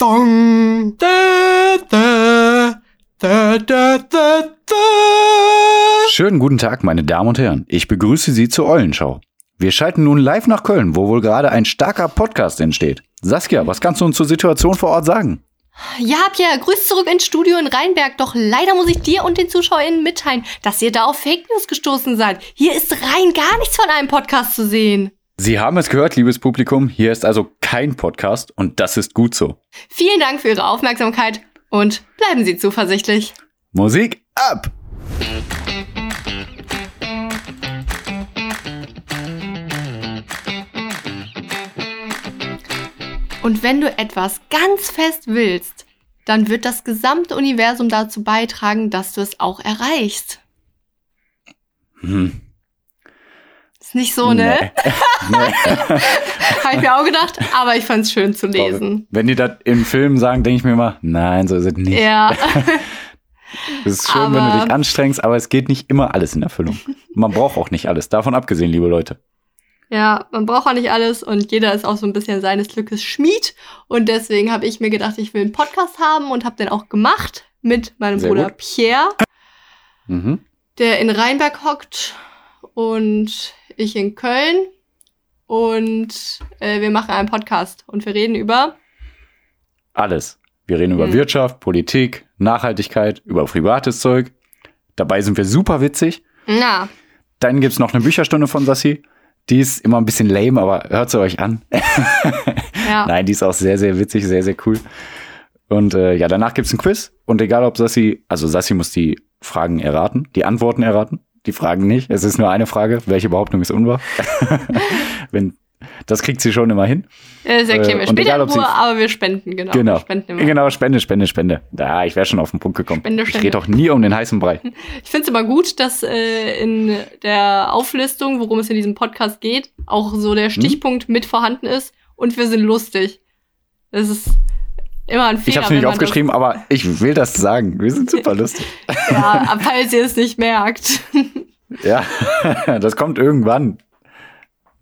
Dong. Da, da, da, da, da, da. Schönen guten Tag, meine Damen und Herren. Ich begrüße Sie zur Eulenschau. Wir schalten nun live nach Köln, wo wohl gerade ein starker Podcast entsteht. Saskia, was kannst du uns zur Situation vor Ort sagen? Ja, Pierre, grüß zurück ins Studio in Rheinberg. Doch leider muss ich dir und den ZuschauerInnen mitteilen, dass ihr da auf Fake News gestoßen seid. Hier ist rein gar nichts von einem Podcast zu sehen. Sie haben es gehört, liebes Publikum. Hier ist also kein Podcast und das ist gut so. Vielen Dank für Ihre Aufmerksamkeit und bleiben Sie zuversichtlich. Musik ab! Und wenn du etwas ganz fest willst, dann wird das gesamte Universum dazu beitragen, dass du es auch erreichst. Hm. Ist nicht so, ne? Nee. nee. Habe ich mir auch gedacht, aber ich fand es schön zu lesen. Wenn die das in Filmen sagen, denke ich mir immer, nein, so ist es nicht. Ja. Es ist schön, wenn du Aber- dich anstrengst, aber es geht nicht immer alles in Erfüllung. Man braucht auch nicht alles. Davon abgesehen, liebe Leute. Ja, man braucht auch nicht alles und jeder ist auch so ein bisschen seines Glückes Schmied. Und deswegen habe ich mir gedacht, ich will einen Podcast haben und habe den auch gemacht mit meinem Sehr Bruder gut. Pierre, Mhm. der in Rheinberg hockt und ich in Köln. Und äh, wir machen einen Podcast und wir reden über. Alles. Wir reden über Hm. Wirtschaft, Politik, Nachhaltigkeit, über privates Zeug. Dabei sind wir super witzig. Na, Dann gibt's noch eine Bücherstunde von Sassi. Die ist immer ein bisschen lame, aber hört sie euch an. ja. Nein, die ist auch sehr, sehr witzig, sehr, sehr cool. Und äh, ja, danach gibt's ein Quiz. Und egal ob Sassi, also Sassi muss die Fragen erraten, die Antworten erraten. Die Fragen nicht. Es ist nur eine Frage. Welche Behauptung ist unwahr? Wenn, das kriegt sie schon immer hin. Das erklären wir Äh, später egal, in Ruhe, aber wir spenden, genau. Genau. Spenden. Genau, Spende, Spende, Spende. Da, ich wäre schon auf den Punkt gekommen. Spende, ich rede auch nie um den heißen Brei. Ich finde es immer gut, dass äh, in der Auflistung, worum es in diesem Podcast geht, auch so Hm? der Stichpunkt mit vorhanden ist und wir sind lustig. Das ist immer ein Fehler. Ich habe es nicht aufgeschrieben, aber ich will das sagen. Wir sind super lustig. Ja, falls ihr es nicht merkt. Ja, das kommt irgendwann.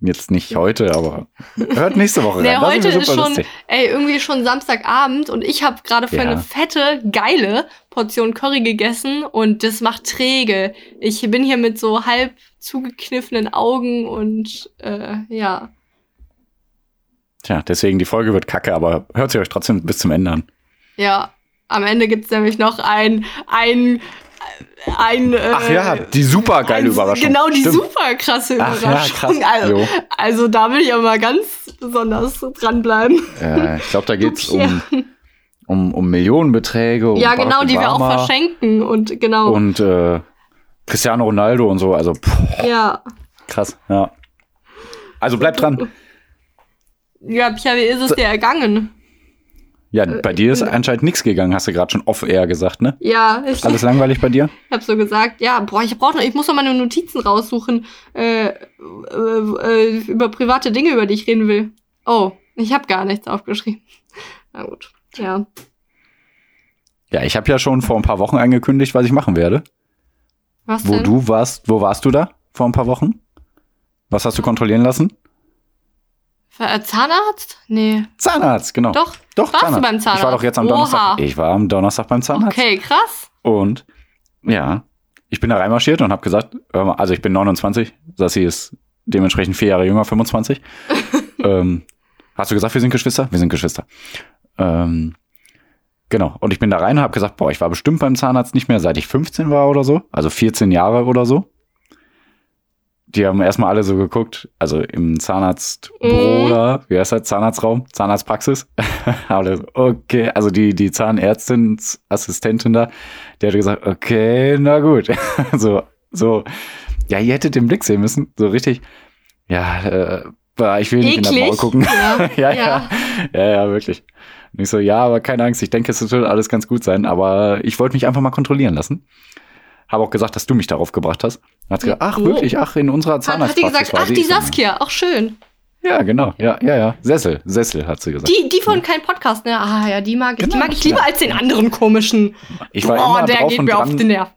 Jetzt nicht heute, aber hört nächste Woche rein. Nee, heute ist super schon, lustig. ey, irgendwie schon Samstagabend und ich habe gerade für Ja. eine fette, geile Portion Curry gegessen und das macht träge. Ich bin hier mit so halb zugekniffenen Augen und äh, ja. Tja, deswegen die Folge wird kacke, aber hört sie euch trotzdem bis zum Ende an. Ja, am Ende gibt's nämlich noch ein, ein, ein, äh, Ach ja, die super geile Überraschung. Genau, die Stimmt. super krasse Ach ja, Überraschung. krass. Also, Jo. also da will ich aber mal ganz besonders dranbleiben. Äh, ich glaube, da geht's Okay. um, um, um Millionenbeträge. Um ja, Barack genau, die wir auch verschenken und genau. Und äh, Cristiano Ronaldo und so. Also pff, ja. krass, ja. Also bleibt dran. Ja, Pia, wie ist es dir ergangen? Ja, Äh, bei dir ist anscheinend nichts gegangen, hast du gerade schon off-air gesagt, ne? Ja, ich Alles langweilig bei dir? hab so gesagt, ja, boah, ich brauch noch, ich muss noch meine Notizen raussuchen äh, äh, äh, über private Dinge, über die ich reden will. Oh, ich habe gar nichts aufgeschrieben. Na gut, ja. Ja, ich habe ja schon vor ein paar Wochen angekündigt, was ich machen werde. Was Wo denn? du warst, wo warst du da vor ein paar Wochen? Was hast du kontrollieren lassen? Äh, Zahnarzt? Nee. Zahnarzt, genau. Doch. Doch, Warst du beim Zahnarzt? Ich war doch jetzt am Oha. Donnerstag. Ich war am Donnerstag beim Zahnarzt. Okay, krass. Und ja, ich bin da reinmarschiert und habe gesagt, hör mal, also ich bin 29, Sassi ist dementsprechend vier Jahre jünger, 25. ähm, hast du gesagt, wir sind Geschwister? Wir sind Geschwister. Ähm, genau. Und ich bin da rein und habe gesagt, boah, ich war bestimmt beim Zahnarzt nicht mehr, seit ich 15 war oder so. Also 14 Jahre oder so. Die haben erstmal alle so geguckt, also im Zahnarztbüro da, wie heißt das, Zahnarztraum, Zahnarztpraxis. alle okay, also die, die Zahnärztin, Assistentin da, die hat gesagt, okay, na gut. so, so, ja, ihr hättet den Blick sehen müssen, so richtig, ja, äh, ich will nicht in das Maul Eklig. gucken. Ja, ja, ja, ja, ja, wirklich. Und ich so, ja, aber keine Angst, ich denke, es wird alles ganz gut sein, aber ich wollte mich einfach mal kontrollieren lassen. Habe auch gesagt, dass du mich darauf gebracht hast. Hat gesagt, ach Oh. wirklich, ach, in unserer Hat, hat die Zahnarztpraxis gesagt, ach, sie. die Saskia, auch schön. Ja, genau, ja, ja, ja. Sessel, Sessel, hat sie gesagt. Die, die von kein Podcast, ne? Ah ja, die mag ich. Genau, die mag ich lieber ja. als den anderen komischen. ich war Boah, immer der drauf geht und mir dran, auf den Nerv.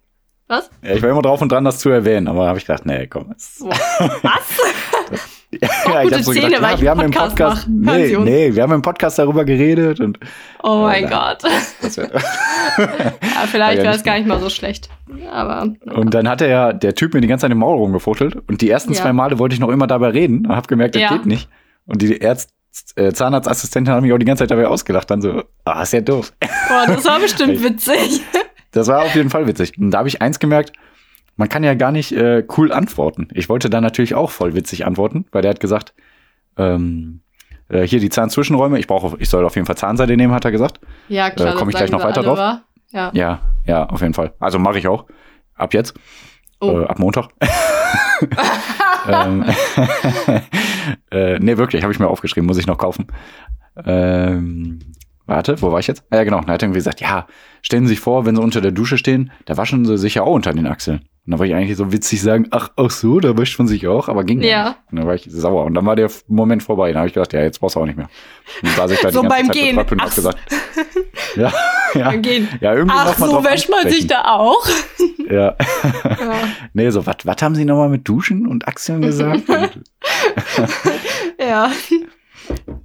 Was? Ja, ich war immer drauf und dran, das zu erwähnen, aber habe ich gedacht, nee, komm. Was? Ja, gute hab so Szene, gedacht, weil ja, ich wir einen haben im Podcast Podcast, mache. Nee, nee, wir haben im Podcast darüber geredet und Oh mein Äh, Gott. Ja, vielleicht ja wäre es gar nicht mal so schlecht. Aber Und dann hat er ja der Typ mir die ganze Zeit im Maul rumgefuchtelt. Und die ersten Ja. zwei Male wollte ich noch immer dabei reden und habe gemerkt, das Ja. geht nicht. Und die Ärzt, äh, Zahnarztassistentin hat mich auch die ganze Zeit dabei ausgelacht. Dann so, ah, ist ja doof. boah, das war bestimmt witzig. Das war auf jeden Fall witzig. Und da habe ich eins gemerkt, man kann ja gar nicht äh, cool antworten. Ich wollte da natürlich auch voll witzig antworten, weil der hat gesagt, ähm, äh, hier die Zahnzwischenräume, ich brauche, ich soll auf jeden Fall Zahnseide nehmen, hat er gesagt. Ja, Äh, klar. komm ich das gleich noch weiter drauf? Ja. Ja, ja, auf jeden Fall. Also mache ich auch. Ab jetzt. Oh. Äh, ab Montag. ähm, äh, nee, wirklich, habe ich mir aufgeschrieben, muss ich noch kaufen. Ähm, warte, wo war ich jetzt? Ah, Ja, genau. Da hat er irgendwie gesagt, ja, stellen Sie sich vor, wenn Sie unter der Dusche stehen, da waschen Sie sich ja auch unter den Achseln. Und da wollte ich eigentlich so witzig sagen, ach, ach so, da wäscht man sich auch, aber ging Ja. nicht. Und dann war ich sauer. Und dann war der Moment vorbei. Dann habe ich gedacht, ja, jetzt brauchst du auch nicht mehr. Und da ich da So die ganze beim Zeit Gehen. und Ach gesagt, ja, ja, Beim Gehen. ja, irgendwie Ach, so wäscht man sich da auch. Ja. Ja. Nee, so, was was haben Sie nochmal mit Duschen und Achseln gesagt? Ja.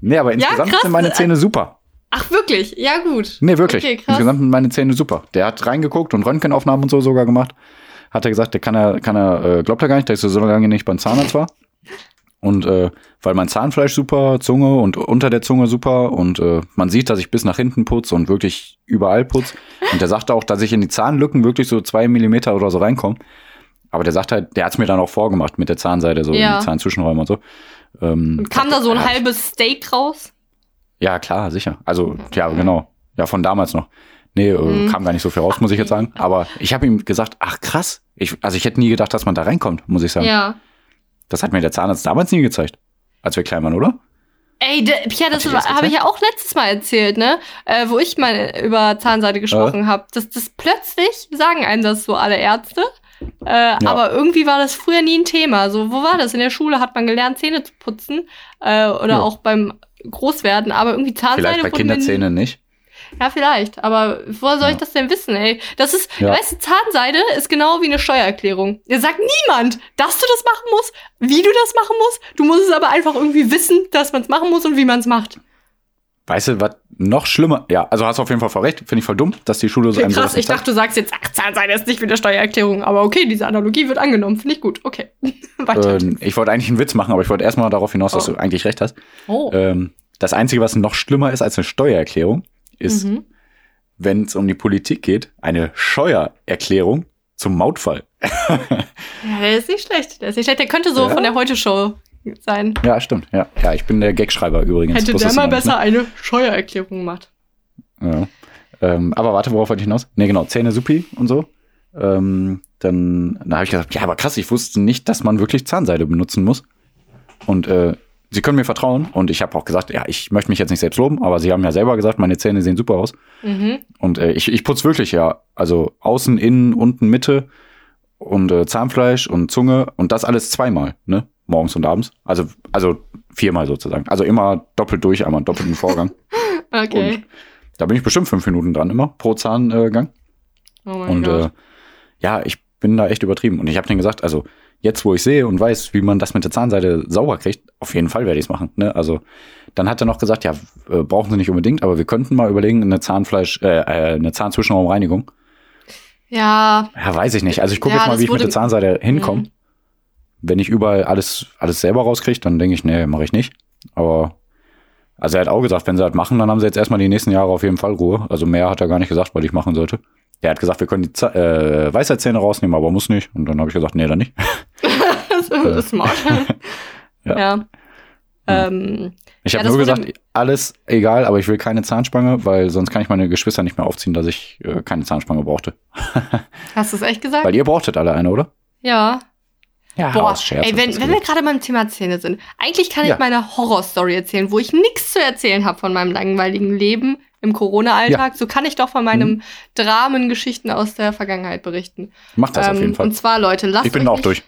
nee, aber Ja, insgesamt krass. sind meine Zähne super. Ach, wirklich? Ja, gut. Nee, wirklich. Okay, krass. insgesamt sind meine Zähne super. Der hat reingeguckt und Röntgenaufnahmen und so sogar gemacht. Hat er gesagt, der kann er, kann er, äh, glaubt er gar nicht, dass er so lange nicht beim Zahnarzt war. Und äh, weil mein Zahnfleisch super, Zunge und unter der Zunge super und äh, man sieht, dass ich bis nach hinten putze und wirklich überall putze. Und der sagte auch, dass ich in die Zahnlücken wirklich so zwei Millimeter oder so reinkomme. Aber der sagt halt, der hat's mir dann auch vorgemacht mit der Zahnseide, so Ja. in die Zahnzwischenräume und so. Ähm, Und kam da so ein halbes Steak raus? Ja, klar, sicher. Also, ja, genau. Ja, von damals noch. Nee, äh, Mhm. kam gar nicht so viel raus, muss ich jetzt sagen. Aber ich habe ihm gesagt, ach krass. Ich, also ich hätte nie gedacht, dass man da reinkommt, muss ich sagen. Ja. Das hat mir der Zahnarzt damals nie gezeigt. Als wir klein waren, oder? Ey, de, Pia, das habe ich ja auch letztes Mal erzählt, ne? Äh, wo ich mal über Zahnseide gesprochen Äh? habe. Das, das plötzlich sagen einem das so alle Ärzte. Äh, Aber irgendwie war das früher nie ein Thema. So, wo war das? In der Schule hat man gelernt, Zähne zu putzen. Äh, oder Ja. auch beim Großwerden. Aber irgendwie Zahnseide Vielleicht bei Kinderzähnen nicht. Ja, vielleicht. Aber woher soll ich Ja. das denn wissen, ey? Das ist, Ja. weißt du, Zahnseide ist genau wie eine Steuererklärung. Dir sagt niemand, dass du das machen musst, wie du das machen musst. Du musst es aber einfach irgendwie wissen, dass man es machen muss und wie man es macht. Weißt du, was noch schlimmer? Ja, also hast du auf jeden Fall voll recht. Finde ich voll dumm, dass die Schule so einem krass, ich dachte, du sagst jetzt, ach, Zahnseide ist nicht wie eine Steuererklärung. Aber okay, diese Analogie wird angenommen. Finde ich gut. Okay. Weiter. Ähm, ich wollte eigentlich einen Witz machen, aber ich wollte erstmal darauf hinaus, dass Oh. du eigentlich recht hast. oh. Ähm, das Einzige, was noch schlimmer ist als eine Steuererklärung, ist, Mhm. wenn es um die Politik geht, eine Steuererklärung zum Mautfall. Ja, der ist nicht schlecht. Der ist nicht schlecht. Der könnte so Ja. von der Heute-Show sein. Ja, stimmt. Ja, ja ich bin der Gagschreiber übrigens. Hätte der mal besser eine Steuererklärung gemacht. Ne? Ja. Ähm, aber warte, worauf wollte ich hinaus? Nee, genau, Zähne supi und so. Ähm, dann da habe ich gesagt, ja, aber krass, ich wusste nicht, dass man wirklich Zahnseide benutzen muss. Und äh, sie können mir vertrauen. Und ich habe auch gesagt, ja, ich möchte mich jetzt nicht selbst loben, aber sie haben ja selber gesagt, meine Zähne sehen super aus. Mhm. Und äh, ich, ich putze wirklich, ja. Also außen, innen, unten, Mitte und äh, Zahnfleisch und Zunge und das alles zweimal, ne? Morgens und abends. Also, also viermal sozusagen. Also immer doppelt durch, einmal einen doppelten Vorgang. Okay. Und da bin ich bestimmt fünf Minuten dran immer pro Zahngang. oh mein und Gott. äh, ja, ich bin da echt übertrieben. Und ich habe denen gesagt, also jetzt, wo ich sehe und weiß, wie man das mit der Zahnseide sauber kriegt, auf jeden Fall werde ich es machen. Ne? Also dann hat er noch gesagt, ja, äh, brauchen Sie nicht unbedingt, aber wir könnten mal überlegen, eine Zahnfleisch, äh, äh, eine Zahnzwischenraumreinigung. ja, Ja, weiß ich nicht. Also ich gucke Ja, jetzt mal, wie ich mit der Zahnseide hinkomme. Wenn ich überall alles, alles selber rauskriege, dann denke ich, nee, mache ich nicht. Aber also er hat auch gesagt, wenn sie das machen, dann haben sie jetzt erstmal die nächsten Jahre auf jeden Fall Ruhe. Also mehr hat er gar nicht gesagt, was ich machen sollte. Er hat gesagt, wir können die Z äh, Weisheitszähne rausnehmen, aber muss nicht. Und dann habe ich gesagt, nee, dann nicht. das ist smart. Ja. ja. Ähm, Ich Ja, habe das nur gesagt, alles egal, aber ich will keine Zahnspange, weil sonst kann ich meine Geschwister nicht mehr aufziehen, dass ich äh, keine Zahnspange brauchte. hast du es echt gesagt? Weil ihr brauchtet alle eine, oder? ja. Ja, Boah, Scherz ey, wenn, wenn wir gerade beim Thema Zähne sind. Eigentlich kann Ja. ich meine Horrorstory erzählen, wo ich nichts zu erzählen habe von meinem langweiligen Leben im Corona-Alltag. So kann ich doch von meinem Mhm. Dramengeschichten aus der Vergangenheit berichten. Mach das auf jeden Fall. Ähm, Und zwar, Leute, lasst Ich bin auch durch.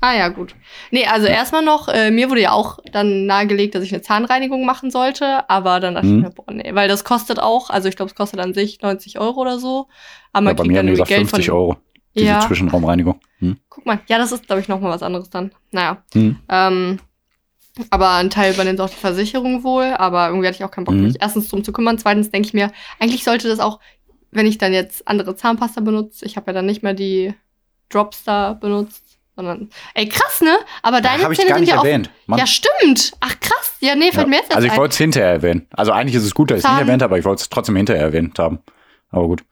Ah ja, gut. Nee, also erstmal noch, äh, mir wurde ja auch dann nahegelegt, dass ich eine Zahnreinigung machen sollte, aber dann dachte Mhm. ich mir, boah, nee, weil das kostet auch, also ich glaube, es kostet an sich 90 Euro oder so. Aber Ja, man bei kriegt mir dann gesagt Geld 50 von. Euro. Diese Ja. Zwischenraumreinigung. Hm? Guck mal, ja, das ist, glaube ich, noch mal was anderes dann. Naja. Hm. Ähm, Aber ein Teil übernimmt auch die Versicherung wohl, aber irgendwie hatte ich auch keinen Bock, Mhm. mich erstens drum zu kümmern. Zweitens denke ich mir, eigentlich sollte das auch, wenn ich dann jetzt andere Zahnpasta benutze, ich habe ja dann nicht mehr die Dropstar benutzt, sondern, ey, krass, ne? Aber deine Habe ich Zähne gar sind nicht ja auch, erwähnt. Mann. ja, stimmt. Ach, krass. Ja, nee, fällt Ja. mir jetzt Also ich wollte es hinterher erwähnen. Also eigentlich ist es gut, dass ich es nicht erwähnt habe, aber ich wollte es trotzdem hinterher erwähnt haben. Aber gut.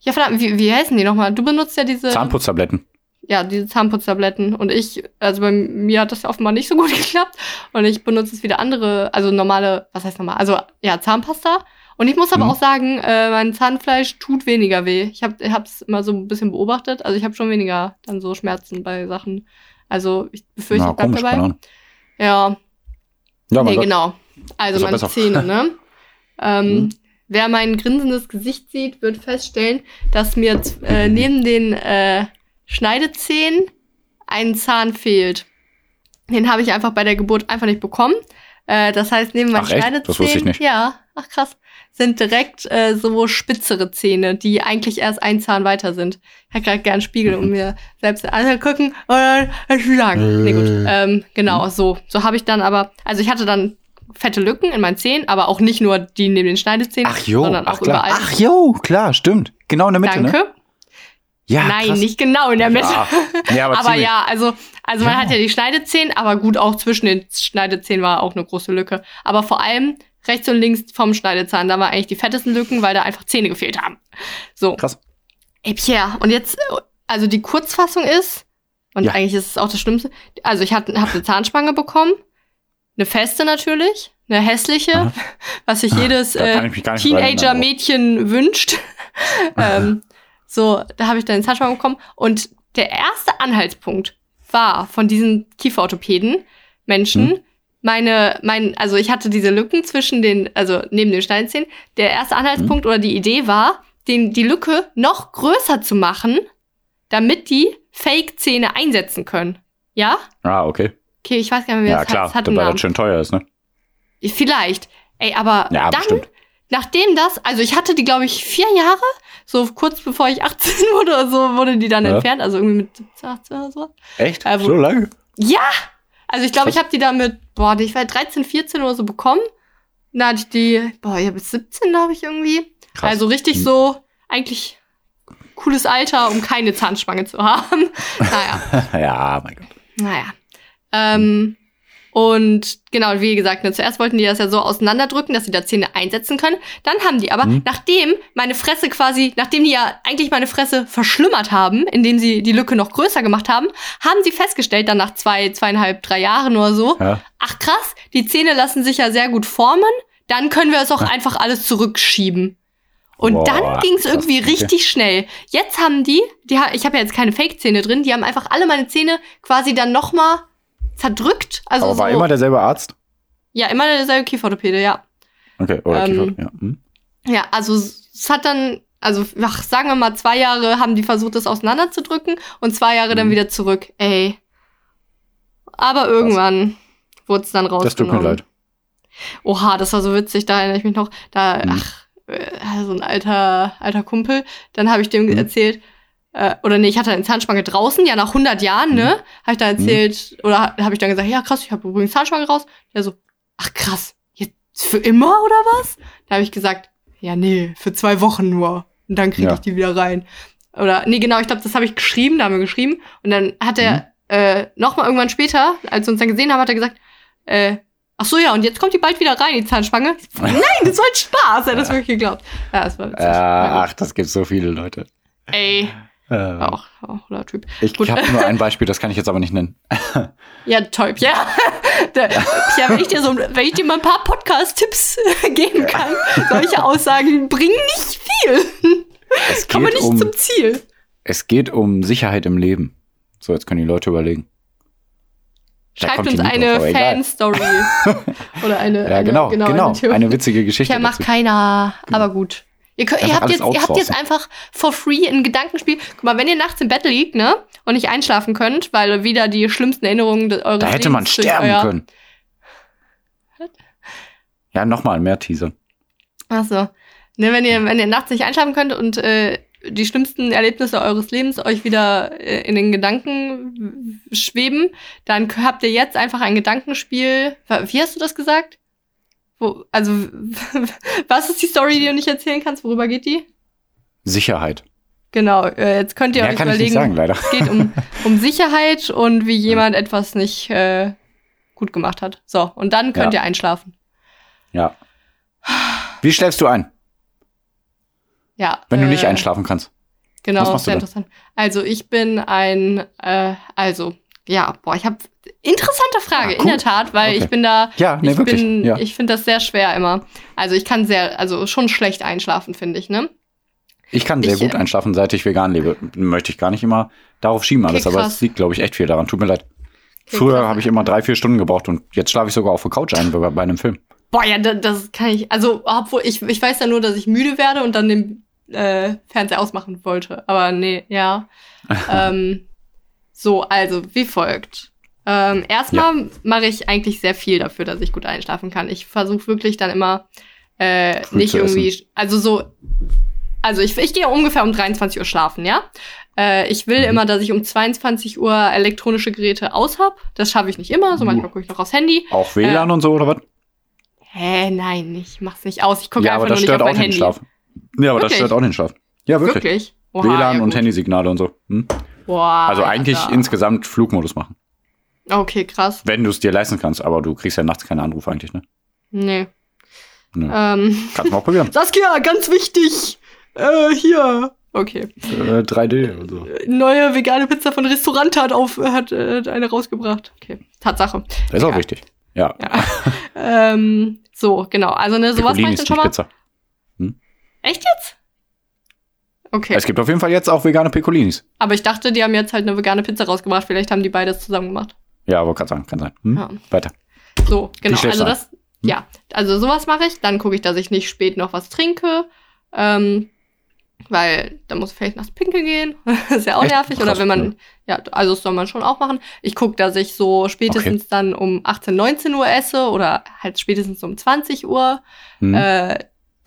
Ja, verdammt, wie, wie heißen die nochmal? Du benutzt ja diese, Zahnputztabletten. ja, diese Zahnputztabletten und ich, also bei mir hat das ja offenbar nicht so gut geklappt und ich benutze jetzt wieder andere, also normale, was heißt normal? Also ja, Zahnpasta. Und ich muss aber Mhm. auch sagen, äh, mein Zahnfleisch tut weniger weh. Ich habe es immer so ein bisschen beobachtet. Also ich habe schon weniger dann so Schmerzen bei Sachen. Also ich befürchte, Na, ich bleib dabei. Ahnung. Ja, Ja, nee, genau. Also meine. Zähne, ne? ähm, Mhm. Wer mein grinsendes Gesicht sieht, wird feststellen, dass mir äh, neben den äh, Schneidezähnen ein Zahn fehlt. Den habe ich einfach bei der Geburt einfach nicht bekommen. Äh, das heißt, neben meinen? Schneidezähnen, ja, ach krass, sind direkt äh, so spitzere Zähne, die eigentlich erst ein Zahn weiter sind. Ich hätte gerade gern Spiegel, um mir selbst anzugucken und dann sagen. Nee, gut. Ähm, genau, so. So habe ich dann aber, also ich hatte dann fette Lücken in meinen Zähnen, aber auch nicht nur die neben den Schneidezähnen, Ach jo, sondern auch ach klar. überall. Ach jo, klar, stimmt. Genau in der Mitte, Danke. ne? Ja, Nein, krass. nicht genau in der Mitte. Ja, ja aber, aber ja, also, also man Ja. hat ja die Schneidezähne, aber gut, auch zwischen den Schneidezähnen war auch eine große Lücke. Aber vor allem rechts und links vom Schneidezahn, da waren eigentlich die fettesten Lücken, weil da einfach Zähne gefehlt haben. So. Krass. Ey, Pierre, und jetzt, also die Kurzfassung ist, und Ja. eigentlich ist es auch das Schlimmste, also ich habe hab eine Zahnspange bekommen, eine feste natürlich, eine hässliche, Aha. was sich jedes Da kann äh, Teenager-Mädchen wünscht. ähm, so, da habe ich dann den Zahnspange bekommen. Und der erste Anhaltspunkt war von diesen Kieferorthopäden, Menschen, Hm. meine, mein, also ich hatte diese Lücken zwischen den, also neben den Steinzähnen. Der erste Anhaltspunkt Hm. oder die Idee war, den, die Lücke noch größer zu machen, damit die Fake-Zähne einsetzen können. Ja? Ah, okay. Okay, ich weiß gar nicht mehr, wie Ja, das klar, heißt. Hat einen weil das schön teuer ist, ne? Vielleicht. Ey, aber Ja, dann, bestimmt. nachdem das, also ich hatte die, glaube ich, vier Jahre, so kurz bevor ich 18 wurde oder so, wurde die dann Ja. entfernt, also irgendwie mit 17, 18 oder so. Echt? Äh, so lange? Ja! Also ich glaube, ich habe die dann mit, boah, die- ich war 13, 14 oder so bekommen. Da hatte ich die, boah, ja, bis 17, glaube ich, irgendwie. Krass. Also richtig Hm. so, eigentlich cooles Alter, um keine Zahnspange zu haben. naja. ja, mein Gott. Naja. Ähm, und genau, wie gesagt, ne, zuerst wollten die das ja so auseinanderdrücken, dass sie da Zähne einsetzen können. Dann haben die aber, Mhm. nachdem meine Fresse quasi, nachdem die ja eigentlich meine Fresse verschlimmert haben, indem sie die Lücke noch größer gemacht haben, haben sie festgestellt, dann nach zwei, zweieinhalb, drei Jahren oder so, Ja. ach krass, die Zähne lassen sich ja sehr gut formen, dann können wir es auch einfach alles zurückschieben. Und Boah, dann ging es krass, irgendwie okay. richtig schnell. Jetzt haben die, die ich habe ja jetzt keine Fake-Zähne drin, die haben einfach alle meine Zähne quasi dann noch mal zerdrückt. Also Aber war so, immer derselbe Arzt? ja, immer derselbe Kieferorthopäde, ja. Okay, oder Ähm, Kiefer, ja. Hm. Ja, also es hat dann, also ach, sagen wir mal, zwei Jahre haben die versucht, das auseinanderzudrücken und zwei Jahre dann Mhm. wieder zurück. Ey. Aber irgendwann wurde es dann rausgenommen. Das tut mir leid. Oha, das war so witzig, da erinnere ich mich noch. Da, Mhm. ach, äh, so ein alter, alter Kumpel. Dann habe ich dem Mhm. erzählt, äh, oder nee, ich hatte eine Zahnspange draußen, ja, nach 100 Jahren, ne? Mhm. Habe ich dann erzählt, oder habe ich dann gesagt, ja, krass, ich habe übrigens Zahnspange raus. Der so, ach krass, jetzt für immer oder was? Da habe ich gesagt, ja, nee, für zwei Wochen nur. Und dann kriege Ja. ich die wieder rein. Oder, nee, genau, ich glaube, das habe ich geschrieben, da haben wir geschrieben. Und dann hat er Mhm. äh, noch mal irgendwann später, als wir uns dann gesehen haben, hat er gesagt, äh, ach so, ja, und jetzt kommt die bald wieder rein, die Zahnspange. Nein, das war ein Spaß, er hat das wirklich geglaubt. Ja, das war. Äh, ach, das gibt so viele Leute. Ey, Äh, auch, auch cooler Typ. ich habe nur ein Beispiel, das kann ich jetzt aber nicht nennen. Ja, toll, ja. Der, ja, wenn ich dir so, wenn ich dir mal ein paar Podcast-Tipps geben kann, solche Aussagen bringen nicht viel. Es Kommen nicht um, zum Ziel. es geht um Sicherheit im Leben. So, jetzt können die Leute überlegen. Da Schreibt uns eine. Fan-Story. Oder eine, Ja, eine, genau, genau. eine. Eine witzige Geschichte. Ja, macht dazu. keiner, aber gut. Ihr, könnt, ihr, habt jetzt, ihr habt jetzt einfach for free ein Gedankenspiel. Guck mal, wenn ihr nachts im Bett liegt, ne, und nicht einschlafen könnt, weil wieder die schlimmsten Erinnerungen eures Da hätte man Lebens durch sterben euer- können. Ja, nochmal mehr Teaser. Ach so. Ne, wenn ihr, wenn ihr nachts nicht einschlafen könnt und äh, die schlimmsten Erlebnisse eures Lebens euch wieder äh, in den Gedanken schweben, dann habt ihr jetzt einfach ein Gedankenspiel. Wie hast du das gesagt? Wo, also, was ist die Story, die du nicht erzählen kannst? Worüber geht die? Sicherheit. Genau, äh, jetzt könnt ihr Mehr euch kann ich überlegen, nicht sagen, leider. es geht um, um Sicherheit und wie jemand etwas nicht äh, gut gemacht hat. So, und dann könnt Ja. ihr einschlafen. Ja. Wie schläfst du ein, Ja. wenn du nicht äh, einschlafen kannst? Genau, sehr interessant. Also ich bin ein, äh, also ja, boah, ich habe interessante Frage Ah, in cool. der Tat, weil Okay. ich bin da, Ja, nee, ich wirklich. bin, ja. ich finde das sehr schwer immer. Also ich kann sehr, also schon schlecht einschlafen, finde ich, ne? Ich kann sehr Ich, gut äh, einschlafen, seit ich vegan lebe. Möchte ich gar nicht immer darauf schieben alles, Okay, aber es liegt, glaube ich, echt viel daran. Tut mir leid. Okay, Früher habe ich immer drei, vier Stunden gebraucht und jetzt schlafe ich sogar auf der Couch ein bei bei einem Film. Boah, ja, da- das kann ich, also obwohl ich, ich weiß ja nur, dass ich müde werde und dann den äh, Fernseher ausmachen wollte. Aber nee, ja. ähm, so, also wie folgt. Ähm, erstmal mache ich eigentlich sehr viel dafür, dass ich gut einschlafen kann. Ich versuche wirklich dann immer äh, Früh nicht irgendwie, also so, also ich, ich gehe ungefähr um 23 Uhr schlafen, ja. Äh, ich will Mhm. immer, dass ich um 22 Uhr elektronische Geräte aus hab. Das schaffe ich nicht immer. So Uh. manchmal gucke ich noch aufs Handy. Auch WLAN und so, oder was? Hä, nein, ich mach's nicht aus. Ich gucke Ja, einfach aber das nur nicht stört auf auch mein den Handy. Schlaf. Ja, aber das Wirklich? stört auch den Schlaf. Ja, wirklich. Wirklich? Oha, WLAN ja, und. Handysignale und so. Hm? Boah, Also eigentlich Alter. insgesamt Flugmodus machen. Okay, krass. Wenn du es dir leisten kannst, aber du kriegst ja nachts keine Anrufe eigentlich, ne? Nee. Nö. Ähm, Kannst du mal probieren. Saskia, ganz wichtig. Äh, hier. Okay. Äh, 3D und so. Neue vegane Pizza von Restaurant hat auf hat äh, eine rausgebracht. Okay. Tatsache. Das ist auch Egal. wichtig. Ja. Ja. ähm, so, genau. Also ne, sowas mache ich dann schon mal. Pizza. Echt jetzt? Okay. Es gibt auf jeden Fall jetzt auch vegane Piccolinis. Aber ich dachte, die haben jetzt halt eine vegane Pizza rausgebracht. Vielleicht haben die beides zusammen gemacht. Ja, aber kann sein, kann sein. Hm? Ja. Weiter. So, genau. Also das, ja, also sowas mache ich. Dann gucke ich, dass ich nicht spät noch was trinke. Ähm, weil da muss ich vielleicht nachts pinkeln gehen. ist ja auch Echt? nervig. Oder wenn man, ja, also das soll man schon auch machen. Ich gucke, dass ich so spätestens dann um 18, 19 Uhr esse oder halt spätestens um 20 Uhr, Hm? äh,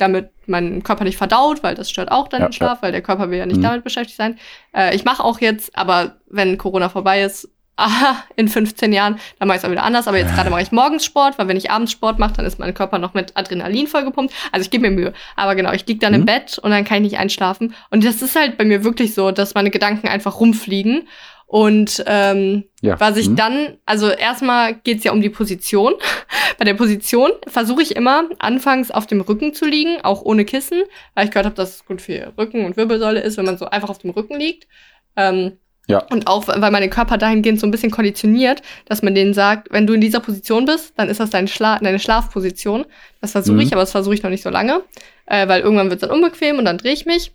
damit mein Körper nicht verdaut, weil das stört auch dann Ja, den Schlaf, weil der Körper will ja nicht Mhm. damit beschäftigt sein. Äh, ich mache auch jetzt, aber wenn Corona vorbei ist, aha, in 15 Jahren, dann mache ich es auch wieder anders. Aber jetzt gerade mache ich morgens Sport, weil wenn ich abends Sport mache, dann ist mein Körper noch mit Adrenalin vollgepumpt. Also ich gebe mir Mühe. Aber genau, ich liege dann im Mhm. Bett und dann kann ich nicht einschlafen. Und das ist halt bei mir wirklich so, dass meine Gedanken einfach rumfliegen. Und ähm, ja. was ich Hm? dann, also erstmal geht's ja um die Position. Bei der Position versuche ich immer, anfangs auf dem Rücken zu liegen, auch ohne Kissen, weil ich gehört habe, dass es gut für Rücken und Wirbelsäule ist, wenn man so einfach auf dem Rücken liegt. Ähm, Ja. Und auch, weil mein Körper dahingehend so ein bisschen konditioniert, dass man denen sagt, wenn du in dieser Position bist, dann ist das dein Schla deine Schlafposition. Das versuche Mhm. ich, aber das versuche ich noch nicht so lange, äh, weil irgendwann wird es dann unbequem und dann drehe ich mich.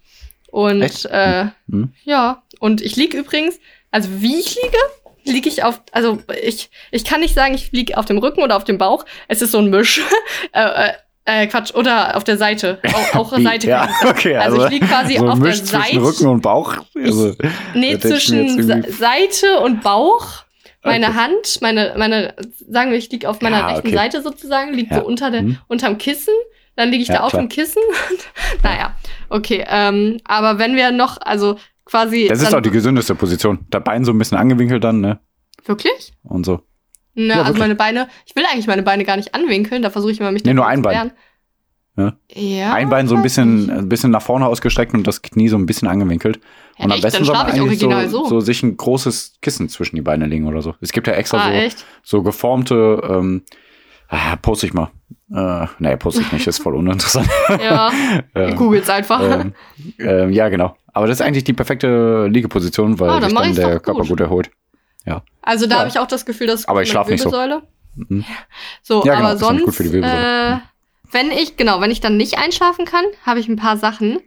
Und Echt? äh, Hm? ja, und ich lieg übrigens, also wie ich liege, liege ich auf, also ich, ich kann nicht sagen, ich liege auf dem Rücken oder auf dem Bauch. Es ist so ein Misch. äh, äh, äh, Quatsch, oder auf der Seite. Auch, auch? Seite. Ja, okay. Also, ich liege quasi so auf der Misch zwischen Seite. Rücken und Bauch. Also, Nee, ich mir zwischen Seite und Bauch. Meine Okay. Hand, meine, meine, sagen wir, ich liege auf meiner Ja, rechten okay. Seite sozusagen, liegt Ja. so unter der, Hm. unterm Kissen. Dann liege ich Ja, da auf klar. dem Kissen. naja, okay. Ähm, aber wenn wir noch, also quasi. das ist auch die gesündeste Position. Der Bein so ein bisschen angewinkelt dann, ne? Wirklich? Und so. Ne, Ja, also wirklich. meine Beine, ich will eigentlich meine Beine gar nicht anwinkeln, da versuche ich immer mich Nee, nur ein zu Bein. Ja. Ja. ein Bein so ein bisschen, ein bisschen nach vorne ausgestreckt und das Knie so ein bisschen angewinkelt. Ja, und am echt? besten soll man eigentlich so, so. so sich ein großes Kissen zwischen die Beine legen oder so. Es gibt ja extra ah, so, echt? so geformte, ähm, ah, poste ich mal. Äh, nee, poste ich nicht, ist voll uninteressant. Ja, Ähm, googelt's einfach. ähm, ähm, ja, genau. Aber das ist eigentlich die perfekte Liegeposition, weil Ah, dann sich dann der doch Körper gut. gut erholt. Also da Ja. habe ich auch das Gefühl, dass Aber ich schlaf nicht so. Mhm. So, Ja, genau, aber sonst, gut für die Wirbelsäule. äh, wenn ich genau, wenn ich dann nicht einschlafen kann, habe ich ein paar Sachen.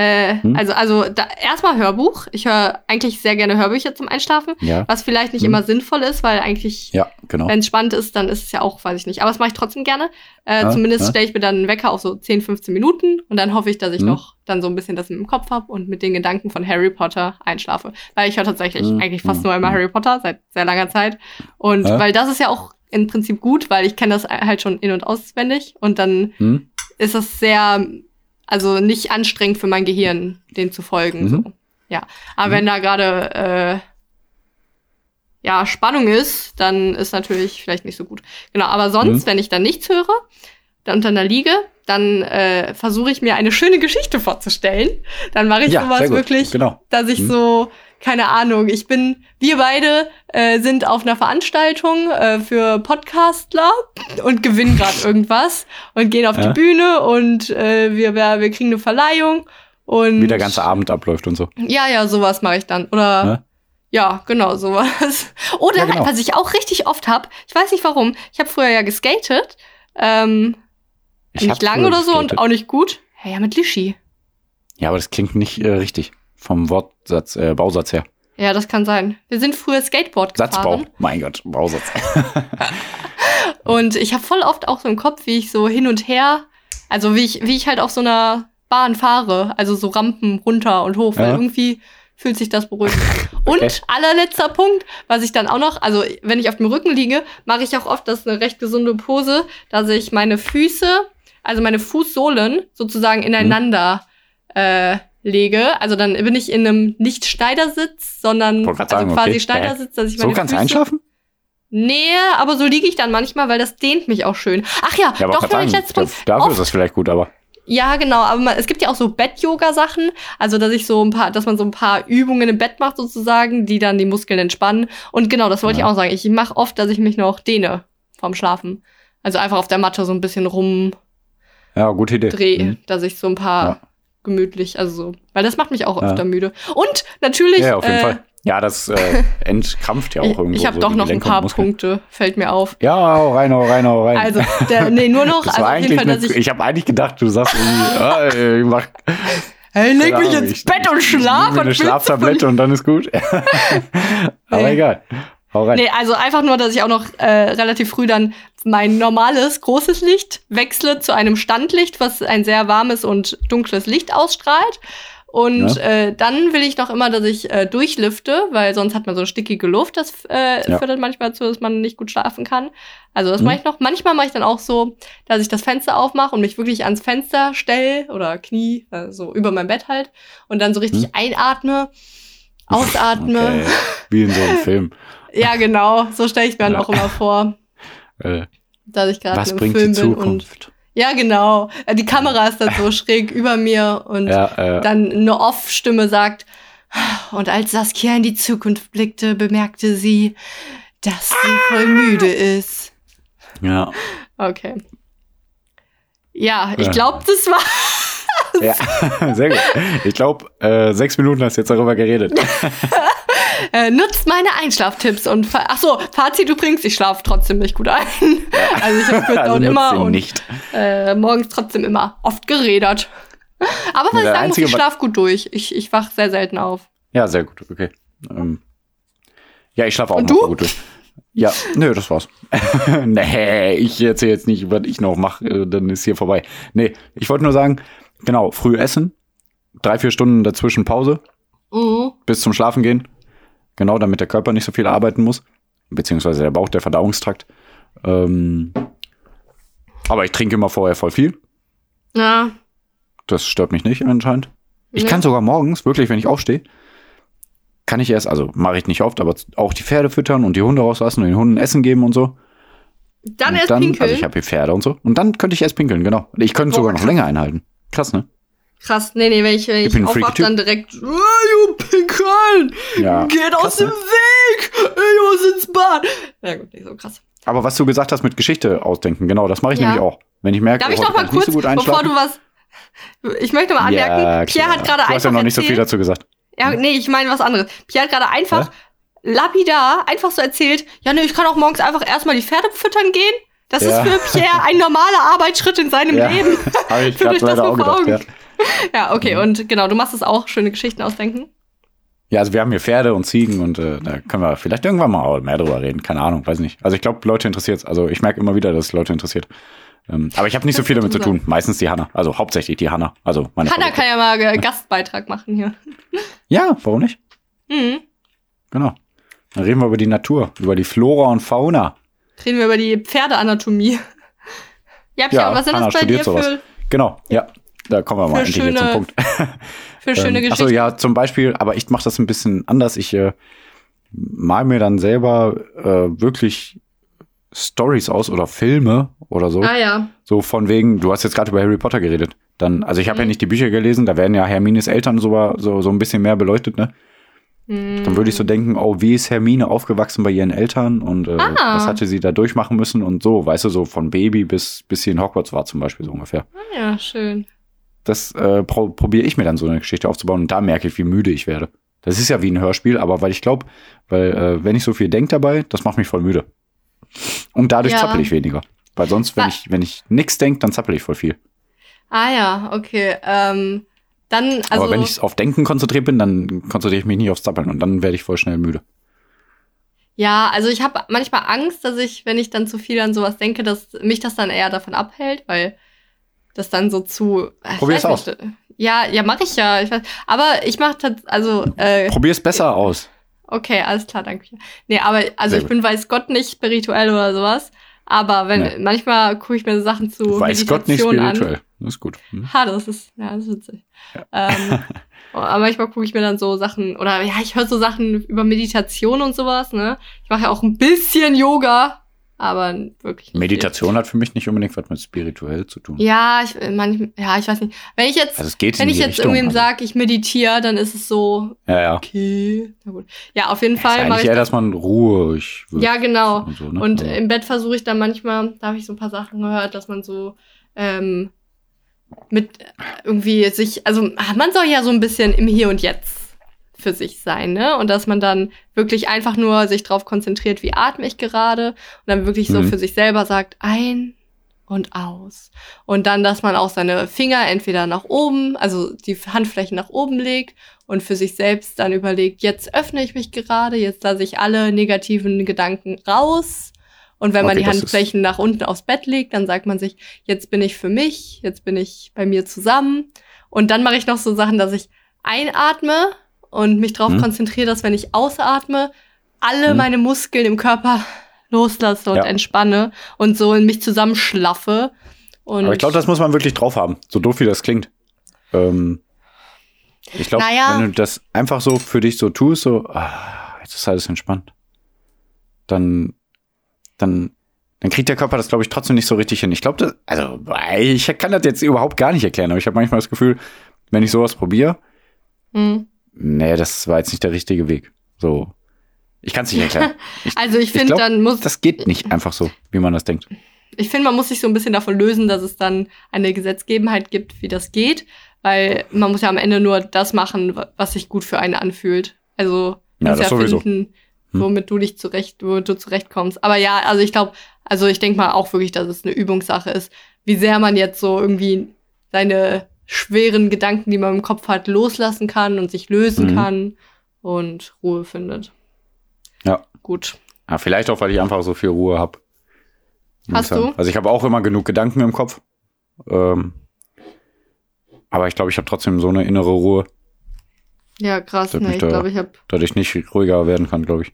Äh, Hm? Also also da, erstmal Hörbuch. Ich höre eigentlich sehr gerne Hörbücher zum Einschlafen, Ja, was vielleicht nicht Hm. immer sinnvoll ist, weil eigentlich ja, genau. wenn es spannend ist, dann ist es ja auch, weiß ich nicht. Aber das mache ich trotzdem gerne. Äh, Ja, zumindest stelle ich mir dann einen Wecker auf so 10, 15 Minuten und dann hoffe ich, dass ich Mhm. noch dann so ein bisschen das im Kopf habe und mit den Gedanken von Harry Potter einschlafe. Weil ich höre tatsächlich Mhm. eigentlich fast Mhm. nur immer Harry Potter seit sehr langer Zeit. Und weil das ist ja auch im Prinzip gut, weil ich kenne das halt schon in- und auswendig und dann Hm? ist das sehr Also nicht anstrengend für mein Gehirn, den zu folgen. Mhm. So. Ja. Aber wenn da gerade äh, ja, Spannung ist, dann ist natürlich vielleicht nicht so gut. Genau, aber sonst, Mhm. wenn ich dann nichts höre, dann unter einer Liege, dann äh, versuche ich mir eine schöne Geschichte vorzustellen. Dann mache ich Ja, sowas wirklich, Genau. dass ich Mhm. so, keine Ahnung, ich bin, wir beide äh, sind auf einer Veranstaltung äh, für Podcastler und gewinnen gerade irgendwas und gehen auf Ja. die Bühne und äh, wir, wir, kriegen eine Verleihung und Wie der ganze Abend abläuft und so. ja, ja, sowas mache ich dann. Oder Ja? ja, genau, sowas. Oder Ja, genau. was ich auch richtig oft hab, ich weiß nicht warum, ich habe früher ja geskatet. Ähm, Ich nicht lang oder so und geskatet. auch nicht gut. Ja, ja, mit Lischi. Ja, aber das klingt nicht äh, richtig. Vom Wortsatz, äh, Bausatz her. Ja, das kann sein. Wir sind früher Skateboard Satzbau. gefahren. Mein Gott, Bausatz. Und ich habe voll oft auch so im Kopf, wie ich so hin und her, also wie ich, wie ich halt auf so einer Bahn fahre, also so Rampen runter und hoch, weil Ja. irgendwie fühlt sich das beruhigend an. Und Okay. allerletzter Punkt, was ich dann auch noch, also wenn ich auf dem Rücken liege, mache ich auch oft, das ist eine recht gesunde Pose, dass ich meine Füße, also meine Fußsohlen sozusagen ineinander äh, lege. Also dann bin ich in einem nicht Schneidersitz, sondern also sagen, quasi okay. Schneidersitz, dass ich So meine kannst du Füße einschlafen? Nee, aber so liege ich dann manchmal, weil das dehnt mich auch schön. Ach ja, Ja, doch, sagen, letzter Punkt. dafür Oft- ist das vielleicht gut, aber. ja, genau, aber man, es gibt ja auch so Bett-Yoga-Sachen, also dass ich so ein paar, dass man so ein paar Übungen im Bett macht sozusagen, die dann die Muskeln entspannen. Und genau, das wollte Ja. ich auch sagen. Ich mache oft, dass ich mich noch dehne vorm Schlafen. Also einfach auf der Matte so ein bisschen rumdrehe, Ja, gute Idee. Mhm. dass ich so ein paar Ja. Gemütlich, also so, weil das macht mich auch Ja. öfter müde. Und natürlich, Ja, auf jeden äh, Fall. Ja, das äh, entkrampft ja auch ich, irgendwo. ich habe so doch noch ein und paar. Punkte, fällt mir auf. Ja, hau rein, hau rein, hau rein. Also, der, nee, nur noch, also war auf jeden eigentlich Fall, eine, dass ich, ich habe eigentlich gedacht, du sagst irgendwie, äh, mach, Hey, leg mich ins ich- Bett und ich schlaf. nehm mir was eine willst du von Schlaftablette und dann ist gut. Aber egal. Hau rein. Nee, also einfach nur, dass ich auch noch äh, relativ früh dann mein normales großes Licht wechsle zu einem Standlicht, was ein sehr warmes und dunkles Licht ausstrahlt. Und Ja. äh, dann will ich noch immer, dass ich äh, durchlüfte, weil sonst hat man so stickige Luft. Das äh, Ja. führt dann manchmal dazu, dass man nicht gut schlafen kann. Also das Mhm. mache ich noch. Manchmal mache ich dann auch so, dass ich das Fenster aufmache und mich wirklich ans Fenster stelle oder Knie, äh, so über mein Bett halt. Und dann so richtig Mhm. einatme, ausatme. Okay. Wie in so einem Film. Ja, genau. So stelle ich mir dann auch immer vor, Äh, dass ich gerade im bringt Film die bin und Zukunft? ja, genau. Äh, Die Kamera ist dann so schräg über mir und Ja, äh, dann eine Off-Stimme sagt, und als Saskia in die Zukunft blickte, bemerkte sie, dass sie voll müde ist. ja. Okay. Ja, ich glaube, das war. ja. Sehr gut. Ich glaube, äh, sechs Minuten hast du jetzt darüber geredet. Äh, nutzt meine Einschlaftipps und ach so, Fazit übrigens, ich schlafe trotzdem nicht gut ein. Also ich habe Also und nutzt immer und nicht. äh, morgens trotzdem immer oft geredert. Aber was ich sagen muss, ich schlafe gut durch. Ich, ich wach sehr selten auf. Ja, sehr gut. Okay. Ähm, ja, ich schlafe auch Und noch du? gut durch. Ja, nö, das war's. nee, ich erzähle jetzt nicht, was ich noch mache, äh, dann ist hier vorbei. Nee, ich wollte nur sagen, genau, früh essen, drei, vier Stunden dazwischen Pause, Mhm. bis zum Schlafen gehen. Genau, damit der Körper nicht so viel arbeiten muss. Beziehungsweise der Bauch, der Verdauungstrakt. Ähm, aber ich trinke immer vorher voll viel. Ja. Das stört mich nicht anscheinend. Ich Ne? kann sogar morgens, wirklich, wenn ich aufstehe, kann ich erst, also mache ich nicht oft, aber auch die Pferde füttern und die Hunde rauslassen und den Hunden Essen geben und so. Dann und erst dann, pinkeln. Also ich habe hier Pferde und so. Und dann könnte ich erst pinkeln, genau. Ich könnte Boah, sogar noch krass. länger einhalten. Krass, ne? Krass, nee, nee, wenn ich, wenn Ich ich, aufwach, dann direkt, ah, you pinkeln! Ja. Geht krass, aus dem ne? Weg! Ich muss ins Bad! Ja gut, nicht so krass. Aber was du gesagt hast mit Geschichte ausdenken, genau, das mache ich Ja. nämlich auch. Wenn ich merke, Darf ich oh, noch mal kurz, so bevor du was... Ich möchte mal anmerken, ja, Pierre hat gerade Du hast einfach ja noch nicht so viel erzählt- dazu gesagt. Ja, nee, ich meine was anderes. Pierre hat gerade einfach lapidar einfach so erzählt, ja, nee, ich kann auch morgens einfach erstmal die Pferde füttern gehen. Das Ja. ist für Pierre ein normaler Arbeitsschritt in seinem Ja. Leben. Habe ich gerade leider auch gedacht, ja. Ja, okay, Mhm. und genau, du machst es auch, schöne Geschichten ausdenken. Ja, also wir haben hier Pferde und Ziegen und äh, da können wir vielleicht irgendwann mal auch mehr drüber reden. Keine Ahnung, weiß nicht. Also ich glaube, Leute interessiert Also ich merke immer wieder, dass es Leute interessiert. Ähm, aber ich habe nicht so Das viel ist damit zu tun. Meistens die Hanna. Also hauptsächlich die Hanna. Also meine Hanna kann ja mal äh, Gastbeitrag machen hier. Ja, warum nicht? Mhm. Genau. Dann reden wir über die Natur, über die Flora und Fauna. Reden wir über die Pferdeanatomie. Ja, Ja, was sind Hanna das bei dir sowas. für... Genau, ja. Da kommen wir mal endlich jetzt zum schöne Punkt. Für schöne ähm, Geschichten. Achso, ja, zum Beispiel, aber ich mache das ein bisschen anders. Ich äh, mal mir dann selber äh, wirklich Stories aus oder Filme oder so. Ah ja. So von wegen, du hast jetzt gerade über Harry Potter geredet. Dann, also ich habe ja Mhm. nicht die Bücher gelesen, da werden ja Hermines Eltern so, so, so ein bisschen mehr beleuchtet, ne? Dann würde ich so denken, oh, wie ist Hermine aufgewachsen bei ihren Eltern und äh, Ah. was hatte sie da durchmachen müssen und so, weißt du, so von Baby bis, bis sie in Hogwarts war zum Beispiel so ungefähr. Ah ja, schön. Das äh, pro probiere ich mir dann so eine Geschichte aufzubauen und da merke ich, wie müde ich werde. Das ist ja wie ein Hörspiel, aber weil ich glaube, weil äh, wenn ich so viel denke dabei, das macht mich voll müde. Und dadurch Ja. zappel ich weniger. Weil sonst, wenn Ah. ich, wenn ich nix denke, dann zappel ich voll viel. Ah ja, okay. Ähm, dann, also. aber wenn ich auf Denken konzentriert bin, dann konzentriere ich mich nicht aufs Zappeln und dann werde ich voll schnell müde. Ja, also ich habe manchmal Angst, dass ich, wenn ich dann zu viel an sowas denke, dass mich das dann eher davon abhält, weil das dann so zu. Probier's nicht. Ja, ja, mache ich ja. Ich weiß, aber ich mache tatsächlich, also äh, Probier es besser aus. okay, alles klar, danke. Nee, aber also Sehr ich gut. bin weiß Gott nicht spirituell oder sowas, aber wenn Nee. manchmal gucke ich mir so Sachen zu Weiß Gott nicht Meditation an. spirituell. Das ist gut. Hm? Ha, das ist, ja, das ist witzig. Ähm, aber manchmal gucke ich mir dann so Sachen, oder ja, ich höre so Sachen über Meditation und sowas, ne? Ich mache ja auch ein bisschen Yoga, aber wirklich Meditation hat für mich nicht unbedingt was mit spirituell zu tun. viel. Ja, ich, manchmal, ja, ich weiß nicht. Wenn ich jetzt, Also wenn ich jetzt Richtung, irgendwem also. sage, ich meditiere, dann ist es so, Ja, ja. okay, na gut. Ja, auf jeden Ist Fall mache eigentlich ich eher, dass man ruhig wird. Ja, genau. Und, so, ne? Und Also, im Bett versuche ich dann manchmal, da habe ich so ein paar Sachen gehört, dass man so ähm, mit irgendwie sich, also man soll ja so ein bisschen im Hier und Jetzt für sich sein, ne? Und dass man dann wirklich einfach nur sich drauf konzentriert, wie atme ich gerade und dann wirklich so Mhm. für sich selber sagt, ein und aus. Und dann, dass man auch seine Finger entweder nach oben, also die Handflächen nach oben legt und für sich selbst dann überlegt, jetzt öffne ich mich gerade, jetzt lasse ich alle negativen Gedanken raus. Und wenn man Okay, die Handflächen nach unten aufs Bett legt, dann sagt man sich, jetzt bin ich für mich, jetzt bin ich bei mir zusammen. Und dann mache ich noch so Sachen, dass ich einatme und mich darauf Mhm. konzentriere, dass wenn ich ausatme, alle Mhm. meine Muskeln im Körper loslasse und Ja. entspanne und so in mich zusammenschlaffe. Und aber ich glaube, das muss man wirklich drauf haben. So doof wie das klingt. Ähm, ich glaube, Naja. wenn du das einfach so für dich so tust, so, ah, jetzt ist alles entspannt, dann, dann, dann kriegt der Körper das, glaube ich, trotzdem nicht so richtig hin. Ich glaube, das, also, ich kann das jetzt überhaupt gar nicht erklären, aber ich habe manchmal das Gefühl, wenn ich sowas probiere, Mhm. Nee, das war jetzt nicht der richtige Weg. So. Ich kann es nicht erklären. Ich, Also ich finde, dann muss das geht nicht einfach so, wie man das denkt. ich finde, man muss sich so ein bisschen davon lösen, dass es dann eine Gesetzgebenheit gibt, wie das geht, weil man muss ja am Ende nur das machen, wa- was sich gut für einen anfühlt. Also Ja, das sowieso. finden, Hm. womit du dich zurecht, wo du zurechtkommst. Aber ja, also ich glaube, also ich denke mal auch wirklich, dass es eine Übungssache ist, wie sehr man jetzt so irgendwie seine schweren Gedanken, die man im Kopf hat, loslassen kann und sich lösen Mhm. kann und Ruhe findet. Ja. Gut. Ja, vielleicht auch, weil ich einfach so viel Ruhe habe. Hast du? Also ich habe auch immer genug Gedanken im Kopf. Ähm, aber ich glaube, ich habe trotzdem so eine innere Ruhe, Ja, krass. Ne, ich glaube, ich habe dass ich nicht ruhiger werden kann, glaube ich.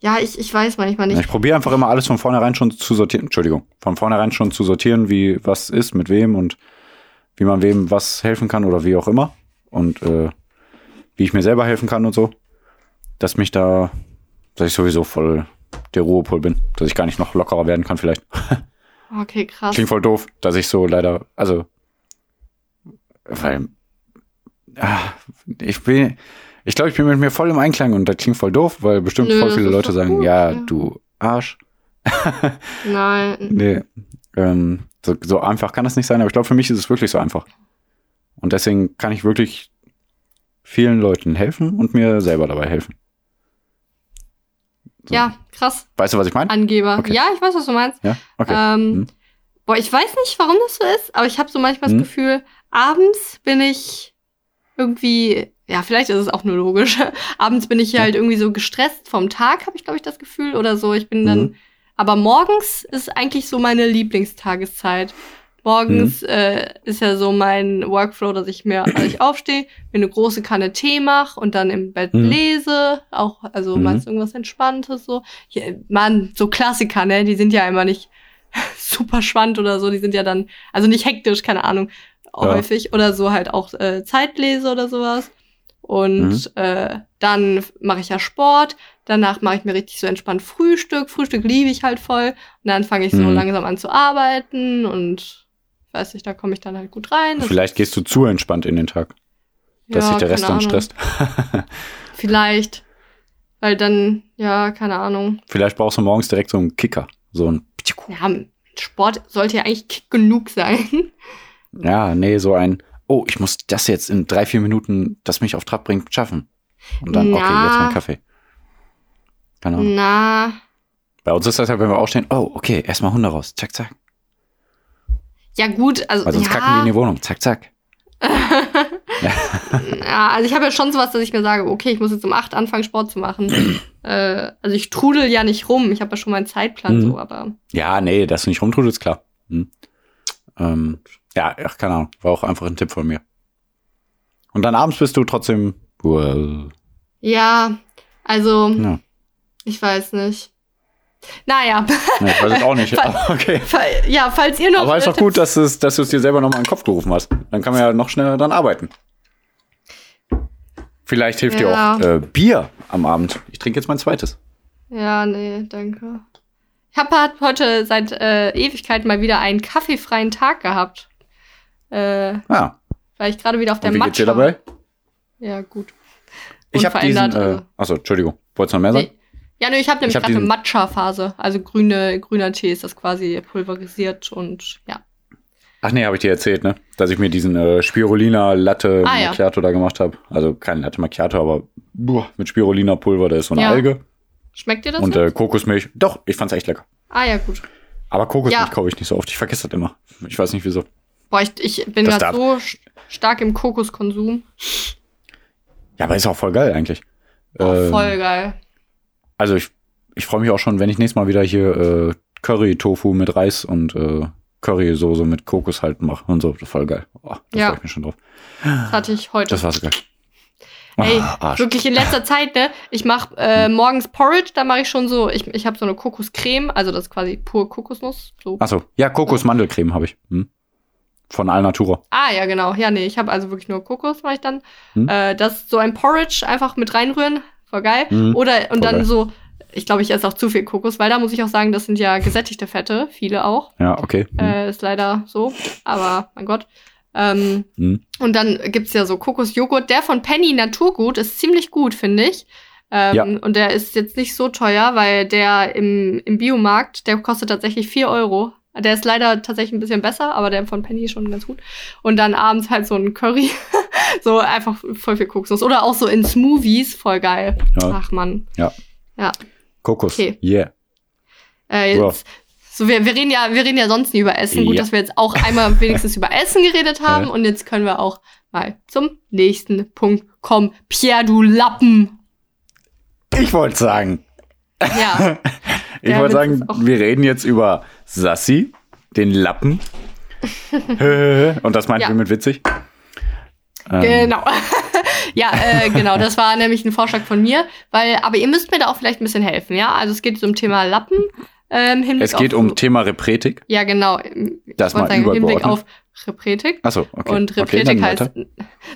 Ja, ich, ich weiß manchmal Ich, nicht. probiere einfach immer alles von vornherein schon zu sortieren. Entschuldigung, von vornherein schon zu sortieren, wie was ist, mit wem und wie man wem was helfen kann oder wie auch immer. Und äh, wie ich mir selber helfen kann und so. Dass mich da, dass ich sowieso voll der Ruhepol bin. Dass ich gar nicht noch lockerer werden kann vielleicht. Okay, krass. Klingt voll doof, dass ich so leider, also, weil, ah, ich bin, ich glaube, ich bin mit mir voll im Einklang und das klingt voll doof, weil bestimmt Nö, voll viele Leute sagen, gut, ja, ja. du Arsch. Nein. Nee, ähm, so, so einfach kann das nicht sein, aber ich glaube, für mich ist es wirklich so einfach. Und deswegen kann ich wirklich vielen Leuten helfen und mir selber dabei helfen. So. Ja, krass. Weißt du, was ich meine? Angeber. Okay. Ja, ich weiß, was du meinst. Ja, okay. Ähm, Mhm. Boah, ich weiß nicht, warum das so ist, aber ich habe so manchmal Mhm. das Gefühl, abends bin ich irgendwie, ja, vielleicht ist es auch nur logisch. abends bin ich Ja. halt irgendwie so gestresst vom Tag, habe ich, glaube ich, das Gefühl. Oder so. Ich bin dann. Mhm. Aber morgens ist eigentlich so meine Lieblingstageszeit. Morgens Mhm. äh, ist ja so mein Workflow, dass ich mir, als ich aufstehe, mir eine große Kanne Tee mache und dann im Bett Mhm. lese. Auch, also Mhm. meist irgendwas Entspanntes so. Hier, Mann, so Klassiker, ne? Die sind ja immer nicht super spannend oder so. Die sind ja dann, also nicht hektisch, keine Ahnung. häufig. Oder so halt auch äh, Zeitlese oder sowas. Und äh, dann mache ich ja Sport. Danach mache ich mir richtig so entspannt Frühstück. Frühstück liebe ich halt voll. Und dann fange ich so Mhm. langsam an zu arbeiten und weiß nicht, da komme ich dann halt gut rein. Das Vielleicht gehst du zu entspannt in den Tag, dass ja, sich der Rest dann stresst. Vielleicht. Weil dann, ja, keine Ahnung. Vielleicht brauchst du morgens direkt so einen Kicker. So ein Ja, Sport sollte ja eigentlich kick genug sein. Ja, nee, so ein, oh, ich muss das jetzt in drei, vier Minuten, das mich auf Trab bringt, schaffen. Und dann, okay, Na. jetzt mein Kaffee. Keine Ahnung. Na, Bei uns ist das ja, wenn wir aufstehen, oh, okay, erstmal Hunde raus, zack, zack. ja gut, also Weil sonst kacken die in ja, die Wohnung, zack, zack. ja, also ich habe ja schon sowas, dass ich mir sage, okay, ich muss jetzt um acht anfangen, Sport zu machen. äh, also ich trudel ja nicht rum, ich habe ja schon meinen Zeitplan Mhm. so, aber Ja, nee, dass du nicht rumtrudelst, klar. Hm. Ähm, ja, ach, keine Ahnung, war auch einfach ein Tipp von mir. Und dann abends bist du trotzdem, well, ja, also ja. Ich weiß nicht. Naja, Nee, ich weiß es auch nicht. aber okay. fa- ja, falls ihr noch Aber ist doch gut, dass, es, dass du es dir selber nochmal in den Kopf gerufen hast. Dann kann man ja noch schneller dran arbeiten. Vielleicht hilft Ja. dir auch äh, Bier am Abend. Ich trinke jetzt mein zweites. Ja, nee, danke. Ich habe halt heute seit äh, Ewigkeit mal wieder einen kaffeefreien Tag gehabt. Äh, Ah, weil ich gerade wieder auf der und wie geht's dir dabei? Ja, gut. Ich habe diesen. Äh, also. achso, Entschuldigung. Wolltest du noch mehr sagen? Ja, nee, ich habe nämlich hab gerade eine Matcha-Phase. Also grüne, grüner Tee ist das quasi pulverisiert und ja. Ach nee, habe ich dir erzählt, ne? Dass ich mir diesen äh, Spirulina Latte Ah, ja. Macchiato da gemacht habe. Also kein Latte Macchiato, aber boah, mit Spirulina Pulver, da ist so eine Ja. Alge. Schmeckt dir das? Und äh, Kokosmilch. Doch, ich fand's echt lecker. ah, ja, gut. Aber Kokosmilch Ja. kaufe ich nicht so oft. Ich vergesse das immer. Ich weiß nicht wieso. Boah, ich, ich bin Das gerade so st- stark im Kokoskonsum. Ja, aber ist auch voll geil eigentlich. Oh, Ähm, voll geil. Also ich, ich freue mich auch schon, wenn ich nächstes Mal wieder hier äh, Curry-Tofu mit Reis und äh, Currysoße mit Kokos halt mache und so. Das ist voll geil. Oh, da Ja. freue ich mich schon drauf. Das hatte ich heute. Das war so geil. Ey, Ah, Arsch. wirklich in letzter Zeit, ne? Ich mache äh, morgens Porridge, da mache ich schon so, ich, ich habe so eine Kokoscreme, also das ist quasi pur Kokosnuss. So. Achso, ja, Kokos-Mandelcreme habe ich. Hm. Von Alnatura. Ah, ja, genau. Ja, nee, ich habe also wirklich nur Kokos, mache ich dann. Hm. Äh, das ist so ein Porridge einfach mit reinrühren, voll geil. Hm. Oder und dann geil. so, ich glaube, ich esse auch zu viel Kokos, weil da muss ich auch sagen, das sind ja gesättigte Fette, viele auch. Ja, okay. Hm. Äh, ist leider so, aber mein Gott. Ähm, Hm. Und dann gibt's ja so Kokosjoghurt. Der von Penny Naturgut ist ziemlich gut, finde ich. Ähm, Ja. Und der ist jetzt nicht so teuer, weil der im, im Biomarkt, der kostet tatsächlich 4 Euro. Der ist leider tatsächlich ein bisschen besser, aber der von Penny ist schon ganz gut. Und dann abends halt so ein Curry. so einfach voll viel Kokosnuss. Oder auch so in Smoothies, voll geil. Ja. Ach man. Kokos. okay. Yeah. Äh, Ja. jetzt, so wir, wir reden ja, wir reden ja sonst nie über Essen. Gut, Ja. dass wir jetzt auch einmal wenigstens über Essen geredet haben. Ja. Und jetzt können wir auch mal zum nächsten Punkt kommen. Pierre, du Lappen. Ich wollte sagen, Ja. ich Der wollte sagen, wir reden jetzt über Sassi, den Lappen. Und das meinten Ja. wir mit witzig. Ähm, Genau. ja, äh, genau. Das war nämlich ein Vorschlag von mir, weil, aber ihr müsst mir da auch vielleicht ein bisschen helfen, ja? Also es geht zum Thema Lappen. Ähm, Es geht um Thema Repretik. Ja, genau. Das mal sagen, Hinblick auf Repretik. Achso, okay. Und okay, Repretik dann heißt. weiter.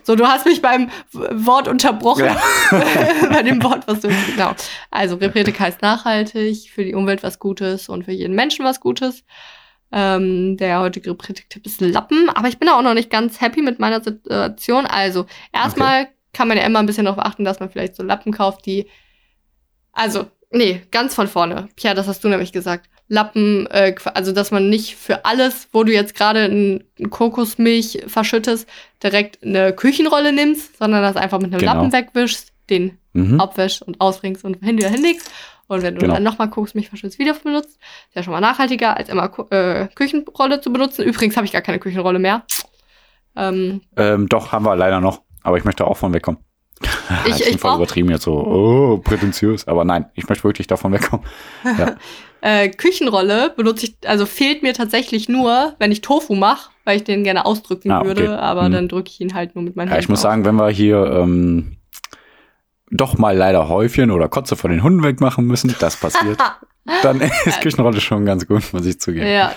So, du hast mich beim Wort unterbrochen. Ja. bei dem Wort, was du. Genau. Also, Repretik heißt nachhaltig, für die Umwelt was Gutes und für jeden Menschen was Gutes. Ähm, der heutige Repretik-Tipp ist Lappen, aber ich bin auch noch nicht ganz happy mit meiner Situation. Also, erstmal kann man ja immer ein bisschen darauf achten, dass man vielleicht so Lappen kauft, die. Also, nee, ganz von vorne. Pia, das hast du nämlich gesagt. Lappen, äh, also dass man nicht für alles, wo du jetzt gerade ein, Kokosmilch verschüttest, direkt eine Küchenrolle nimmst, sondern das einfach mit einem Genau. Lappen wegwischst, den Mhm. abwäschst und ausbringst und hin wieder hinlegst. Und wenn du Genau. dann nochmal Kokosmilch verschützt, wieder benutzt, ist ja schon mal nachhaltiger, als immer äh, Küchenrolle zu benutzen. Übrigens habe ich gar keine Küchenrolle mehr. Ähm, Ähm, doch, haben wir leider noch. Aber ich möchte auch von wegkommen. Ich- ich voll übertrieben jetzt so, oh, prätentiös. Aber nein, ich möchte wirklich davon wegkommen. Ja. äh, Küchenrolle benutze ich, also fehlt mir tatsächlich nur, wenn ich Tofu mache, weil ich den gerne ausdrücken Ah, okay. würde, aber Hm. dann drücke ich ihn halt nur mit meinen Ja, Händen. ich muss aus. sagen, wenn wir hier ähm, doch mal leider Häufchen oder Kotze von den Hunden wegmachen müssen, das passiert, dann ist Küchenrolle schon ganz gut, muss ich zugeben. Ja,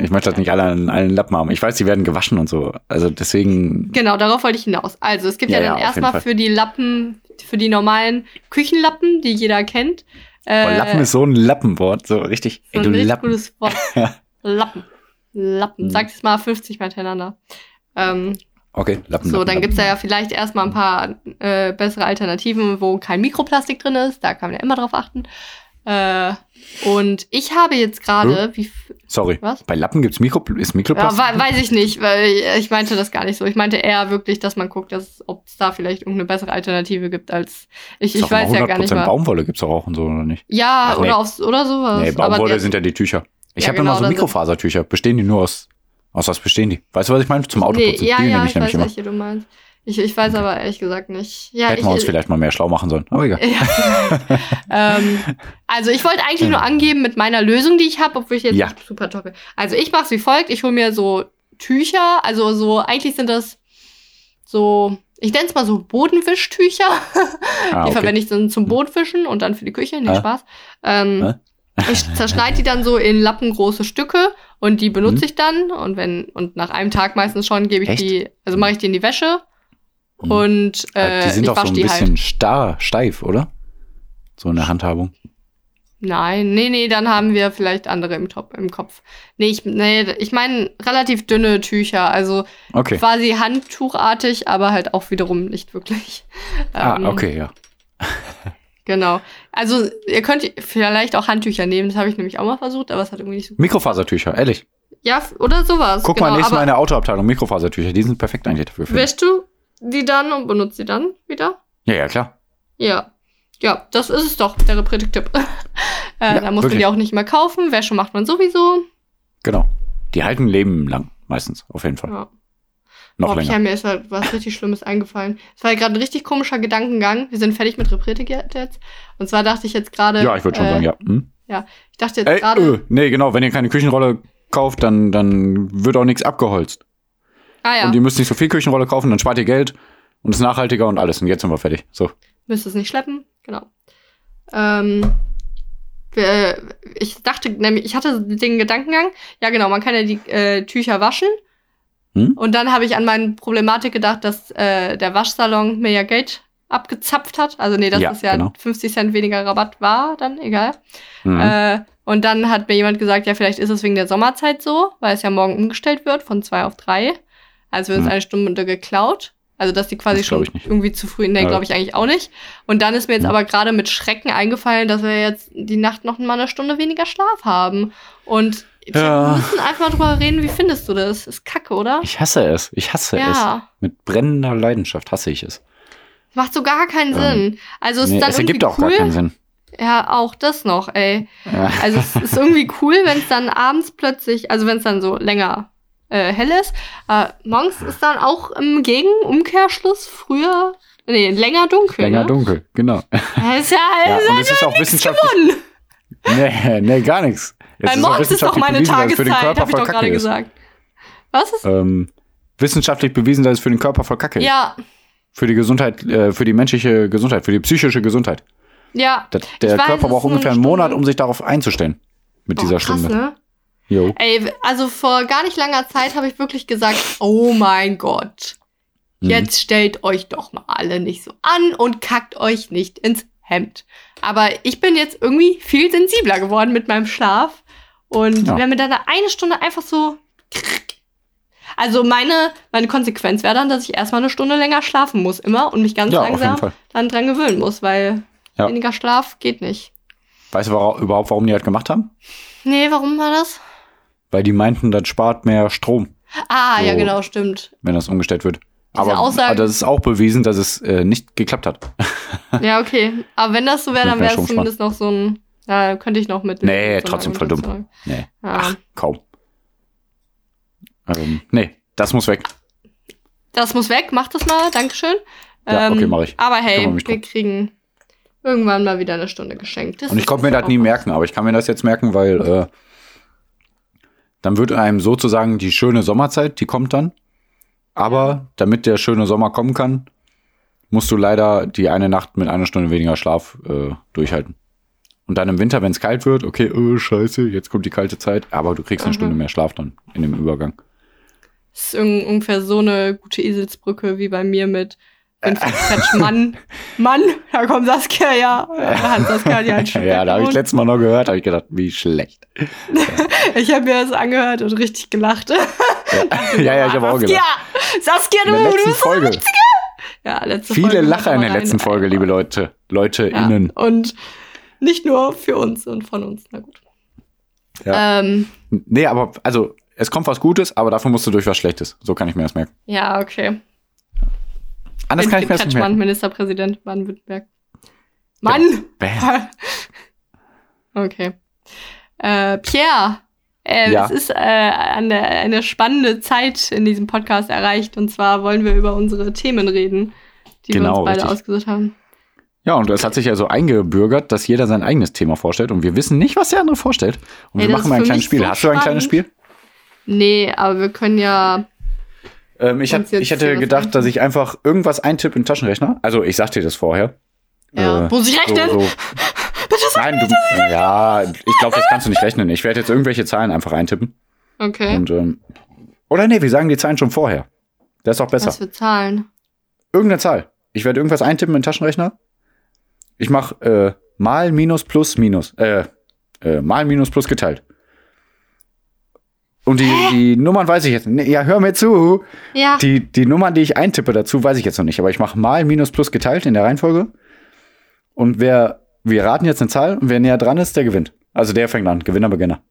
Ich möchte das nicht alle an allen Lappen haben. Ich weiß, die werden gewaschen und so. Also deswegen. Genau, darauf wollte ich hinaus. Also, es gibt ja, Ja, ja, dann jeden erstmal für die Lappen, für die normalen Küchenlappen, die jeder kennt. Äh, Boah, Lappen ist so ein Lappenwort. So richtig. so Ey, ein du richtig Lappen. gutes Wort. Lappen. Lappen. Mhm. Sag es mal 50 Mal hintereinander. Ähm, Okay, Lappen. so, Lappen, dann gibt's da Lappen. ja vielleicht erstmal ein paar äh, bessere Alternativen, wo kein Mikroplastik drin ist. Da kann man ja immer drauf achten. Äh, und ich habe jetzt gerade, f- Sorry. Was? Bei Lappen gibt's Mikro, ist Ja, Mikroplastik? we- weiß ich nicht, weil ich, ich meinte das gar nicht so. Ich meinte eher wirklich, dass man guckt, dass, ob es da vielleicht irgendeine bessere Alternative gibt als ich. Ich weiß ja gar nicht 100% mal. Baumwolle gibt's doch auch und so, oder nicht? Ja, Ach, nee. oder aufs, oder sowas. Nee, Aber Baumwolle der- sind ja die Tücher. Ich Ja, habe genau, immer so Mikrofasertücher. Bestehen die nur aus, aus was bestehen die? Weißt du, was ich meine? Zum nee, Autoputzen. ja, die ja, ich ich weiß, immer. welche du meinst. Ich, ich weiß aber ehrlich gesagt nicht. Ja, Hätten ich, wir uns vielleicht mal mehr schlau machen sollen. Aber egal. Ja. ähm, also ich wollte eigentlich nur angeben mit meiner Lösung, die ich habe, obwohl ich jetzt Ja. super toppe. Also ich mache es wie folgt. Ich hole mir so Tücher, also so, eigentlich sind das so, ich nenne es mal so Bodenwischtücher. Ah, Die okay. verwende ich dann zum Bootwischen und dann für die Küche. Nee, Ah. Spaß. Ähm, Ah. Ich zerschneide die dann so in lappengroße Stücke und die benutze Mhm. ich dann. Und wenn, und nach einem Tag meistens schon gebe ich Echt? die, also mache ich die in die Wäsche Mhm. und äh, die sind doch so ein bisschen halt. starr, steif, oder? So eine Handhabung. Nein, nee, nee, dann haben wir vielleicht andere im, Top, im Kopf. Nee, ich, nee, ich meine relativ dünne Tücher, also Okay. quasi handtuchartig, aber halt auch wiederum nicht wirklich. Ah, Ähm, okay, ja. Genau. Also ihr könnt vielleicht auch Handtücher nehmen, das habe ich nämlich auch mal versucht, aber es hat irgendwie nicht so Mikrofasertücher, ehrlich. Ja, oder sowas. Guck genau, mal nächstes Mal in der Autoabteilung. Mikrofasertücher, die sind perfekt eigentlich dafür. wäschst du die dann und benutzt sie dann wieder? Ja, ja, klar. Ja. Ja, das ist es doch, der Reprädik-Tipp. äh, Ja, da muss man wirklich. die auch nicht mehr kaufen. Wäsche macht man sowieso. Genau. Die halten Leben lang, meistens, auf jeden Fall. Ja. Noch Boah, länger. Pierre, mir ist halt was richtig Schlimmes eingefallen. Es war gerade ein richtig komischer Gedankengang. Wir sind fertig mit Repretik jetzt. Und zwar dachte ich jetzt gerade. Ja, ich würde schon äh, sagen, ja. Hm? Ich dachte jetzt gerade. öh, nee, genau, wenn ihr keine Küchenrolle kauft, dann, dann wird auch nichts abgeholzt. ah ja, Und ihr müsst nicht so viel Küchenrolle kaufen, dann spart ihr Geld und ist nachhaltiger und alles. Und jetzt sind wir fertig. So. müsst es nicht schleppen. Genau. Ähm, wir- ich dachte nämlich, ich hatte den Gedankengang, ja genau, man kann ja die äh, Tücher waschen. Hm? Und dann habe ich an meine Problematik gedacht, dass äh, der Waschsalon mir ja Geld abgezapft hat. Also nee, das Ja, ist ja genau. 50 Cent weniger Rabatt war, dann egal. Mhm. Äh, und dann hat mir jemand gesagt, ja, vielleicht ist es wegen der Sommerzeit so, weil es ja morgen umgestellt wird von zwei auf drei. Also wird uns Hm. eine Stunde geklaut. Also, dass die quasi Das schon irgendwie zu früh, nee, Ja. glaube ich eigentlich auch nicht. Und dann ist mir jetzt Hm. aber gerade mit Schrecken eingefallen, dass wir jetzt die Nacht noch mal eine Stunde weniger Schlaf haben. Und Ja. wir müssen einfach mal drüber reden, wie findest du das? Ist kacke, oder? Ich hasse es. Ich hasse es. ja. Mit brennender Leidenschaft hasse ich es. Macht so gar keinen Ähm, Sinn. Also es Nee, es ergibt auch cool. gar keinen Sinn. Ja, auch das noch, ey. Ja. Also es ist irgendwie cool, wenn es dann abends plötzlich, also wenn es dann so länger äh, hell ist. Äh, morgens ist dann auch im Gegenumkehrschluss früher, nee, länger dunkel. Länger ne? dunkel, genau. Das ist ja, ist ja und es ist auch wissenschaftlich. gewonnen. Nee, nee, gar nichts. Ist auch morgens ist doch meine bewiesen, Tageszeit, habe ich doch gerade gesagt. Was ist? Ähm, wissenschaftlich bewiesen, dass es für den Körper voll Kacke ist. Ja, Für die Gesundheit, äh, für die menschliche Gesundheit, für die psychische Gesundheit. ja. Der, der es Körper braucht ungefähr eine einen Monat, um sich darauf einzustellen. Mit Boah, dieser krass, Stunde. ne? Jo. Ey, also vor gar nicht langer Zeit habe ich wirklich gesagt, oh mein Gott, Mhm. jetzt stellt euch doch mal alle nicht so an und kackt euch nicht ins Hemd. Aber ich bin jetzt irgendwie viel sensibler geworden mit meinem Schlaf. Und Ja. wenn mir dann eine Stunde einfach so. Also meine, meine Konsequenz wäre dann, dass ich erstmal eine Stunde länger schlafen muss, immer und mich ganz Ja, langsam dann dran gewöhnen muss, weil Ja. weniger Schlaf geht nicht. Weißt du wora- überhaupt, warum die das gemacht haben? Nee, warum war das? Weil die meinten, das spart mehr Strom, Ah, ja, So. genau, stimmt. wenn das umgestellt wird. Diese Aber Aussage- das ist auch bewiesen, dass es äh, nicht geklappt hat. Ja, okay. Aber wenn das so wäre, dann wäre es zumindest noch so ein. Ja, könnte ich noch mit. Nee, trotzdem voll dumm. Nee. Ja. Ach, kaum. Ähm, nee, das muss weg. Das muss weg, mach das mal, Dankeschön. Ja, okay, mach ich. Aber hey, wir kriegen irgendwann mal wieder eine Stunde geschenkt. Das Und ich konnte mir das nie merken, aber ich kann mir das jetzt merken, weil äh, dann wird einem sozusagen die schöne Sommerzeit, die kommt dann. Aber damit der schöne Sommer kommen kann, musst du leider die eine Nacht mit einer Stunde weniger Schlaf äh, durchhalten. Und dann im Winter, wenn es kalt wird, okay, oh, scheiße, jetzt kommt die kalte Zeit, aber du kriegst eine Mhm. Stunde mehr Schlaf dann in dem Übergang. Das ist un- ungefähr so eine gute Eselsbrücke wie bei mir mit Winfried Kretsch. Mann, Mann, da kommt Saskia ja. Da hat Saskia ja ein ja, da habe ich letztes Mal noch gehört, habe ich gedacht, wie schlecht. Ich habe mir das angehört und richtig gelacht. ja, ja, ich habe auch Saskia, gelacht. Saskia, In du, du bist Folge. Ja, letzte Viele Folge Lacher in der letzten. Folge, liebe Leute. Leute Ja, innen. Und nicht nur für uns und von uns. Na gut. Ja. Ähm, Nee, aber also es kommt was Gutes, aber dafür musst du durch was Schlechtes. So kann ich mir das merken. ja, okay. Anders kann ich mir das nicht merken. Ministerpräsident Baden-Württemberg. Mann! Bam. Okay. Äh, Pierre, äh, Ja. es ist äh, eine, eine spannende Zeit in diesem Podcast erreicht. Und zwar wollen wir über unsere Themen reden, die wir Genau, uns beide richtig. ausgesucht haben. Ja, und es hat sich ja so eingebürgert, dass jeder sein eigenes Thema vorstellt und wir wissen nicht, was der andere vorstellt. Und Ey, wir machen mal ein kleines Spiel. so Hast du ein kleines Spiel? Nee, aber wir können ja. Ähm, ich, jetzt ich hätte gedacht, dass ich einfach irgendwas eintippe in den Taschenrechner. Also ich sag dir das vorher. Ja. Äh, Muss ich rechnen? So, so. Nein, du, ja, ich glaube, das kannst du nicht rechnen. Ich werde jetzt irgendwelche Zahlen einfach eintippen. Okay. Und, ähm, oder nee, wir sagen die Zahlen schon vorher. Das ist auch besser. Was für Zahlen? Irgendeine Zahl. Ich werde irgendwas eintippen in den Taschenrechner. Ich mache äh, mal, minus, plus, minus. Äh, äh, mal, minus, plus geteilt. Und die, die Nummern weiß ich jetzt. Ja, hör mir zu. Ja. Die, die Nummern, die ich eintippe dazu, weiß ich jetzt noch nicht. Aber ich mache mal, minus, plus geteilt in der Reihenfolge. Und wer, wir raten jetzt eine Zahl und wer näher dran ist, der gewinnt. Also der fängt an. Gewinner, Beginner.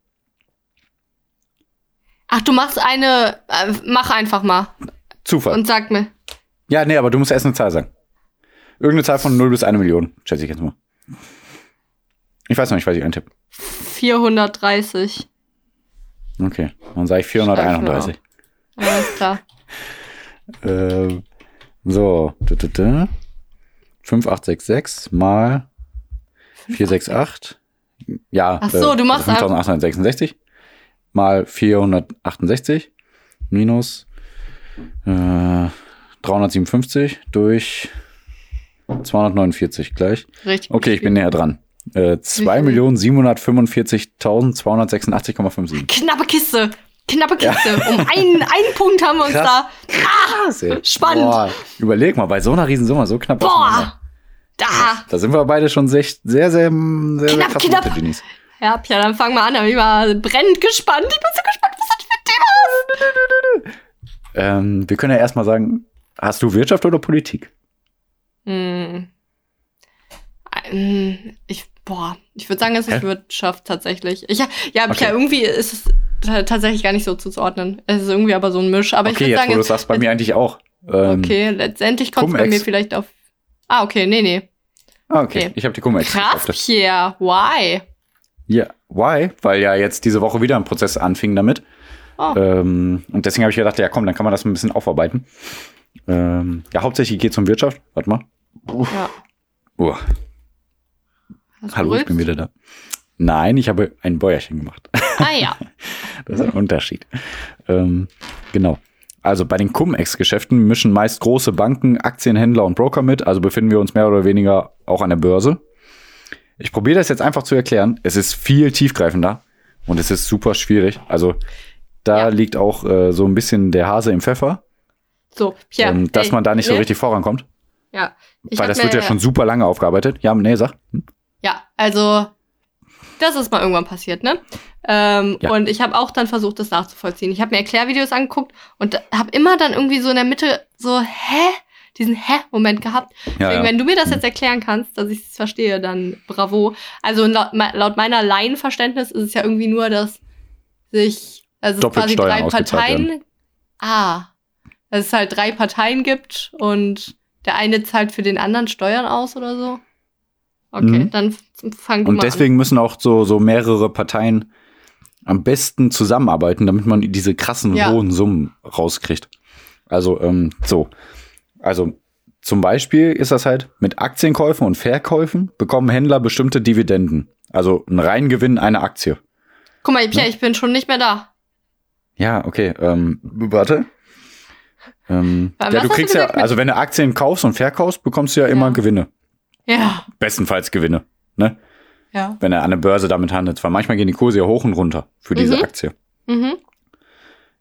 Ach, du machst eine. Äh, mach einfach mal Zufall. und sag mir. ja, nee, aber du musst erst eine Zahl sagen. Irgendeine Zahl von 0 bis 1 Million, schätze ich jetzt mal. Ich weiß noch nicht, was ich eintippe. 430. Okay, dann sage ich 431. Alles klar. Ähm, so, du, du, du. 5866 mal 468. Ja, Ach so, du machst 5866 mal 468 minus äh, 357 durch 249 gleich. Richtig. Okay, ich bin näher dran. Äh, viel? 2.745.246,57. Knappe Kiste. Knappe Kiste. Um einen, einen Punkt haben wir uns Krass. da. Sehr spannend. Boah, überleg mal, bei so einer Riesensumme, so knapp. Boah. Da. Da sind wir beide schon sehr, sehr, sehr, sehr, sehr Knapp, krass knapp. Mathe-Genies. Ja, ja, dann fangen wir an. Ich mal brennend gespannt. Ich bin so gespannt, was das für ein Thema ist. Ähm, wir können ja erstmal sagen, hast du Wirtschaft oder Politik? Hm. Ähm, Ich, boah, ich würde sagen, es ist Hä? Wirtschaft tatsächlich. Ich, ja, Okay. ja, irgendwie ist es ta- tatsächlich gar nicht so zuzuordnen. Es ist irgendwie aber so ein Misch. Aber ich okay, würde jetzt sagen, wo du es- sagst, bei mir eigentlich auch. Ähm, okay, letztendlich kommt es bei mir vielleicht auf. Ah, okay, nee, nee. ah, okay. okay. Ich habe die Cum-Ex. Krass. Pierre. Why? Ja, why? Weil ja jetzt diese Woche wieder ein Prozess anfing damit. Oh. Ähm, und deswegen habe ich gedacht, ja komm, dann kann man das ein bisschen aufarbeiten. Ähm, ja, hauptsächlich geht es um Wirtschaft. Warte mal. Ja. Uh, Hast du hallo, ich gerülpst? bin wieder da. Nein, ich habe ein Bäuerchen gemacht. Ah ja. Das ist ein Unterschied. Ähm, genau. Also bei den Cum-Ex-Geschäften mischen meist große Banken, Aktienhändler und Broker mit, also befinden wir uns mehr oder weniger auch an der Börse. Ich probiere das jetzt einfach zu erklären. Es ist viel tiefgreifender und es ist super schwierig. Also da Ja. liegt auch äh, so ein bisschen der Hase im Pfeffer, So, Pierre. ähm, dass ey, man da nicht so ne? richtig vorankommt. Ja. Ich weil das wird ja schon super lange aufgearbeitet. Ja, nee, sag. Hm? Ja, also das ist mal irgendwann passiert, ne? Ähm, Ja. Und ich habe auch dann versucht, das nachzuvollziehen. Ich habe mir Erklärvideos angeguckt und habe immer dann irgendwie so in der Mitte so, hä? Diesen Hä-Moment gehabt. Ja, Deswegen, ja. wenn du mir das jetzt erklären kannst, dass ich es verstehe, dann bravo. Also laut, laut meiner Laienverständnis ist es ja irgendwie nur, dass sich, also quasi drei Parteien. Ah. Dass es halt drei Parteien gibt und der eine zahlt für den anderen Steuern aus oder so. Okay, Mhm. dann f- fang du Und mal deswegen müssen auch so, so mehrere Parteien am besten zusammenarbeiten, damit man diese krassen Ja. hohen Summen rauskriegt. Also ähm, so. Also zum Beispiel ist das halt mit Aktienkäufen und Verkäufen bekommen Händler bestimmte Dividenden. Also ein Reingewinn einer Aktie. an. Guck mal, Pierre, ich bin schon nicht mehr da. Ja, okay. Ähm, warte. Ähm, ja, du du kriegst ja, gesagt mit- also wenn du Aktien kaufst und verkaufst, bekommst du ja immer Ja. Gewinne. Ja, Bestenfalls Gewinne. Ne? Ja. wenn er an der Börse damit handelt. Weil manchmal gehen die Kurse ja hoch und runter für diese Mhm. Aktie. Mhm.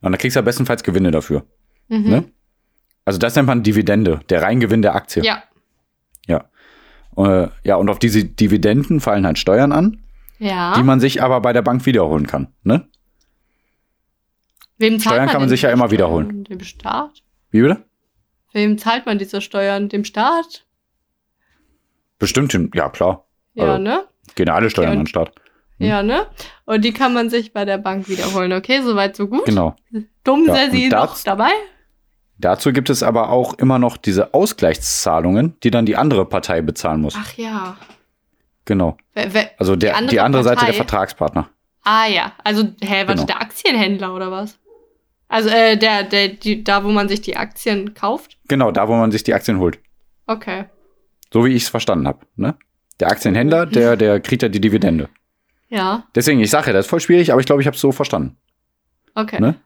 Und da kriegst du ja bestenfalls Gewinne dafür. Mhm. Ne? Also das nennt man Dividende, der Reingewinn der Aktie. Ja. Äh, ja, und auf diese Dividenden fallen halt Steuern an, Ja. die man sich aber bei der Bank wiederholen kann. Ne? Wem zahlt Steuern kann man sich ja immer Steuern? wiederholen. Dem Staat? Wie bitte? Wem zahlt man diese Steuern? Dem Staat? Bestimmt, ja klar. Ja, Also, ne? Gehen ja alle Steuern Okay, an den Staat. Hm. Ja, ne? Und die kann man sich bei der Bank wiederholen. Okay, soweit, so gut. Genau. Dumm Ja, sei sie noch dabei? Dazu gibt es aber auch immer noch diese Ausgleichszahlungen, die dann die andere Partei bezahlen muss. Ach ja. Genau. Wer, wer, Also der, Die die andere andere, Seite der Vertragspartner. ah ja. Also, hä, warte, Genau. der Aktienhändler oder was? Also, äh, der, der, die, da, wo man sich die Aktien kauft? Genau, da, wo man sich die Aktien holt. Okay. So wie ich es verstanden habe. Ne? Der Aktienhändler, der, der kriegt ja die Dividende. Ja, Deswegen, ich sage ja, das ist voll schwierig, aber ich glaube, ich habe es so verstanden. okay. Ne?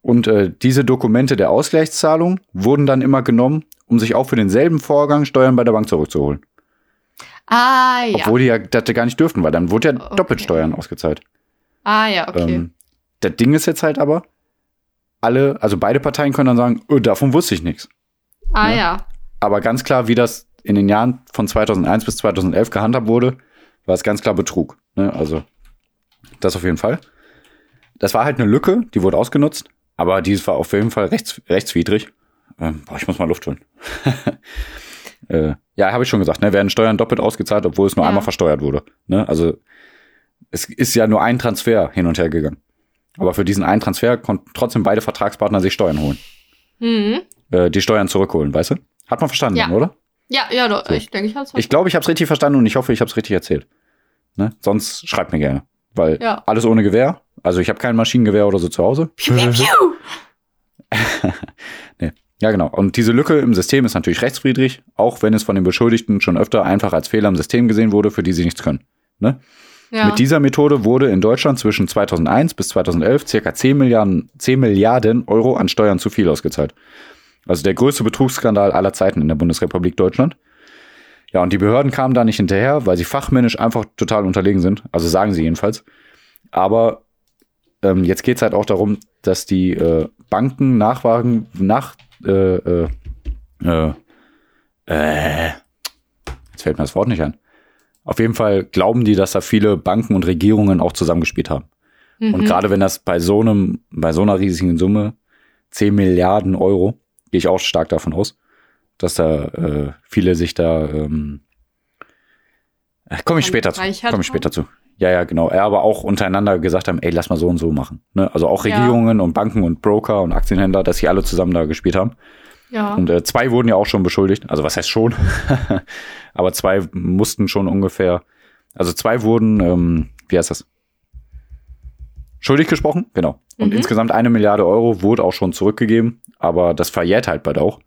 Und äh, diese Dokumente der Ausgleichszahlung wurden dann immer genommen, um sich auch für denselben Vorgang Steuern bei der Bank zurückzuholen. Ah ja. Obwohl die ja das gar nicht dürften, weil dann wurde ja Okay. doppelt Steuern ausgezahlt. ah ja, okay. Ähm, das Ding ist jetzt halt aber, alle, also beide Parteien können dann sagen, oh, davon wusste ich nichts. ah ne? ja. Aber ganz klar, wie das in den Jahren von 2001 bis 2011 gehandhabt wurde, war es ganz klar Betrug. Ne? Also das auf jeden Fall. Das war halt eine Lücke, die wurde ausgenutzt, aber die war auf jeden Fall rechts, rechtswidrig. Ähm, boah, ich muss mal Luft holen. äh, ja, habe ich schon gesagt, ne, werden Steuern doppelt ausgezahlt, obwohl es nur Ja. einmal versteuert wurde. Ne? Also es ist ja nur ein Transfer hin und her gegangen. Aber für diesen einen Transfer konnten trotzdem beide Vertragspartner sich Steuern holen. Mhm. Äh, die Steuern zurückholen, weißt du? Hat man verstanden, Ja. oder? Ja, ja, doch, So. ich denke, ich hab's Ich glaube, ich habe es richtig verstanden und ich hoffe, ich habe es richtig erzählt. Ne? Sonst schreibt mir gerne. Weil Ja. alles ohne Gewehr. Also ich habe kein Maschinengewehr oder so zu Hause. Piu, piu, piu. Ja, genau. Und diese Lücke im System ist natürlich rechtswidrig, auch wenn es von den Beschuldigten schon öfter einfach als Fehler im System gesehen wurde, für die sie nichts können. Ne? Ja. Mit dieser Methode wurde in Deutschland zwischen 2001 bis 2011 circa 10 Milliarden, 10 Milliarden Euro an Steuern zu viel ausgezahlt. Also der größte Betrugsskandal aller Zeiten in der Bundesrepublik Deutschland. Ja, und die Behörden kamen da nicht hinterher, weil sie fachmännisch einfach total unterlegen sind. Also sagen sie jedenfalls. Aber ähm, jetzt geht's halt auch darum, dass die äh, Banken nachwagen, nach, äh, äh, äh, äh, jetzt fällt mir das Wort nicht ein. Auf jeden Fall glauben die, dass da viele Banken und Regierungen auch zusammengespielt haben. Mhm. Und gerade wenn das bei so einem, bei so einer riesigen Summe 10 Milliarden Euro, gehe ich auch stark davon aus, dass da äh, viele sich da ähm, äh, komme ich später zu. Komme ich später zu. Ja, ja, genau. Er aber auch untereinander gesagt haben, ey, lass mal so und so machen. Ne? Also auch Ja. Regierungen und Banken und Broker und Aktienhändler, dass sie alle zusammen da gespielt haben. Ja. Und äh, zwei wurden ja auch schon beschuldigt. Also was heißt schon? Aber zwei mussten schon ungefähr. Also zwei wurden, ähm, wie heißt das? Schuldig gesprochen, genau. Und Mhm. insgesamt eine Milliarde Euro wurde auch schon zurückgegeben, aber das verjährt halt bald auch.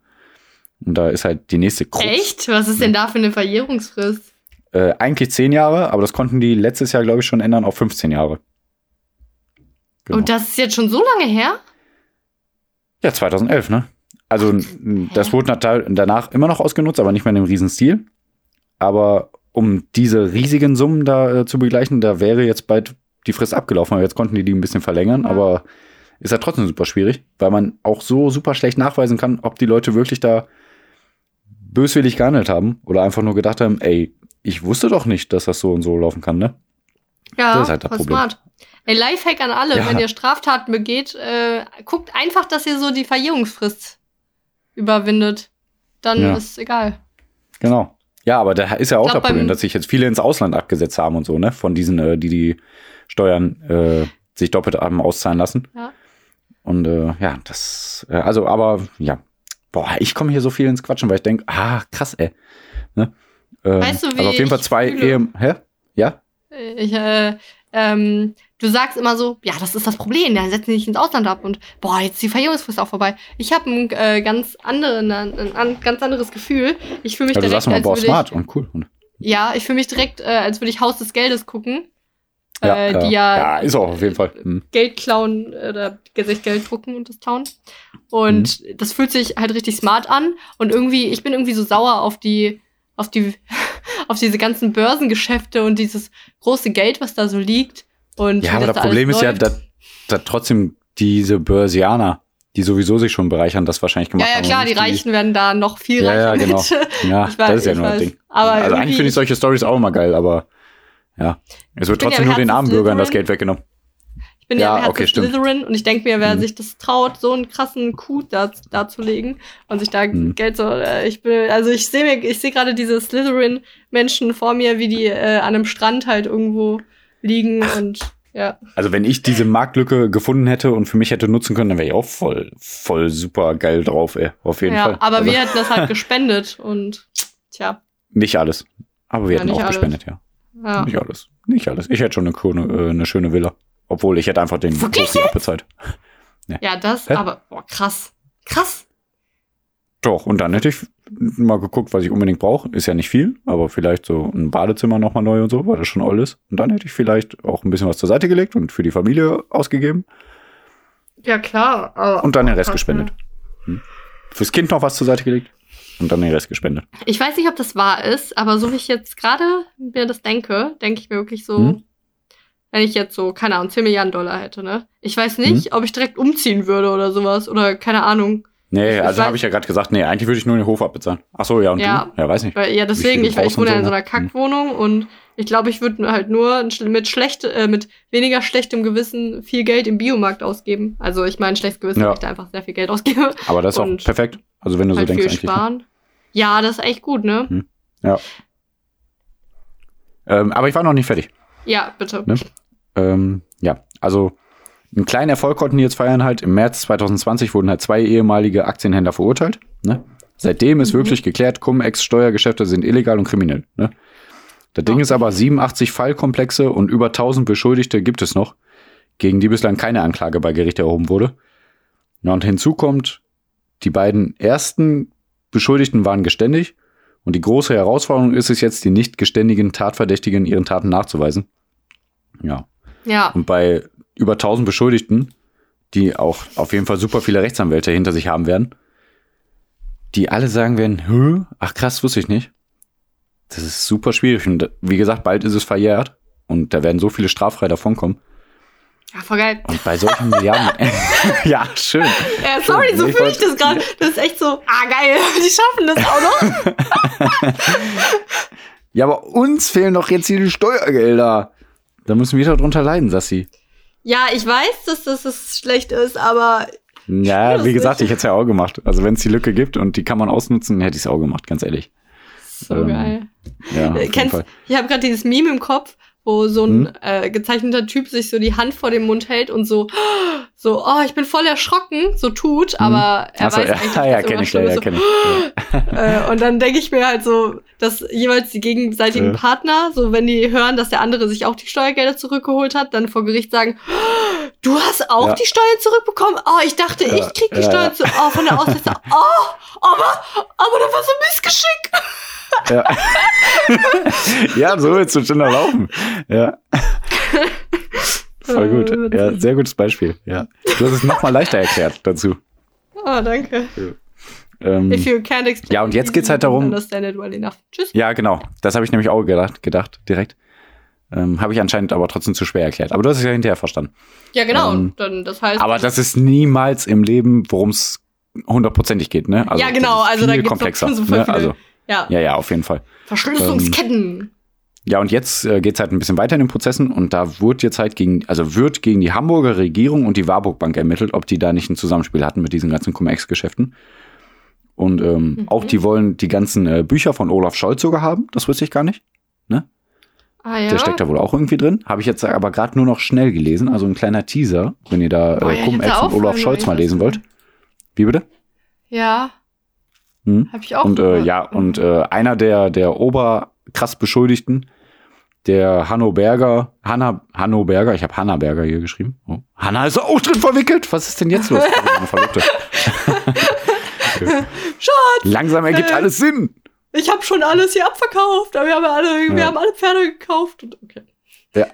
Und da ist halt die nächste Krux. Echt? Was ist denn da für eine Verjährungsfrist? Äh, eigentlich zehn Jahre, aber das konnten die letztes Jahr, glaube ich, schon ändern auf 15 Jahre. Genau. Und das ist jetzt schon so lange her? Ja, 2011, ne? Also das wurde danach immer noch ausgenutzt, aber nicht mehr in einem riesen Stil. Aber um diese riesigen Summen da äh, zu begleichen, da wäre jetzt bald die Frist abgelaufen. Aber jetzt konnten die die ein bisschen verlängern, Ja. aber ist ja trotzdem super schwierig, weil man auch so super schlecht nachweisen kann, ob die Leute wirklich da böswillig gehandelt haben oder einfach nur gedacht haben, ey, ich wusste doch nicht, dass das so und so laufen kann, ne? Ja, Das ist halt das Problem. smart. Ey, Lifehack an alle, Ja. wenn ihr Straftaten begeht, äh, guckt einfach, dass ihr so die Verjährungsfrist überwindet. Dann Ja. ist egal. Genau. Ja, aber da ist ja auch glaub, das Problem, dass sich jetzt viele ins Ausland abgesetzt haben und so, ne? Von diesen, äh, die die Steuern äh, sich doppelt haben auszahlen lassen. Ja. Und äh, ja, das, äh, also, aber ja, boah, ich komme hier so viel ins Quatschen, weil ich denke, ah, krass, ey. Ne? Ähm, Weißt du, wie also auf jeden Fall zwei? Ehe. Hä? Ja? Ich, äh, ähm, du sagst immer so, ja, das ist das Problem, ja, setzen dich ins Ausland ab und boah, jetzt ist die Verjährungsfrist auch vorbei. Ich habe ein äh, ganz anderen, ein, ein, an- ganz anderes Gefühl. Ich fühle mich du direkt, sagst immer, als boah, würde smart ich, und cool. Ja, ich fühle mich direkt, äh, als würde ich Haus des Geldes gucken. ja, äh, die ja, ja, ist auch auf jeden Fall. Hm. Geld klauen oder sich Geld drucken und das klauen. Und Mhm. das fühlt sich halt richtig smart an. Und irgendwie, ich bin irgendwie so sauer auf die, auf die, auf diese ganzen Börsengeschäfte und dieses große Geld, was da so liegt. Und Ja, aber das das da Problem ist ja, dass, dass trotzdem diese Börsianer, die sowieso sich schon bereichern, das wahrscheinlich Ja, gemacht ja, haben. klar, die Reichen werden da noch viel Ja, ja, reicher genau. Ja, Ich weiß, das ist ja nur das weiß. Ding. Aber also eigentlich finde ich solche Stories auch immer geil, aber ja. Es wird bin ja trotzdem nur den armen Bürgern das Slytherin. Geld weggenommen. Ich bin Ja, ja, okay. Slytherin und ich denke mir, wer Mhm. sich das traut, so einen krassen Coup da, darzulegen und sich da Mhm. Geld so, äh, ich bin, also ich sehe mir, ich sehe gerade diese Slytherin-Menschen vor mir, wie die äh, an einem Strand halt irgendwo liegen und ja. Also wenn ich diese Marktlücke gefunden hätte und für mich hätte nutzen können, dann wäre ich auch voll, voll super geil drauf, ey. Auf jeden ja, Fall. aber also, wir hätten das halt gespendet und tja, Nicht alles. Aber wir Ja, hätten auch alles. gespendet, ja. ja. Nicht alles. Nicht alles. Ich hätte schon eine, schöne, äh, eine schöne Villa. Obwohl ich hätte einfach den Wirklich Großen abbezahlt. Ja, das, Hä? aber boah, krass. Krass. Doch, und dann hätte ich mal geguckt, was ich unbedingt brauche. Ist ja nicht viel, aber vielleicht so ein Badezimmer nochmal neu und so, weil das schon all ist. Und dann hätte ich vielleicht auch ein bisschen was zur Seite gelegt und für die Familie ausgegeben Ja, klar. Und dann den Rest krass, gespendet. Hm. Fürs Kind noch was zur Seite gelegt und dann den Rest gespendet. Ich weiß nicht, ob das wahr ist, aber so wie ich jetzt gerade mir das denke, denke ich mir wirklich so, Hm? Wenn ich jetzt so, keine Ahnung, 10 Milliarden Dollar hätte, ne? Ich weiß nicht, ob ich direkt umziehen würde oder sowas. Oder keine Ahnung. Nee, Ich also habe ich ja gerade gesagt, nee, eigentlich würde ich nur den Hof abbezahlen. Ach so, ja, und Ja. du? Ja, weiß nicht. Weil, ja, deswegen, ich, ich wohne ja in so, so einer ne? Kackwohnung und ich glaube, ich würde halt nur mit schlecht, äh, mit weniger schlechtem Gewissen viel Geld im Biomarkt ausgeben. Also ich meine, schlechtes Gewissen, Ja. weil ich da einfach sehr viel Geld ausgebe. Aber das ist auch perfekt. Also wenn du so halt denkst viel eigentlich. Ne? sparen. Ja, das ist echt gut, ne? Ähm, aber ich war noch nicht fertig. Ja, bitte. Ne? Ähm, ja, also einen kleinen Erfolg konnten die jetzt feiern halt. Im März 2020 wurden halt zwei ehemalige Aktienhändler verurteilt. Ne? Seitdem ist Mhm. wirklich geklärt, Cum-Ex-Steuergeschäfte sind illegal und kriminell. Ne? Das Ding Okay. ist aber, 87 Fallkomplexe und über 1000 Beschuldigte gibt es noch, gegen die bislang keine Anklage bei Gericht erhoben wurde. Ja, und hinzu kommt, die beiden ersten Beschuldigten waren geständig und die große Herausforderung ist es jetzt, die nicht geständigen Tatverdächtigen ihren Taten nachzuweisen. Ja, Ja. und bei über 1000 Beschuldigten, die auch auf jeden Fall super viele Rechtsanwälte hinter sich haben werden, die alle sagen werden, Hö? ach krass, wusste ich nicht. Das ist super schwierig. Und wie gesagt, bald ist es verjährt und da werden so viele straffrei davonkommen. Ja, voll geil. Und bei solchen Milliarden. ja, schön. Ja, sorry, so fühle ich das gerade. Das ist echt so, ah geil, die schaffen das auch noch. Ja, aber uns fehlen doch jetzt hier die Steuergelder. Da müssen wir doch drunter leiden, Sassi. Ja, ich weiß, dass das, das schlecht ist, aber Ja, wie gesagt, nicht. ich hätte es ja auch gemacht. Also wenn es die Lücke gibt und die kann man ausnutzen, hätte ich es auch gemacht, ganz ehrlich. so Ähm, geil. Ja, Kennst, ich habe gerade dieses Meme im Kopf, wo so ein Hm? äh, gezeichneter Typ sich so die Hand vor den Mund hält und so, so, oh, ich bin voll erschrocken, so tut, aber er Hm. Ach so, weiß ja, eigentlich, ja, dass ja, irgendwas kenne ich, ja, ja, so, kenne ich. Ja. Äh, und dann denke ich mir halt so, dass jeweils die gegenseitigen Ja. Partner, so wenn die hören, dass der andere sich auch die Steuergelder zurückgeholt hat, dann vor Gericht sagen, du hast auch Ja. die Steuern zurückbekommen? Oh, ich dachte, Ja, ich krieg die ja, Steuern zu, oh, von der Ausländer. Oh, aber, aber das war so ein Missgeschick. Ja. ja, so wird es schon laufen. Ja. Voll gut. Ja, sehr gutes Beispiel. Ja. Du hast es nochmal leichter erklärt dazu. Oh, danke. Ähm, If you can't explain Ja, und jetzt it geht's halt darum- Understand it well enough. Tschüss. ja, genau. Das habe ich nämlich auch gedacht, gedacht direkt. Ähm, habe ich anscheinend aber trotzdem zu schwer erklärt. Aber du hast es ja hinterher verstanden. Ja, genau. Ähm, dann, das heißt, Aber das ist niemals im Leben, worum es hundertprozentig geht, ne? Ja, genau, also da viel komplexer. schon so voll ne? Also, ja, ja, ja, auf jeden Fall. Verschlüsselungsketten. Ja, und jetzt äh, geht's halt ein bisschen weiter in den Prozessen und da wird jetzt halt gegen, also wird gegen die Hamburger Regierung und die Warburg Bank ermittelt, ob die da nicht ein Zusammenspiel hatten mit diesen ganzen Cum-Ex-Geschäften. Und ähm, Mhm. auch die wollen die ganzen äh, Bücher von Olaf Scholz sogar haben, das wusste ich gar nicht. Ah, ja. Der steckt da wohl auch irgendwie drin. Habe ich jetzt aber gerade nur noch schnell gelesen, also ein kleiner Teaser, wenn ihr da ja, äh, Cum-Ex auch Olaf Scholz mal lesen wollt. Wie bitte? Ja, Hm? hab ich auch. Und äh, ja, und äh, einer der, der oberkrass Beschuldigten, der Hanno Berger, Hanna, Hanno Berger, ich habe Hanna Berger hier geschrieben. Oh. Hanna ist auch drin verwickelt. Was ist denn jetzt los? Meine Verlobte. Schatz, Langsam ergibt Äh. alles Sinn. Ich habe schon alles hier abverkauft. aber Wir haben alle, wir Ja. haben alle Pferde gekauft. Und, okay. Ja.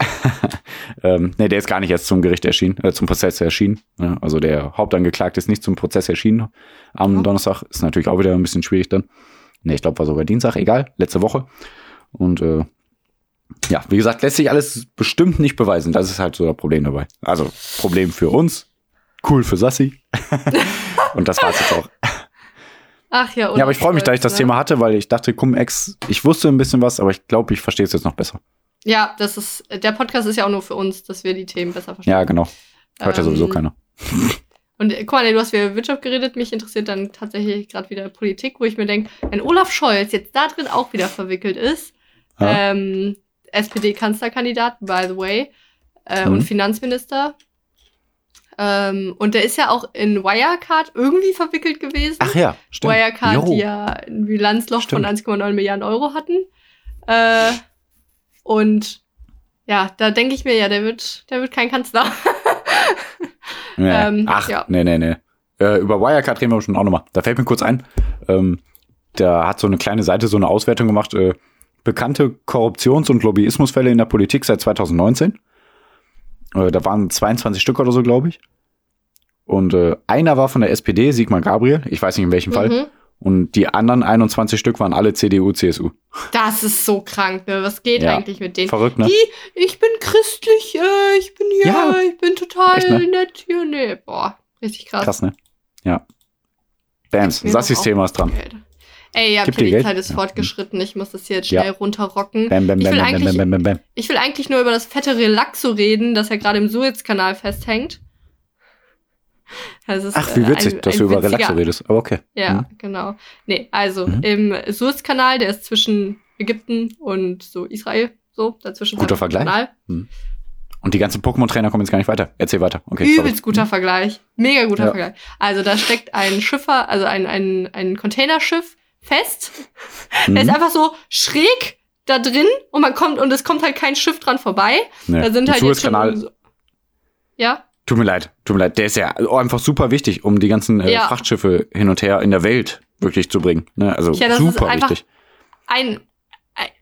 ähm, nee, der ist gar nicht erst zum Gericht erschienen, äh, zum Prozess erschienen. Ne? Also der Hauptangeklagte ist nicht zum Prozess erschienen am Oh. Donnerstag. Ist natürlich auch wieder ein bisschen schwierig dann. Nee, ich glaube, war sogar Dienstag, egal, letzte Woche. Und äh, ja, wie gesagt, lässt sich alles bestimmt nicht beweisen. Das ist halt so das Problem dabei. Also Problem für uns, cool für Sassi. Und das war's jetzt auch. Ach ja, Ja, aber ich freue mich, da ich das ne? Thema hatte, weil ich dachte, Cum-Ex, ich wusste ein bisschen was, aber ich glaube, ich verstehe es jetzt noch besser. Ja, das ist, der Podcast ist ja auch nur für uns, dass wir die Themen besser verstehen. Ja, genau. Hört ja Ähm, sowieso keiner. Und äh, guck mal, du hast wieder Wirtschaft geredet, mich interessiert dann tatsächlich gerade wieder Politik, wo ich mir denke, wenn Olaf Scholz jetzt da drin auch wieder verwickelt ist, Ja. ähm, SPD-Kanzlerkandidat, by the way, äh, Mhm. und Finanzminister. Ähm, und der ist ja auch in Wirecard irgendwie verwickelt gewesen. Ach ja, stimmt. Wirecard, Jo. die ja ein Bilanzloch Stimmt. von 1,9 Milliarden Euro hatten. Äh, und ja, da denke ich mir, ja, der wird, der wird kein Kanzler. Nee. Ähm, Ach, ja. nee, nee, nee. Äh, über Wirecard reden wir schon auch nochmal. Da fällt mir kurz ein, ähm, da hat so eine kleine Seite so eine Auswertung gemacht, äh, bekannte Korruptions- und Lobbyismusfälle in der Politik seit 2019. Äh, da waren 22 Stück oder so, glaube ich. Und äh, einer war von der SPD, Sigmar Gabriel, ich weiß nicht in welchem Fall. Mhm. Und die anderen 21 Stück waren alle CDU, CSU. Das ist so krank, ne? Was geht Ja. eigentlich mit denen? Verrückt, ne? Die, ich bin christlich, äh, ich bin hier, Ja. ich bin total Echt, ne? nett hier. Nee, boah, richtig krass. Krass, ne? Ja. Bams, Mir Sassis Thema ist dran. Geld. Ey, ihr habt Gib hier die? Zeit ist Ja. fortgeschritten. Ich muss das hier jetzt Ja. schnell runterrocken. Bam, bam, Ich will eigentlich-. Ich will eigentlich nur über das fette Relaxo reden, das ja gerade im Suezkanal festhängt. Ist, Ach, wie äh, witzig, ein- dass ein du über Relaxo redest. Aber okay. Ja, Mhm. genau. Nee, also Mhm. im Suezkanal, der ist zwischen Ägypten und so Israel, so dazwischen. Guter ein Vergleich. Kanal. Und die ganzen Pokémon-Trainer kommen jetzt gar nicht weiter. Erzähl weiter. Okay, Übelst sorry. guter Vergleich. Mega guter Ja. Vergleich. Also da steckt ein Schiffer, also ein, ein, ein Containerschiff fest. Der ist Mhm. einfach so schräg da drin und man kommt und es kommt halt kein Schiff dran vorbei. Nee. Da sind halt jetzt schon so, Ja, tut mir leid, tut mir leid. Der ist ja einfach super wichtig, um die ganzen äh, Ja. Frachtschiffe hin und her in der Welt wirklich zu bringen. Ne? Also Ja, das ist super wichtig. ein,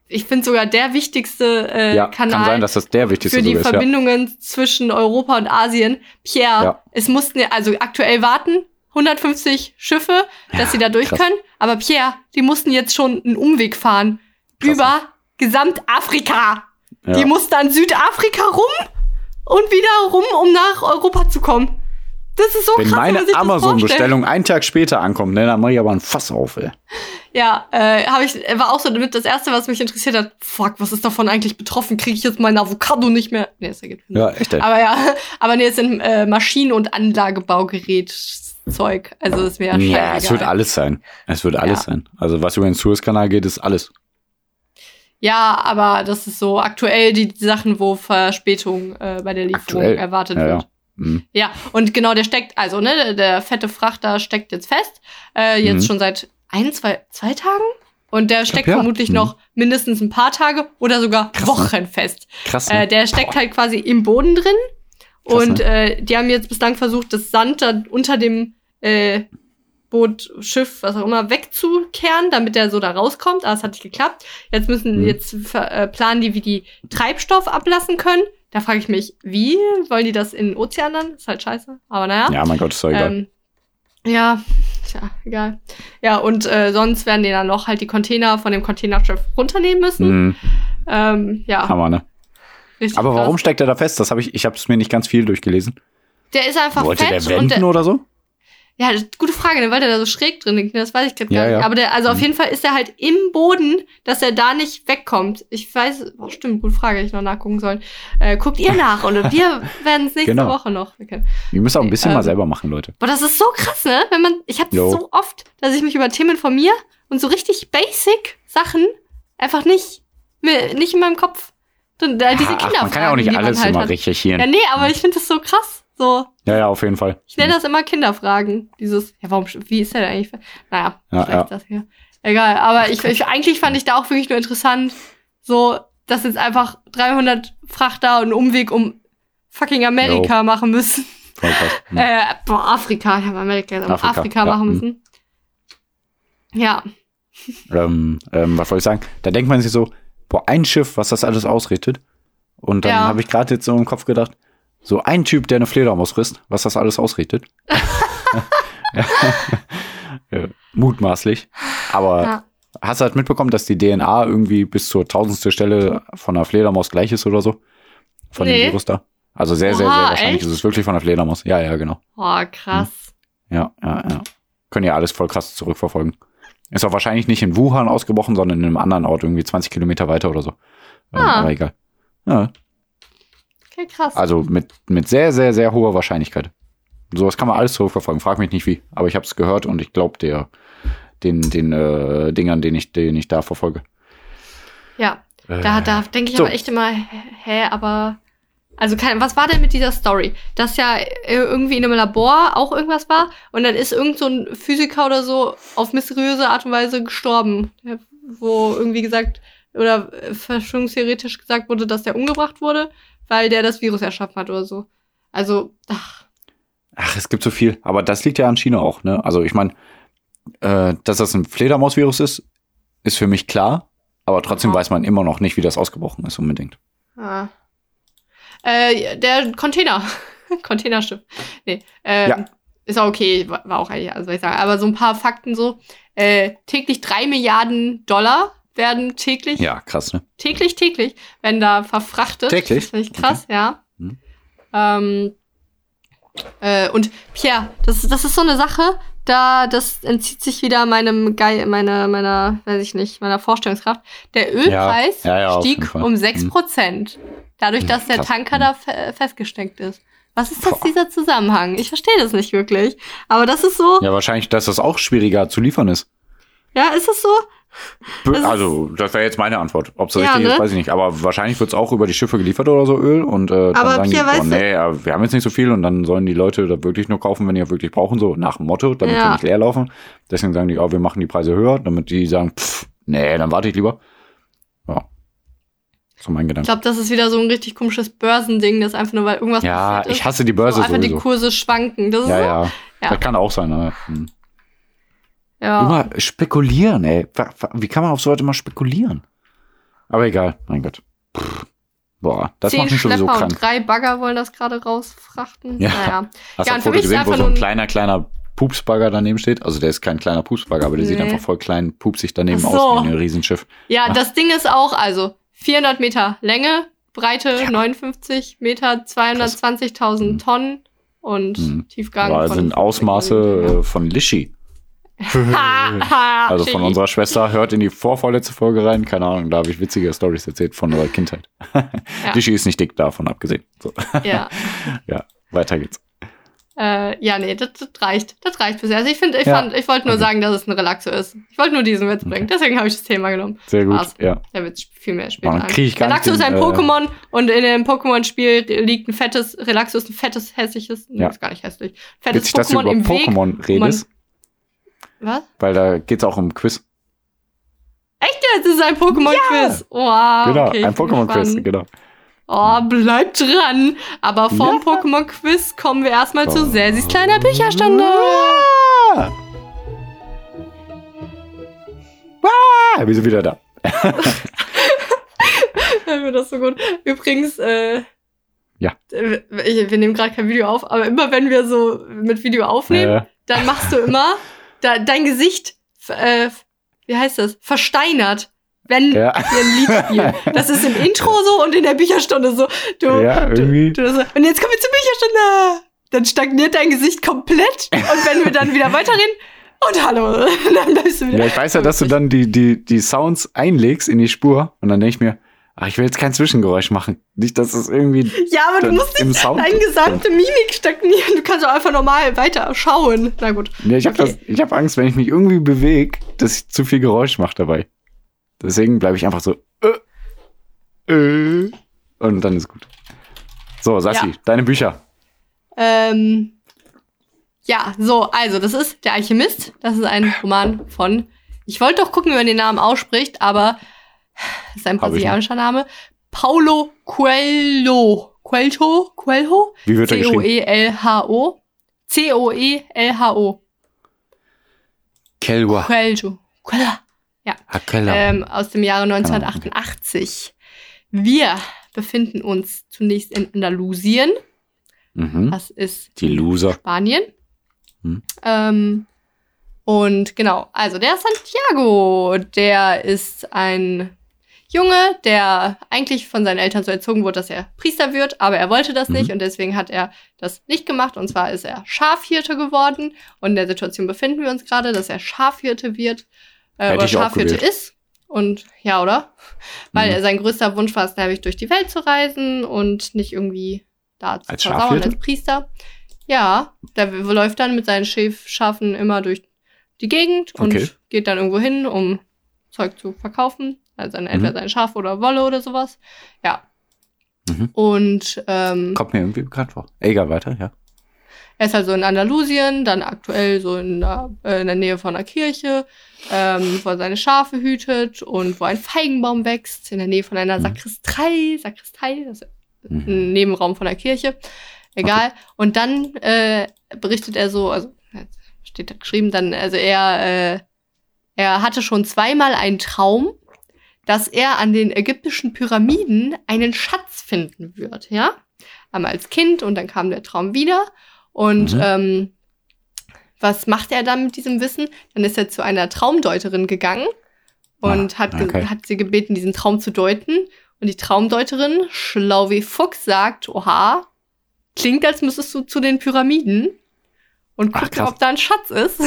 ich finde sogar der wichtigste äh, Ja, Kanal. kann sein, dass das der wichtigste für die ist. Ja. Verbindungen zwischen Europa und Asien. Pierre, Ja. es mussten ja, also aktuell warten 150 Schiffe, dass sie da durch krass. können. Aber Pierre, die mussten jetzt schon einen Umweg fahren Krass. über Gesamtafrika. Ja. Die mussten an Südafrika rum und wieder rum, um nach Europa zu kommen. Das ist so Wenn krass, meine. Amazon-Bestellung einen Tag später ankommt, ne, dann mach ich aber ein Fass auf, ey. Ja, äh, habe ich war auch so damit das erste, was mich interessiert hat. Fuck, was ist davon eigentlich betroffen? Kriege ich jetzt mein Avocado nicht mehr? Nee, das ergibt Sinn. Ja, echt, ey. Aber ja, aber nee, es sind äh, Maschinen- und Anlagebaugerätzeug. Also es wäre Ja, es wird alles sein. Es wird alles Ja. sein. Also was über den Suezkanal geht, ist alles. Ja, aber das ist so aktuell die Sachen, wo Verspätung äh, bei der Lieferung Aktuell. erwartet Ja, wird. ja. Mhm. Ja, und genau, der steckt, also, ne, der, fette Frachter steckt jetzt fest. Äh, jetzt Mhm. schon seit ein, zwei, zwei Tagen. Und der steckt ja. vermutlich Mhm. noch mindestens ein paar Tage oder sogar Krass, ne? Wochen fest. Krass. Ne? Äh, der steckt halt quasi im Boden drin. Und äh, die haben jetzt bislang versucht, das Sand da unter dem äh, Boot, Schiff, was auch immer, wegzukehren, damit der so da rauskommt. Aber es hat nicht geklappt. Jetzt müssen, Mhm. jetzt äh, planen die, wie die Treibstoff ablassen können. Da frage ich mich, wie wollen die das in den Ozean dann? Ist halt scheiße. Aber naja. ja, mein Gott, ist doch egal. Ähm, ja, tja, egal. Ja, und äh, sonst werden die dann noch halt die Container von dem Containerschiff runternehmen müssen. mhm. Ähm, ja, Hammer, ne? Richtig Aber warum krass. steckt er da fest? Das habe ich, ich habe es mir nicht ganz viel durchgelesen. Der ist einfach Wollte fett der und wenden der, oder so? Ja, gute Frage, ne, weil der da so schräg drin Das weiß ich gerade Ja, gar nicht. ja. Aber der, also auf Mhm. jeden Fall ist er halt im Boden, dass er da nicht wegkommt. Ich weiß, oh, stimmt, gute Frage, hätte ich noch nachgucken sollen. Äh, guckt ihr nach und wir werden es nächste Genau. Woche noch. Wir müssen auch ein bisschen Ähm, mal selber machen, Leute. Boah, das ist so krass, ne? Wenn man, ich habe so oft, dass ich mich über Themen informiere und so richtig basic Sachen einfach nicht, nicht in meinem Kopf. Und, äh, diese Ach, Kinderfragen, man kann ja auch nicht alles halt immer hat. recherchieren. Ja, nee, aber ich finde das so krass. So, Ja, ja, auf jeden Fall. ich nenne das immer Kinderfragen. Dieses, ja, warum, wie ist der denn eigentlich? Naja, Ja, vielleicht ja. das hier. Egal, aber ich, ich, eigentlich fand ich da auch wirklich nur interessant, so, dass jetzt einfach 300 Frachter einen Umweg um fucking Amerika machen müssen. Voll krass. Mhm. Äh, boah, Afrika, ich habe Amerika, gesagt, Afrika, Afrika, machen mhm. müssen. Ja, ähm, ähm, was wollte ich sagen? Da denkt man sich so, boah, ein Schiff, was das alles ausrichtet. Und dann Ja. habe ich gerade jetzt so im Kopf gedacht, so ein Typ, der eine Fledermaus frisst, was das alles ausrichtet. ja. Mutmaßlich. Aber Ja. hast du halt mitbekommen, dass die DNA irgendwie bis zur tausendste Stelle von der Fledermaus gleich ist oder so? Von Nee. dem Virus da? Also sehr, sehr, Oha, sehr wahrscheinlich echt? ist es wirklich von der Fledermaus. Ja, ja, genau. Oh, krass. Ja, ja, ja. Können ja alles voll krass zurückverfolgen. Ist auch wahrscheinlich nicht in Wuhan ausgebrochen, sondern in einem anderen Ort, irgendwie 20 Kilometer weiter oder so. Ähm, Ah. Aber egal. Ja, Okay, krass. also mit, mit sehr, sehr, sehr hoher Wahrscheinlichkeit. Sowas kann man alles zurückverfolgen. Frag mich nicht wie. Aber ich habe es gehört und ich glaube der den, den äh, Dingern, den ich, den ich da verfolge. ja, da, da denke ich so. aber echt immer, hä, aber. Also, kein, was war denn mit dieser Story? Dass ja irgendwie in einem Labor auch irgendwas war und dann ist irgend so ein Physiker oder so auf mysteriöse Art und Weise gestorben. Wo irgendwie gesagt, oder verschwörungstheoretisch gesagt wurde, dass der umgebracht wurde, weil der das Virus erschaffen hat oder so. Also, ach, Ach, es gibt so viel. Aber das liegt ja an China auch, ne? Also ich meine, äh, dass das ein Fledermausvirus ist, ist für mich klar. Aber trotzdem Ja. weiß man immer noch nicht, wie das ausgebrochen ist unbedingt. Ah. Äh, der Container. Containerschiff. Nee. Ähm, Ja. Ist auch okay, war war auch eigentlich, also soll ich sagen. Aber so ein paar Fakten so. Äh, täglich drei Milliarden Dollar werden täglich, Ja, krass, ne? täglich, täglich, werden da verfrachtet. Täglich? Das ich krass, ja. Hm. Ähm, äh, und Pierre, das, das ist so eine Sache, da, das entzieht sich wieder meinem Geil, meiner, meiner, weiß ich nicht, meiner Vorstellungskraft. Der Ölpreis Ja, ja, jeden stieg um Hm. 6 Prozent. Dadurch, dass der Krass. Tanker da fe festgesteckt ist. Was ist das, dieser Zusammenhang? Ich verstehe das nicht wirklich. Aber das ist so, ja, Ja, wahrscheinlich, dass das auch schwieriger zu liefern ist. ist es so? Das also, das wäre jetzt meine Antwort. Ob es Ja, richtig ne? ist, weiß ich nicht. Aber wahrscheinlich wird es auch über die Schiffe geliefert oder so Öl. Und äh, dann Aber sagen die, oh, nee, ja, wir haben jetzt nicht so viel. Und dann sollen die Leute da wirklich nur kaufen, wenn die ja wirklich brauchen, so nach dem Motto, damit Ja. die nicht leer laufen. Deswegen sagen die, oh, wir machen die Preise höher, damit die sagen, pff, nee, dann warte ich lieber. Ja. So mein Ich Gedanke. glaube, das ist wieder so ein richtig komisches Börsending, das einfach nur, weil irgendwas Ja, passiert ist. ich hasse die Börse so einfach die sowieso. Kurse schwanken. Das ist Ja, so, ja, Ja. Das kann auch sein. Ne? Hm. ja. Immer spekulieren, ey. Wie kann man auf so Leute mal spekulieren? Aber egal, mein Gott. Pff. Boah, das Zehn macht mich sowieso Schlepper und krank. drei Bagger wollen das gerade rausfrachten. Ja. Naja. Hast Ja, du und Foto gesehen, wo so ein kleiner, kleiner Pupsbagger daneben steht? Also der ist kein kleiner Pupsbagger, aber der sieht Nee. einfach voll klein, pupsig daneben Ach so. aus wie ein Riesenschiff. Ja, Ah. das Ding ist auch, also 400 Meter Länge, Breite 59 Meter, 220.000 Mhm. Tonnen und Mhm. Tiefgang. Aber das von sind 50 Ausmaße äh, von Lischi. Also von unserer Schwester, hört in die vorvorletzte Folge rein. Keine Ahnung, da habe ich witzige Stories erzählt von unserer Kindheit. Lischi ist nicht dick, davon abgesehen. So. Ja. Ja, weiter geht's. Äh, ja, nee, das, das reicht. Das reicht bisher. Also ich finde, ich Ja. fand, ich wollte nur Okay. sagen, dass es ein Relaxo ist. Ich wollte nur diesen Witz bringen. Deswegen habe ich das Thema genommen. Sehr gut, ja. Der wird viel mehr später. Dann an. krieg ich gar Relaxo nicht ist ein den, äh, Pokémon und in dem Pokémon-Spiel liegt ein fettes, Relaxo ist ein fettes, hässliches, Ja. ist gar nicht hässlich, fettes Witzig, dass du Pokémon über im Weg. Pokémon redest, Was? weil da geht's auch um Quiz. Echt jetzt? Das ist ein Pokémon-Quiz. Wow, genau, okay, ein Pokémon-Quiz, genau. Oh, bleibt dran. Aber vom Ja. Pokémon-Quiz kommen wir erstmal zu Selsis kleiner Bücherstunde. Ah! Ah, wir sind wieder da. Das so gut. Übrigens, äh, Ja. äh, ich, wir nehmen gerade kein Video auf, aber immer wenn wir so mit Video aufnehmen, Äh, dann machst du immer da, dein Gesicht, äh, wie heißt das, versteinert, wenn Ja. wir ein Lied spielen. Das ist im Intro so und in der Bücherstunde so. Du, Ja, irgendwie. Du, du so, und jetzt kommen wir zur Bücherstunde. Dann stagniert dein Gesicht komplett und wenn wir dann wieder weiterreden, und hallo, dann bleibst du wieder. ja, ich weiß ja, dass du dann die, die, die Sounds einlegst in die Spur und dann denke ich mir, ach, ich will jetzt kein Zwischengeräusch machen. Nicht, dass es irgendwie Ja, aber du musst nicht Sound deine gesamte Mimik stagnieren. Du kannst auch einfach normal weiter schauen. Na gut. Ja, ich habe Okay. das- ich hab Angst, wenn ich mich irgendwie bewege, dass ich zu viel Geräusch mache dabei. Deswegen bleibe ich einfach so. Äh, äh, und dann ist gut. So, Sassi, Ja. deine Bücher. Ähm, ja, so, also, das ist Der Alchemist. Das ist ein Roman von. Ich wollte doch gucken, wie man den Namen ausspricht, aber das ist ein brasilianischer Name. Paulo Coelho. Coelho? Coelho? Wie wird er geschrieben? C-O-E-L-H-O. C-O-E-L-H-O. Kelwa. Coelho. Coelho. Hakella. ähm, aus dem Jahre Ahnung, 1988. Wir befinden uns zunächst in Andalusien. mhm. Das ist Die Loser. Spanien. Hm. Ähm, Und genau, also der Santiago, der ist ein Junge, der eigentlich von seinen Eltern so erzogen wurde, dass er Priester wird, aber er wollte das Mhm. nicht und deswegen hat er das nicht gemacht. Und zwar ist er Schafhirte geworden und in der Situation befinden wir uns gerade, dass er Schafhirte wird äh, oder Schafhirte gewählt. ist. Und ja, oder? Weil Mhm. sein größter Wunsch war es, nämlich durch die Welt zu reisen und nicht irgendwie da zu Als versauern Schafhirte? als Priester. Ja, der läuft dann mit seinen Schäf Schafen immer durch die Gegend und Okay. geht dann irgendwo hin, um Zeug zu verkaufen. Also dann entweder Mhm. sein Schaf oder Wolle oder sowas. Ja. Mhm. Und ähm, Kommt mir irgendwie bekannt vor. Egal, weiter, ja. Er ist also in Andalusien, dann aktuell so in der, äh, in der Nähe von einer Kirche, ähm, wo er seine Schafe hütet und wo ein Feigenbaum wächst, in der Nähe von einer Mhm. Sakristei, Sakristei, das ist Mhm. ein Nebenraum von der Kirche. Egal. Und dann äh, berichtet er so, also steht da geschrieben, dann, also er, äh, er hatte schon zweimal einen Traum, dass er an den ägyptischen Pyramiden einen Schatz finden wird, ja? Einmal als Kind und dann kam der Traum wieder. Und Mhm. ähm, was macht er dann mit diesem Wissen? Dann ist er zu einer Traumdeuterin gegangen und Ah, hat, okay. hat sie gebeten, diesen Traum zu deuten. Und die Traumdeuterin, schlau wie Fuchs, sagt, oha, klingt, als müsstest du zu den Pyramiden und Ach, gucken, krass. ob da ein Schatz ist.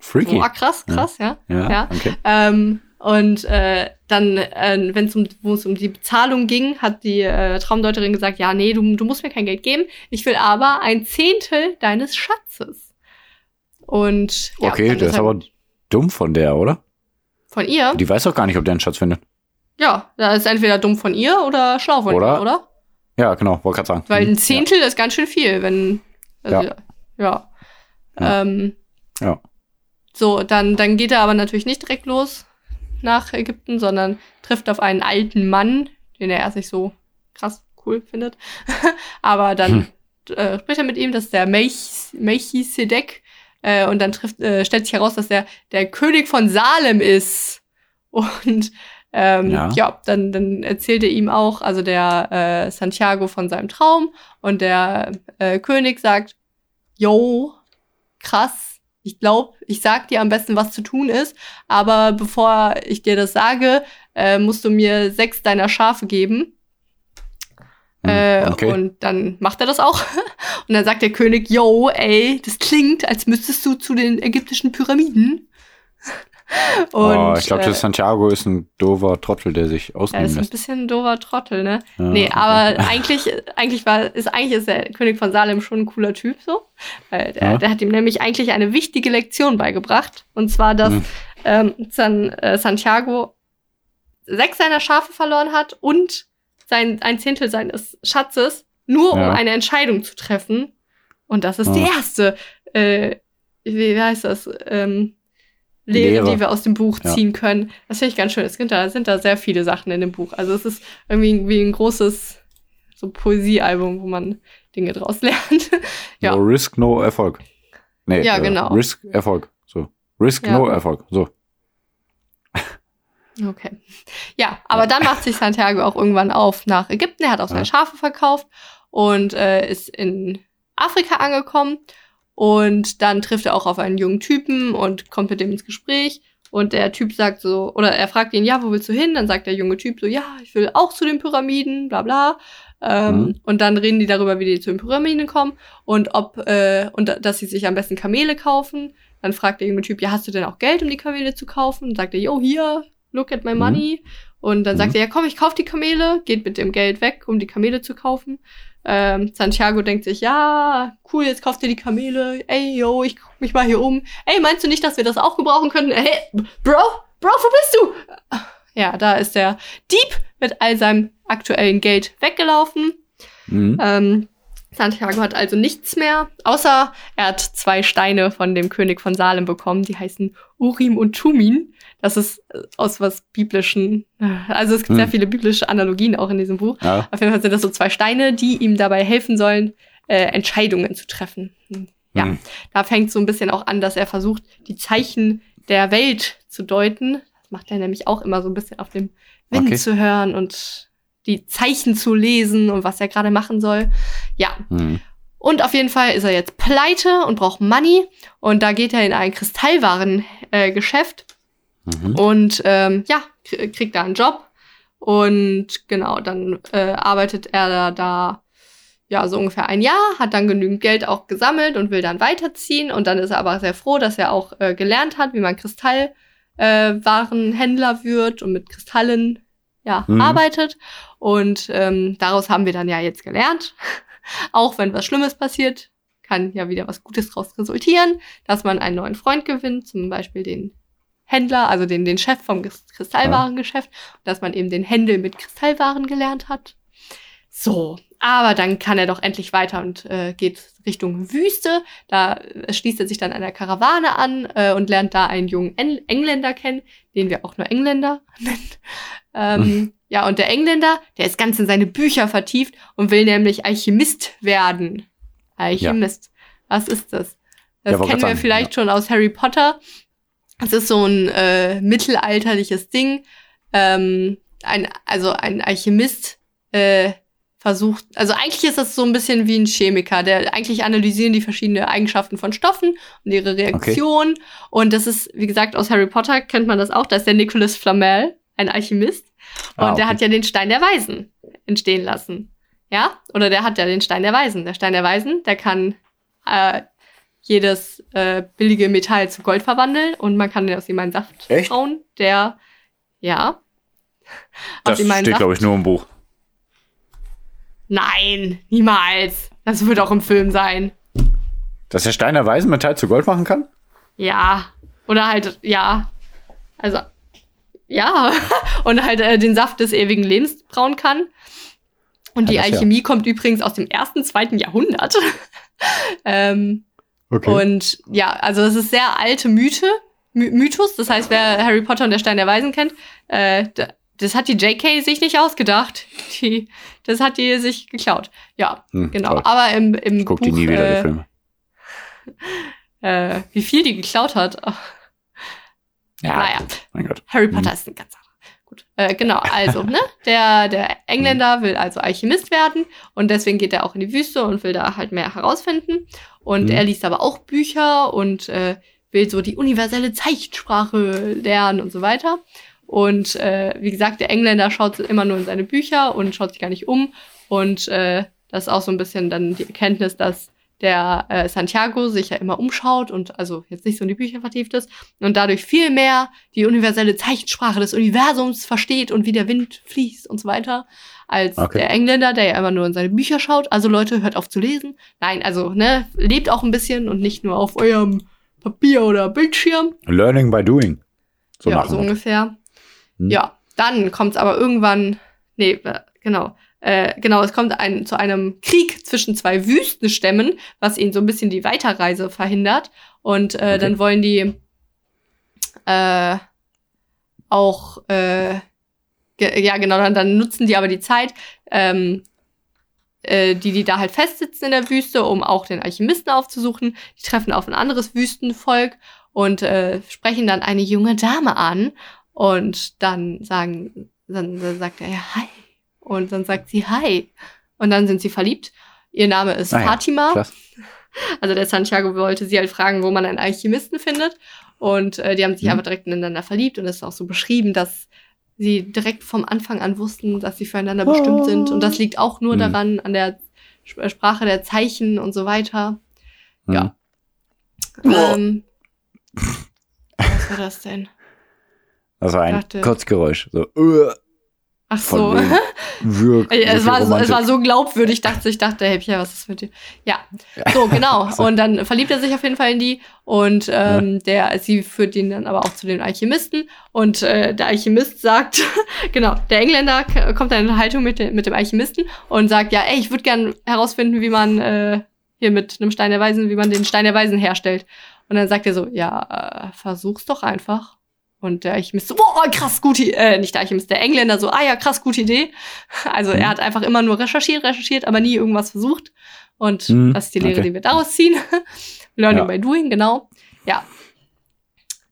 Freaky. Oh, krass, krass, ja. ja, ja. okay. Ähm, und äh, dann, äh, wenn es um, wo es um die Bezahlung ging, hat die äh, Traumdeuterin gesagt, ja, nee, du, du musst mir kein Geld geben. Ich will aber ein Zehntel deines Schatzes. Und ja, okay, das ist er aber dumm von der, oder? von ihr. Die weiß doch gar nicht, ob der einen Schatz findet. Ja, da ist entweder dumm von ihr oder schlau von Oder? ihr, oder? Ja, genau, wollte gerade sagen. Weil Mhm. ein Zehntel ist ganz schön viel, wenn. Also, ja. Ja. Ja. Ähm, Ja. So, dann, dann geht er aber natürlich nicht direkt los nach Ägypten, sondern trifft auf einen alten Mann, den er erst nicht so krass cool findet. aber dann äh, spricht er mit ihm, das ist der Melch- Melchisedek. Äh, und dann trifft, äh, stellt sich heraus, dass er der König von Salem ist. Und ähm, Ja. ja. dann, dann erzählt er ihm auch, also der äh, Santiago von seinem Traum. Und der äh, König sagt, yo, krass, ich glaube, ich sag dir am besten, was zu tun ist, aber bevor ich dir das sage, äh, musst du mir sechs deiner Schafe geben. Hm, Äh, okay. Und dann macht er das auch. Und dann sagt der König, yo, ey, das klingt, als müsstest du zu den ägyptischen Pyramiden. Oh, ich glaube, äh, Santiago ist ein dover Trottel, der sich ausnehmen ist ein lässt. bisschen ein doofer Trottel, ne? Ja, nee, okay. aber eigentlich, eigentlich war, ist, eigentlich ist der König von Salem schon ein cooler Typ so. Weil der, Ja. der hat ihm nämlich eigentlich eine wichtige Lektion beigebracht. Und zwar, dass Hm. ähm, San, äh, Santiago sechs seiner Schafe verloren hat und sein, ein Zehntel seines Schatzes, nur Ja. um eine Entscheidung zu treffen. Und das ist die erste, äh, wie, wie heißt das, ähm, Lehre, Lehre. die wir aus dem Buch Ja. ziehen können. Das finde ich ganz schön. Es sind da, sind da sehr viele Sachen in dem Buch. Also es ist irgendwie wie ein großes so Poesiealbum, wo man Dinge draus lernt. ja. No Risk, no Erfolg. Nee, Ja, äh, genau. Risk, Erfolg. So. Risk, Ja. no Erfolg. So. Okay. Ja, aber dann macht sich Santiago auch irgendwann auf nach Ägypten. Er hat auch seine Ja. Schafe verkauft und äh, ist in Afrika angekommen. Und dann trifft er auch auf einen jungen Typen und kommt mit dem ins Gespräch. Und der Typ sagt so, oder er fragt ihn, ja, wo willst du hin? Dann sagt der junge Typ so, ja, ich will auch zu den Pyramiden, bla bla. Ähm, Mhm. Und dann reden die darüber, wie die zu den Pyramiden kommen und ob, äh, und da- dass sie sich am besten Kamele kaufen. Dann fragt der junge Typ, ja, hast du denn auch Geld, um die Kamele zu kaufen? Und sagt er, yo, hier, look at my Mhm. money. Und dann Mhm. sagt er, ja, komm, ich kauf die Kamele, geht mit dem Geld weg, um die Kamele zu kaufen. Ähm, Santiago denkt sich, ja, cool, jetzt kauft ihr die Kamele. Ey, yo, ich guck mich mal hier um. Ey, meinst du nicht, dass wir das auch gebrauchen können? Hey, Bro, Bro, wo bist du? Ja, da ist der Dieb mit all seinem aktuellen Geld weggelaufen. Mhm. Ähm, Santiago hat also nichts mehr, außer er hat zwei Steine von dem König von Salem bekommen, die heißen Urim und Tumin. Das ist äh, aus was biblischen, äh, also es gibt Hm. sehr viele biblische Analogien auch in diesem Buch. Ja. Auf jeden Fall sind das so zwei Steine, die ihm dabei helfen sollen, äh, Entscheidungen zu treffen. Hm, Ja, Mhm. da fängt so ein bisschen auch an, dass er versucht, die Zeichen der Welt zu deuten. Das macht er nämlich auch immer so ein bisschen auf dem Wind Okay. zu hören und die Zeichen zu lesen und was er gerade machen soll. Ja, Mhm. Und auf jeden Fall ist er jetzt pleite und braucht Money. Und da geht er in ein Kristallwarengeschäft äh, Mhm. und ähm, ja, krie- kriegt da einen Job. Und genau, dann äh, arbeitet er da, da ja so ungefähr ein Jahr, hat dann genügend Geld auch gesammelt und will dann weiterziehen. Und dann ist er aber sehr froh, dass er auch äh, gelernt hat, wie man Kristallwarenhändler äh, wird und mit Kristallen ja, Mhm. arbeitet. Und ähm, daraus haben wir dann ja jetzt gelernt. auch wenn was Schlimmes passiert, kann ja wieder was Gutes daraus resultieren, dass man einen neuen Freund gewinnt, zum Beispiel den Händler, also den, den Chef vom Kris- Kristallwarengeschäft, dass man eben den Händel mit Kristallwaren gelernt hat. So, aber dann kann er doch endlich weiter und äh, geht Richtung Wüste. Da äh, schließt er sich dann einer Karawane an äh, und lernt da einen jungen En Engländer kennen, den wir auch nur Engländer nennen. Ähm, Ja, und der Engländer, der ist ganz in seine Bücher vertieft und will nämlich Alchemist werden. Alchemist. Was ist das? Das Ja, kennen wir sagen, vielleicht schon aus Harry Potter. Es ist so ein äh, mittelalterliches Ding. Ähm, ein, also ein Alchemist äh, versucht, also eigentlich ist das so ein bisschen wie ein Chemiker, der eigentlich analysieren die verschiedenen Eigenschaften von Stoffen und ihre Reaktion. Und das ist, wie gesagt, aus Harry Potter kennt man das auch. Da ist der Nicholas Flamel, ein Alchemist. Und Ah, okay. der hat ja den Stein der Weisen entstehen lassen. Ja? Oder der hat ja den Stein der Weisen. Der Stein der Weisen, der kann äh, jedes äh, billige Metall zu Gold verwandeln und man kann aus ihm einen Saft Echt? brauen, der, ja. Das steht, glaube ich, nur im Buch. Nein, niemals. Das wird auch im Film sein. Dass der Stein der Weisen Metall zu Gold machen kann? Ja. Oder halt, ja. Also, ja. Und halt äh, den Saft des ewigen Lebens brauen kann. Und Ja, die das ja. Alchemie kommt übrigens aus dem ersten, zweiten Jahrhundert. ähm, Okay. Und ja, also es ist sehr alte Mythe, My Mythos. Das heißt, wer Harry Potter und der Stein der Weisen kennt, äh, das hat die JK sich nicht ausgedacht. Die, das hat die sich geklaut. Ja, Hm, genau. toll. Aber im, im Ich guck Buch, die nie wieder, äh, die Filme. äh, wie viel die geklaut hat. Ja, naja. mein Gott. Harry Potter Mhm. ist ein ganz anderer. Gut. Äh, genau, also, ne? Der, der Engländer will also Alchemist werden und deswegen geht er auch in die Wüste und will da halt mehr herausfinden. Und Mhm. er liest aber auch Bücher und äh, will so die universelle Zeichensprache lernen und so weiter. Und äh, wie gesagt, der Engländer schaut immer nur in seine Bücher und schaut sich gar nicht um. Und äh, das ist auch so ein bisschen dann die Erkenntnis, dass der äh, Santiago sich ja immer umschaut und also jetzt nicht so in die Bücher vertieft ist und dadurch viel mehr die universelle Zeichensprache des Universums versteht und wie der Wind fließt und so weiter, als Okay. der Engländer, der ja immer nur in seine Bücher schaut. Also Leute, hört auf zu lesen. Nein, also, ne, lebt auch ein bisschen und nicht nur auf eurem Papier oder Bildschirm. Learning by doing. So ja, so ungefähr. Hm. Ja, dann kommt es aber irgendwann, nee, genau, äh, genau, es kommt ein, zu einem Krieg zwischen zwei Wüstenstämmen, was ihnen so ein bisschen die Weiterreise verhindert. Und äh, Okay. dann wollen die äh, auch, äh, ge ja genau, dann, dann nutzen die aber die Zeit, ähm, äh, die die da halt festsitzen in der Wüste, um auch den Alchemisten aufzusuchen. Die treffen auf ein anderes Wüstenvolk und äh, sprechen dann eine junge Dame an und dann sagen, dann, dann sagt er ja hi und dann sagt sie hi und dann sind sie verliebt. Ihr Name ist Ah ja, Fatima. Klasse. Also der Santiago wollte sie halt fragen, wo man einen Alchemisten findet. Und äh, die haben sich Mhm. aber direkt ineinander verliebt und es ist auch so beschrieben, dass sie direkt vom Anfang an wussten, dass sie füreinander bestimmt sind. Und das liegt auch nur Mhm. daran, an der Sp- Sprache der Zeichen und so weiter. Ja. Hm. Ähm, was war das denn? War ein Dachte- Kurzgeräusch. So, uh, Ach so. wegen Wirk, Ey, so es, viel war, so- es war so glaubwürdig, dachte ich, dachte, hey, Pierre, was ist mit dir? Ja, so, genau. Und dann verliebt er sich auf jeden Fall in die und ähm, der, sie führt ihn dann aber auch zu den Alchemisten und äh, der Alchemist sagt, genau, der Engländer kommt dann in eine Haltung mit, mit dem Alchemisten und sagt, ja, ey, ich würde gern herausfinden, wie man äh, hier mit einem Stein der Weisen, wie man den Stein der Weisen herstellt. Und dann sagt er so, ja, äh, versuch's doch einfach. Und der Alchemist so, boah, krass, gute Idee. Äh, nicht der Alchemist, der Engländer so, ah ja, krass, gute Idee. Also Mhm. er hat einfach immer nur recherchiert, recherchiert, aber nie irgendwas versucht. Und Mhm, das ist die Lehre, okay. die wir daraus ziehen. Learning Ja. by doing, genau. Ja.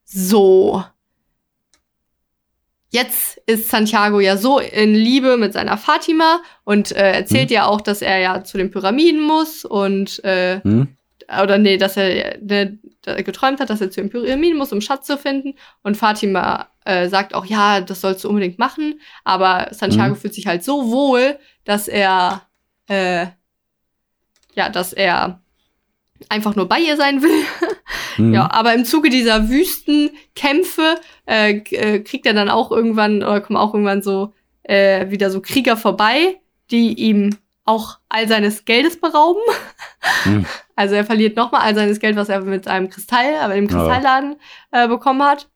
So. jetzt ist Santiago ja so in Liebe mit seiner Fatima und äh, erzählt Hm. ja auch, dass er ja zu den Pyramiden muss und äh, Hm? Oder nee, dass er ne, geträumt hat, dass er zu den Pyramiden muss, um Schatz zu finden. Und Fatima äh, sagt auch, ja, das sollst du unbedingt machen. Aber Santiago Mhm. fühlt sich halt so wohl, dass er äh, ja, dass er einfach nur bei ihr sein will. Hm? Ja, aber im Zuge dieser Wüstenkämpfe äh, äh, kriegt er dann auch irgendwann, oder kommen auch irgendwann so äh, wieder so Krieger vorbei, die ihm auch all seines Geldes berauben. Hm. Also er verliert nochmal all seines Geld, was er mit einem Kristall, aber im Ja. Kristallladen äh, bekommen hat.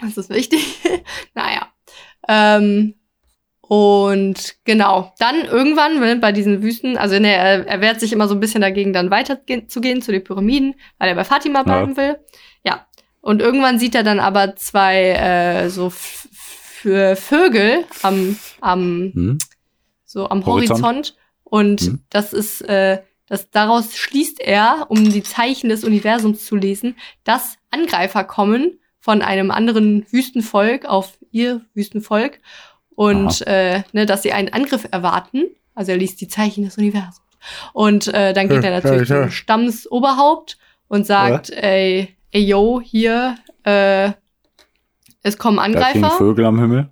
Das ist wichtig. naja. Ähm, und genau, dann irgendwann wenn bei diesen Wüsten, also ne, er, wehrt sich immer so ein bisschen dagegen, dann weiter ge- zu gehen zu den Pyramiden, weil er bei Fatima bleiben will. Ja. Und irgendwann sieht er dann aber zwei äh, so für Vögel am, am Hm? So am Horizont. Horizont. Und Mhm. das ist, äh, das, daraus schließt er, um die Zeichen des Universums zu lesen, dass Angreifer kommen von einem anderen Wüstenvolk auf ihr Wüstenvolk und äh, ne, dass sie einen Angriff erwarten. Also er liest die Zeichen des Universums. Und äh, dann geht er natürlich Ja, ja. zum Stammsoberhaupt und sagt, ey, ey, yo, hier, äh, es kommen Da Angreifer. Vögel am Himmel.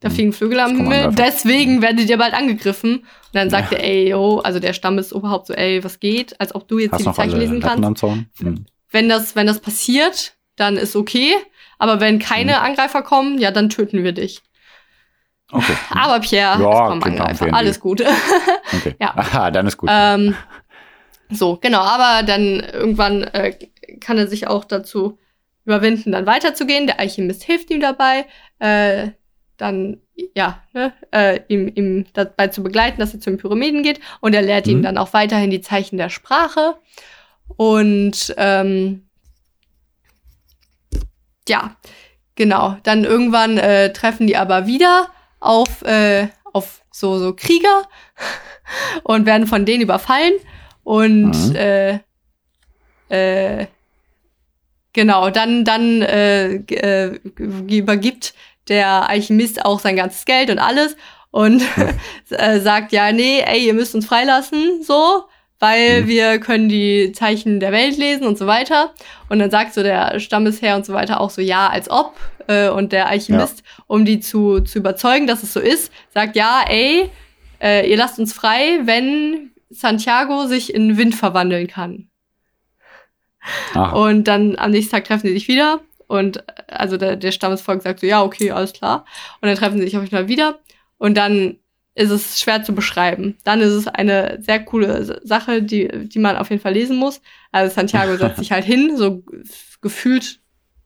Da fliegen Vögel am Himmel. Deswegen werdet ihr bald angegriffen. Und dann sagt er, ey, yo, also der Stammesoberhaupt so, ey, was geht? Als ob du jetzt Hast hier die Zeichen lesen Latten kannst. am Zaun? Hm. Wenn das, wenn das passiert, dann ist okay. Aber wenn keine Mhm. Angreifer kommen, ja, dann töten wir dich. Okay. Aber Pierre, Ja, es kommen Angreifer. Alles gut. okay. Ja. Aha, dann ist gut. ähm, so, genau. Aber dann irgendwann äh, kann er sich auch dazu überwinden, dann weiterzugehen. Der Alchemist hilft ihm dabei. Äh, dann, ja, ne, äh, ihm, ihm dabei zu begleiten, dass er zu den Pyramiden geht. Und er lehrt ihm Mhm. dann auch weiterhin die Zeichen der Sprache. Und ähm, ja, genau. Dann irgendwann äh, treffen die aber wieder auf, äh, auf so, so Krieger und werden von denen überfallen. Und Mhm. äh, äh, genau, dann, dann äh, äh, übergibt der Alchemist auch sein ganzes Geld und alles und äh, sagt, ja, nee, ey, ihr müsst uns freilassen, so, weil Mhm. wir können die Zeichen der Welt lesen und so weiter. Und dann sagt so der Stammesherr und so weiter auch so, ja, als ob. Äh, und der Alchemist, um die zu, zu überzeugen, dass es so ist, sagt, ja, ey, äh, ihr lasst uns frei, wenn Santiago sich in Wind verwandeln kann. Aha. Und dann am nächsten Tag treffen sie sich wieder. Und also der, der Stammesvolk sagt so, ja, okay, alles klar. Und dann treffen sie sich auf jeden Fall wieder. Und dann ist es schwer zu beschreiben. Dann ist es eine sehr coole Sache, die, die man auf jeden Fall lesen muss. Also Santiago setzt sich halt hin, so gefühlt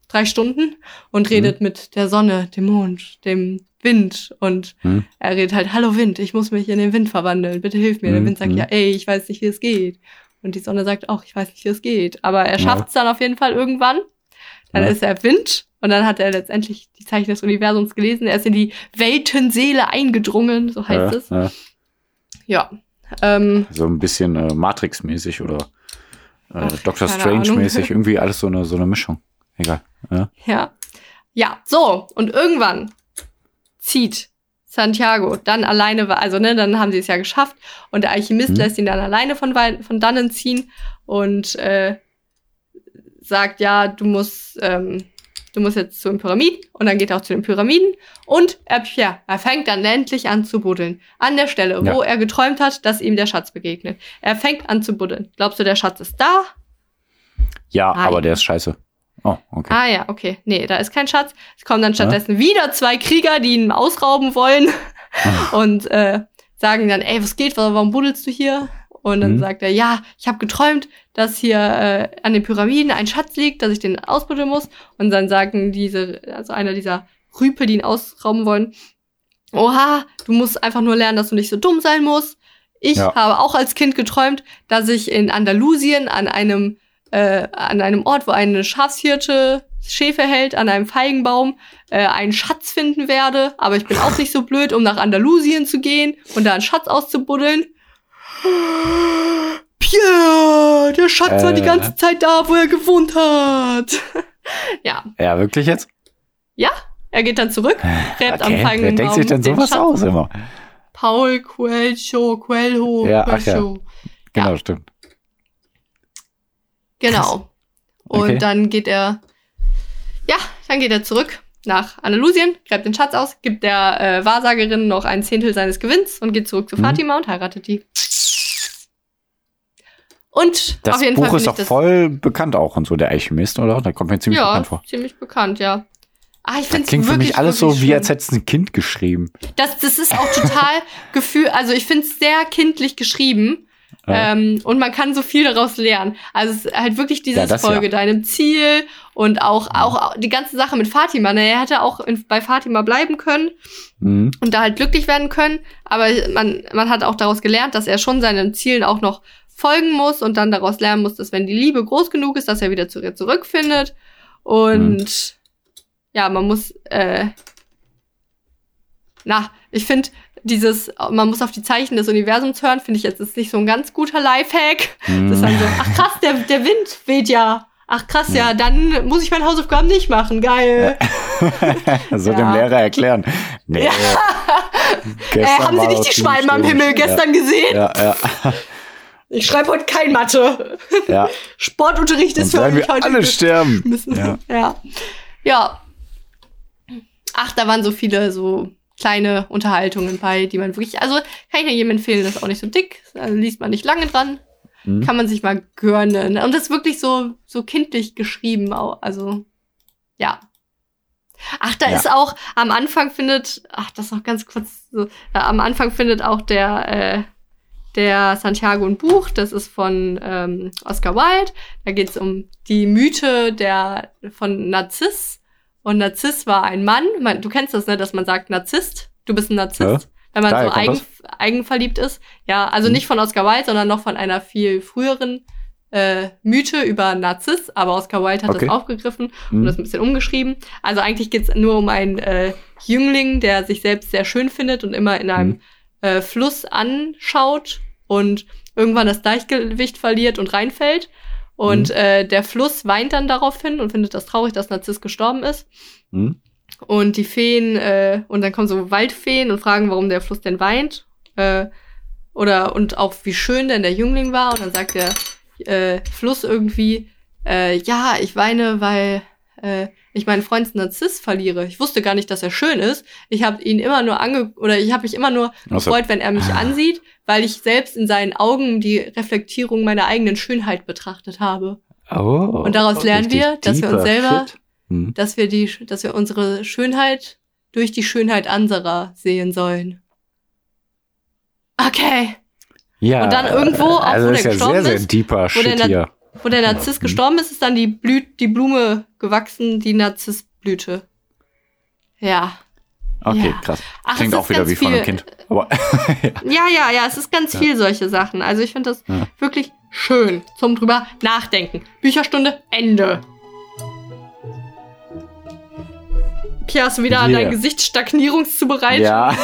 drei Stunden und redet mit der Sonne, dem Mond, dem Wind und Hm. er redet halt, hallo Wind, ich muss mich in den Wind verwandeln, bitte hilf mir. Der Mhm, Wind sagt, mhm. ja, ey, ich weiß nicht, wie es geht. Und die Sonne sagt auch, ich weiß nicht, wie es geht. Aber er Ja. schafft es dann auf jeden Fall irgendwann. Dann Ja. ist er Wind und dann hat er letztendlich die Zeichen des Universums gelesen. Er ist in die Weltenseele eingedrungen, so heißt ja, es. ja. Ja. Ähm, So ein bisschen äh, Matrix-mäßig oder äh, Ach, Doctor Strange-mäßig. Irgendwie alles so eine, so eine Mischung. Egal. Ja. ja. Ja, so. Und irgendwann zieht Santiago dann alleine, also ne, dann haben sie es ja geschafft und der Alchemist Mhm. lässt ihn dann alleine von, von dannen ziehen und äh, sagt, ja, du musst, ähm, du musst jetzt zu den Pyramiden und dann geht er auch zu den Pyramiden und er, ja, er fängt dann endlich an zu buddeln. An der Stelle, wo Ja. er geträumt hat, dass ihm der Schatz begegnet. Er fängt an zu buddeln. Glaubst du, der Schatz ist da? Ja, Nein. aber der ist scheiße. Oh, okay. Ah ja, okay. Nee, da ist kein Schatz. Es kommen dann stattdessen wieder zwei Krieger, die ihn ausrauben wollen und äh, sagen dann, ey, was geht, warum buddelst du hier? Und dann Mhm. sagt er, ja, ich habe geträumt, dass hier äh, an den Pyramiden ein Schatz liegt, dass ich den ausbuddeln muss. Und dann sagen diese, also einer dieser Rüpe, die ihn ausrauben wollen, oha, du musst einfach nur lernen, dass du nicht so dumm sein musst. Ich Ja. habe auch als Kind geträumt, dass ich in Andalusien an einem äh, an einem Ort, wo eine Schafshirte Schäfe hält, an einem Feigenbaum, äh, einen Schatz finden werde. Aber ich bin auch nicht so blöd, um nach Andalusien zu gehen und da einen Schatz auszubuddeln. Pierre, der Schatz war die Äh. ganze Zeit da, wo er gewohnt hat. ja, Ja, wirklich jetzt? er Er geht dann zurück, gräbt am Okay, wer Feigenbaum denkt sich denn den sowas Schatz. aus immer? Paul Coelho, Coelho, Ja, ach ja. Coelho. Genau, Ja. stimmt. Genau. Und Okay. dann geht er, ja, dann geht er zurück nach Andalusien, gräbt den Schatz aus, gibt der äh, Wahrsagerin noch ein Zehntel seines Gewinns und geht zurück zu Mhm. Fatima und heiratet die. Und Das auf jeden Buch Fall ist doch das voll bekannt auch und so, der Alchemist, oder? Da kommt mir ziemlich ja, bekannt vor. ziemlich bekannt, ja. Ah, ich Das finde es klingt für mich alles so, wie als hättest du ein Kind geschrieben. Das, das ist auch total Gefühl, also ich finde es sehr kindlich geschrieben. Ja. Ähm, und man kann so viel daraus lernen. Also es ist halt wirklich dieses Ja, Folge ja. deinem Ziel und auch, auch die ganze Sache mit Fatima. Ne? Er hätte auch in, bei Fatima bleiben können Mhm. und da halt glücklich werden können. Aber man, man hat auch daraus gelernt, dass er schon seinen Zielen auch noch folgen muss und dann daraus lernen muss, dass wenn die Liebe groß genug ist, dass er wieder zu ihr zurückfindet. Und ja, man muss, äh, na, ich finde dieses, man muss auf die Zeichen des Universums hören, finde ich jetzt ist nicht so ein ganz guter Lifehack. Das ist dann so, ach krass, der, der Wind weht ja. Ach krass, ja, dann muss ich meine Hausaufgaben nicht machen. Geil. so Ja. dem Lehrer erklären. Nee. Äh, Gestern haben Sie nicht die Schwalben am. Himmel gestern gesehen? Ja, ja, Ich schreibe heute kein Mathe. ja. Sportunterricht ist Dann für mich wir heute alle sterben. Ja. Ja. ja. Ach, da waren so viele so kleine Unterhaltungen bei, die man wirklich, also kann ich nur jedem empfehlen, das ist auch nicht so dick, also liest man nicht lange dran, Mhm. kann man sich mal gönnen. Und das ist wirklich so, so kindlich geschrieben, auch, also, ja. Ach, da Ja. ist auch, am Anfang findet, ach, das noch ganz kurz, so, ja, am Anfang findet auch der, äh, der Santiago ein Buch, das ist von ähm, Oscar Wilde. Da geht es um die Mythe der von Narziss. Und Narziss war ein Mann. Man, du kennst das, ne, dass man sagt Narzisst. Du bist ein Narzisst. Ja. Wenn man Daher so eigen, eigenverliebt ist. Ja, also Mhm. nicht von Oscar Wilde, sondern noch von einer viel früheren äh, Mythe über Narziss. Aber Oscar Wilde hat Okay. das aufgegriffen Mhm. und das ein bisschen umgeschrieben. Also eigentlich geht's nur um einen äh, Jüngling, der sich selbst sehr schön findet und immer in einem Mhm. äh, Fluss anschaut und irgendwann das Gleichgewicht verliert und reinfällt. Und Mhm. äh, der Fluss weint dann daraufhin und findet das traurig, dass Narziss gestorben ist. Mhm. Und die Feen, äh, und dann kommen so Waldfeen und fragen, warum der Fluss denn weint. Äh, oder und auch wie schön denn der Jüngling war. Und dann sagt der äh, Fluss irgendwie, äh, ja, ich weine, weil äh, ich meinen Freund Narziss verliere. Ich wusste gar nicht, dass er schön ist. Ich habe ihn immer nur ange oder ich habe mich immer nur Ach so. gefreut, wenn er mich ansieht, weil ich selbst in seinen Augen die Reflektierung meiner eigenen Schönheit betrachtet habe. Oh, Und daraus lernen wir, dass wir uns selber-. Mhm. dass wir die, dass wir unsere Schönheit durch die Schönheit anderer sehen sollen. Okay. Ja, Und dann irgendwo, auch also wo ist der ja gestorben sehr, sehr ist, deeper Shit hier. Wo der Narziss gestorben ist, ist dann die Blüt, die Blume gewachsen, die Narzissblüte. Ja. Okay, Ja. krass. Ach, Klingt auch wieder wie von einem viel- Kind. Aber Ja, ja, ja, es ist ganz Ja. viel solche Sachen. Also ich finde das Ja. wirklich schön zum drüber nachdenken. Bücherstunde, Ende. Pia, hast du wieder an Yeah. dein Gesicht Stagnierungszubereit? ja,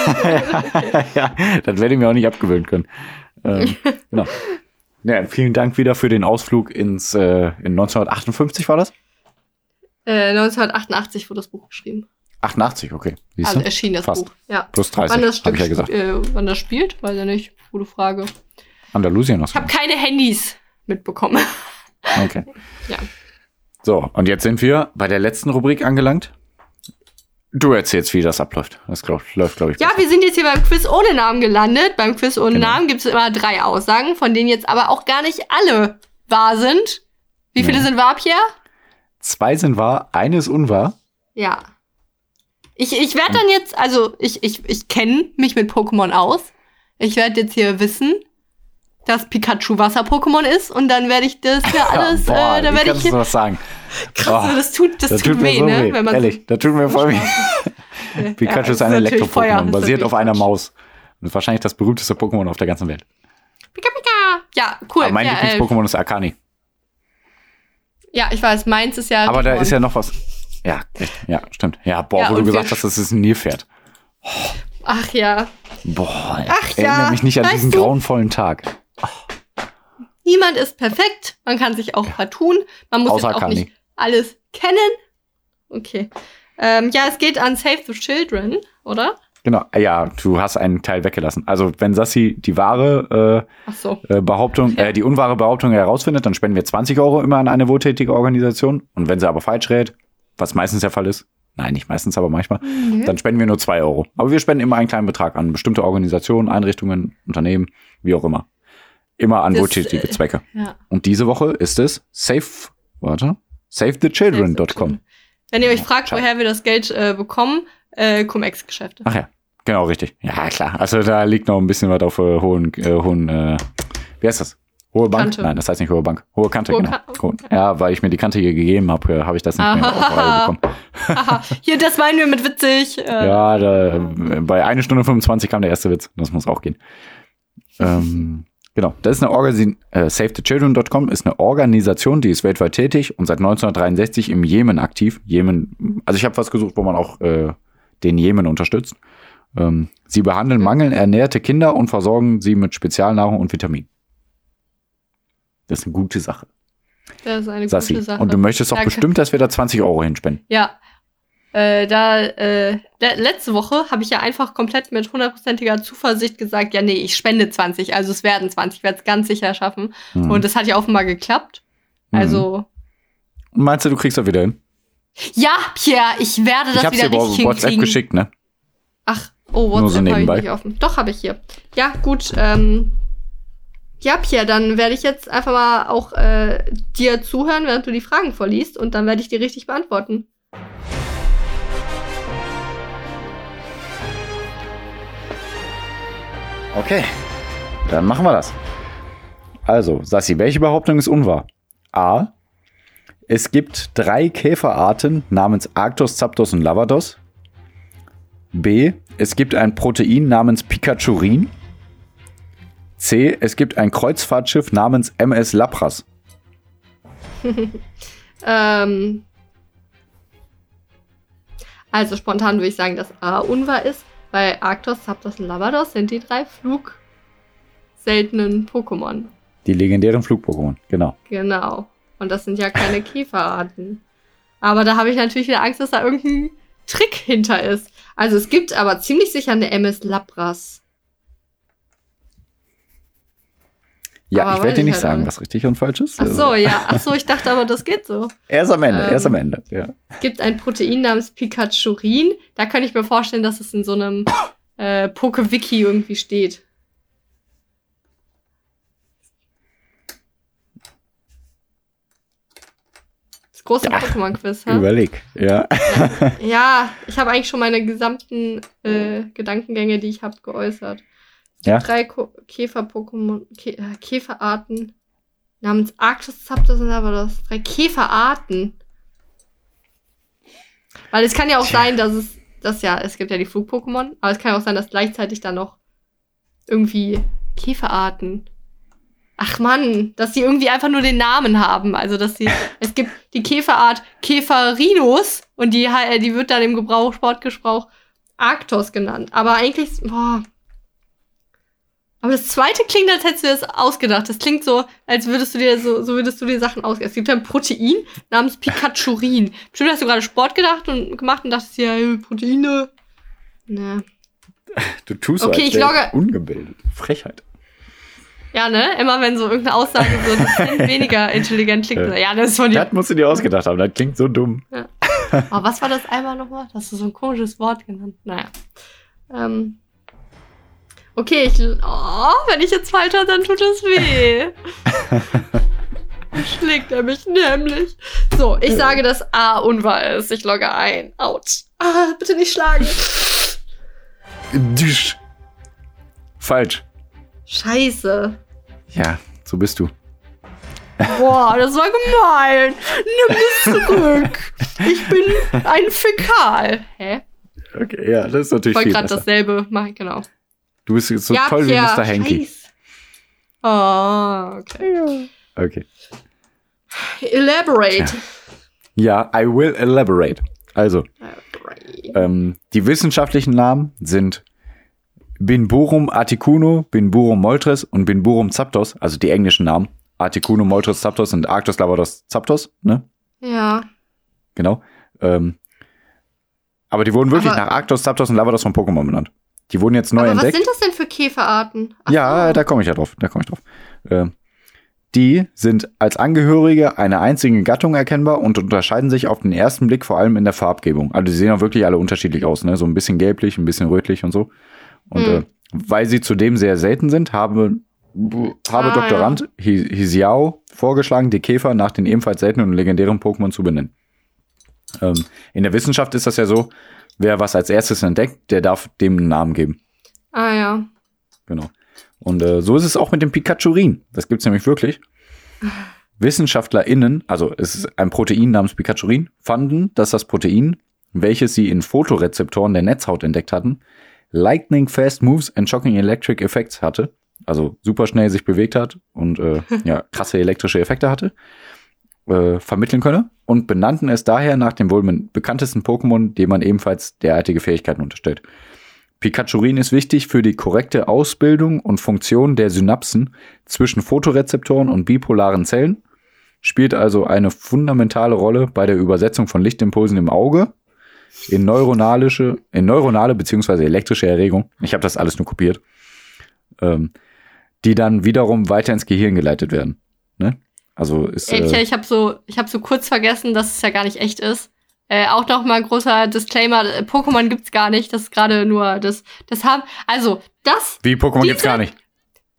ja, das werde ich mir auch nicht abgewöhnen können. Ähm, genau. Ja, vielen Dank wieder für den Ausflug ins äh, in 1958 war das? Äh, 1988 wurde das Buch geschrieben. 88, okay. Siehst Also du? erschien das Fast. Buch. Ja. Plus 30, Wann das habe Stück ich ja gesagt. Äh, wann das spielt, weiß ich nicht. Gute Frage. Andalusien noch. Ich habe keine Handys mitbekommen. Okay. Ja. So, und jetzt sind wir bei der letzten Rubrik angelangt. Du erzählst, wie das abläuft. Das glaub, läuft, glaube ich. Ja, besser. wir sind jetzt hier beim Quiz ohne Namen gelandet. Beim Quiz ohne Genau. Namen gibt es immer drei Aussagen, von denen jetzt aber auch gar nicht alle wahr sind. Wie viele Nee. sind wahr, Pierre? Zwei sind wahr, eine ist unwahr. Ja. Ich, ich werde dann jetzt, also ich, ich, ich kenne mich mit Pokémon aus. Ich werde jetzt hier wissen, dass Pikachu Wasser-Pokémon ist und dann werde ich das ja alles, Boah, äh, dann werde ich kannst sowas sagen? krass, Boah, das tut, das, Das tut, tut, weh, mir so ne? weh. Wenn man Ehrlich, das tut mir voll weh. Ja, Pikachu ist das ein Elektro-Pokémon, ist basiert auf einer. Maus. Und ist wahrscheinlich das berühmteste Pokémon auf der ganzen Welt. Pika, Pika. Ja, cool. Aber mein ja, äh, Lieblings-Pokémon ist Arcani. ja, ich weiß, meins ist ja. Aber da ist ja noch was. Ja, ja, stimmt. Ja, boah, Ja, wo du gesagt hast, das ist ein Nilpferd. Ach ja. Boah, Ach erinnere ja, mich nicht an weißt diesen du- grauenvollen Tag. Niemand ist perfekt. Man kann sich auch vertun. Man muss Außer jetzt auch Kani. nicht alles kennen. Okay. Ähm, ja, es geht an Save the Children, oder? Genau, ja, du hast einen Teil weggelassen. Also wenn Sassi die wahre Ach so. äh, äh, Behauptung, äh, die unwahre Behauptung herausfindet, dann spenden wir 20 Euro immer an eine wohltätige Organisation. Und wenn sie aber falsch rät, was meistens der Fall ist, nein, nicht meistens, aber manchmal, Nö. dann spenden wir nur 2 Euro. Aber wir spenden immer einen kleinen Betrag an bestimmte Organisationen, Einrichtungen, Unternehmen, wie auch immer. Immer an wohltätige äh, Zwecke. Ja. Und diese Woche ist es safe, warte, savethechildren.com. Wenn ihr euch fragt, Ciao. woher wir das Geld äh, bekommen, äh, Cum-Ex-Geschäfte. Ach ja, genau, richtig. Ja, klar. Also da liegt noch ein bisschen was auf äh, hohen, äh, hohen, äh, wie heißt das? Hohe Bank? Kante. Nein, das heißt nicht hohe Bank. Hohe Kante, Hohe genau. Ka- Ja, weil ich mir die Kante hier gegeben habe, äh, habe ich das nicht mehr auf Reihe Aha. bekommen. Haha, hier, das meinen wir mit witzig. Äh, Ja, da, äh, bei eine Stunde 25 kam der erste Witz. Das muss auch gehen. ähm, genau, das ist eine Organisation, äh, SaveTheChildren.com ist eine Organisation, die ist weltweit tätig und seit 1963 im Jemen aktiv. Jemen, also ich habe was gesucht, wo man auch äh, den Jemen unterstützt. Ähm, sie behandeln mangelernährte Kinder und versorgen sie mit Spezialnahrung und Vitaminen. Das ist eine gute Sache, Das ist eine Sassi. gute Sache. Und du möchtest doch bestimmt, dass wir da 20 Euro hinspenden. Ja. Äh, da, äh, le- letzte Woche habe ich ja einfach komplett mit hundertprozentiger Zuversicht gesagt, ja, nee, ich spende 20, also es werden 20, ich werde es ganz sicher schaffen. Hm. Und das hat ja offenbar geklappt. Mhm. Also, Meinst du, du kriegst das wieder hin? ja, Pierre, ich werde das ich hab's wieder dir richtig WhatsApp geschickt, ne? Ach, oh, Nur so WhatsApp habe ich nicht offen. Doch, habe ich hier. Ja, gut. Ähm, ja, Pierre, dann werde ich jetzt einfach mal auch äh, dir zuhören, während du die Fragen vorliest und dann werde ich die richtig beantworten. Okay, dann machen wir das. Also, Sassi, welche Behauptung ist unwahr? A. Es gibt drei Käferarten namens Arctos, Zapdos und Lavados. B. Es gibt ein Protein namens Pikachurin. C. Es gibt ein Kreuzfahrtschiff namens MS Lapras. Ähm, also spontan würde ich sagen, dass A unwahr ist, weil Arctos, Zapdos und Lavados sind die drei flugseltenen Pokémon. Die legendären Flug-Pokémon, genau. Genau. Und das sind ja keine Käferarten. Aber da habe ich natürlich wieder Angst, dass da irgendein Trick hinter ist. Also es gibt aber ziemlich sicher eine MS Lapras. Ja, Aber ich werde dir ich nicht halt sagen, was richtig und falsch ist. Ach so, ja. Ach so, ich dachte aber, das geht so. Erst am Ende, Ähm, erst am Ende. Ja. Es gibt ein Protein namens Pikachurin. Da kann ich mir vorstellen, dass es in so einem äh, Poke-Wiki irgendwie steht. Das große Ja. Pokémon-Quiz, hä? Überleg. Ja. Ja, ich habe eigentlich schon meine gesamten äh, Gedankengänge, die ich habe, geäußert. Ja. drei Käfer-Pokémon, Kä äh, Käferarten namens Arctos, Zapdos und Lavados. Drei Käferarten. Weil es kann ja auch Tja. sein, dass es, das ja, es gibt ja die Flug-Pokémon, aber es kann ja auch sein, dass gleichzeitig da noch irgendwie Käferarten. Ach Mann, dass die irgendwie einfach nur den Namen haben. Also, dass sie, es gibt die Käferart Käferinus und die, he- die wird dann im Gebrauch, Sportgebrauch Arctos genannt. Aber eigentlich, boah. Aber das zweite klingt, als hättest du das ausgedacht. Das klingt so, als würdest du dir so, so würdest du dir Sachen ausgedacht. Es gibt ein Protein namens Pikachurin. Bestimmt hast du gerade Sport gedacht und gemacht und dachtest dir, ja, Proteine. Ne. Du tust Okay, so, ich logge- ungebildet. Frechheit. Ja, ne? Immer wenn so irgendeine Aussage so weniger intelligent klingt. Ja. Ja, das ist von dir. Das musst du dir ausgedacht haben. Das klingt so dumm. Aber was war das einmal nochmal? Das ist so ein komisches Wort genannt. Naja. Ähm. Okay, ich. Oh, wenn ich jetzt falsch habe, dann tut es weh. Schlägt er mich nämlich. So, ich sage, dass A unwahr ist. Ich logge ein. Autsch. Ah, bitte nicht schlagen. Düsch. Falsch. Scheiße. Ja, so bist du. Boah, das war gemein. Nimm es zurück. Ich bin ein Fäkal. Hä? Okay, ja, das ist natürlich Ich wollte gerade dasselbe machen, genau. Du bist so ja, toll Pierre, wie Mr. Hanky. Oh, okay. Okay. Elaborate. Ja, I will elaborate. Also, Elaborate. ähm, die wissenschaftlichen Namen sind Binburum articuno, Binburum moltres und Binburum zapdos, also die englischen Namen. Articuno, moltres, zapdos und Arctos, lavados, zapdos, ne? Ja. Genau. Ähm, Aber die wurden wirklich Aber- nach Arctos, Zapdos und Lavados von Pokémon benannt. Die wurden jetzt neu Aber was entdeckt. sind das denn für Käferarten? Ach Ja, so. da komme ich ja drauf. Da komme ich drauf. Ähm, die sind als Angehörige einer einzigen Gattung erkennbar und unterscheiden sich auf den ersten Blick vor allem in der Farbgebung. Also die sehen auch wirklich alle unterschiedlich aus, ne? So ein bisschen gelblich, ein bisschen rötlich und so. Und Hm. äh, weil sie zudem sehr selten sind, habe, habe Ah, Doktorand Hi- Hisiao vorgeschlagen, die Käfer nach den ebenfalls seltenen und legendären Pokémon zu benennen. Ähm, in der Wissenschaft ist das ja so, wer was als erstes entdeckt, der darf dem einen Namen geben. Ah ja. Genau. Und äh, so ist es auch mit dem Pikachurin. Das gibt's nämlich wirklich. WissenschaftlerInnen, also es ist ein Protein namens Pikachurin, fanden, dass das Protein, welches sie in Fotorezeptoren der Netzhaut entdeckt hatten, Lightning Fast Moves and Shocking Electric Effects hatte. Also super schnell sich bewegt hat und äh, ja, krasse elektrische Effekte hatte, äh, vermitteln könne und benannten es daher nach dem wohl bekanntesten Pokémon, dem man ebenfalls derartige Fähigkeiten unterstellt. Pikachurin ist wichtig für die korrekte Ausbildung und Funktion der Synapsen zwischen Photorezeptoren und bipolaren Zellen, spielt also eine fundamentale Rolle bei der Übersetzung von Lichtimpulsen im Auge in neuronalische, in neuronale beziehungsweise elektrische Erregung. Ich habe das alles nur kopiert. Ähm, die dann wiederum weiter ins Gehirn geleitet werden. Ne? Also ist Ey, äh, ich habe so, ich habe so kurz vergessen, dass es ja gar nicht echt ist. Äh, auch noch mal ein großer Disclaimer: äh, Pokémon gibt's gar nicht. Das ist gerade nur das. Das haben also das wie Pokémon gibt's gar nicht.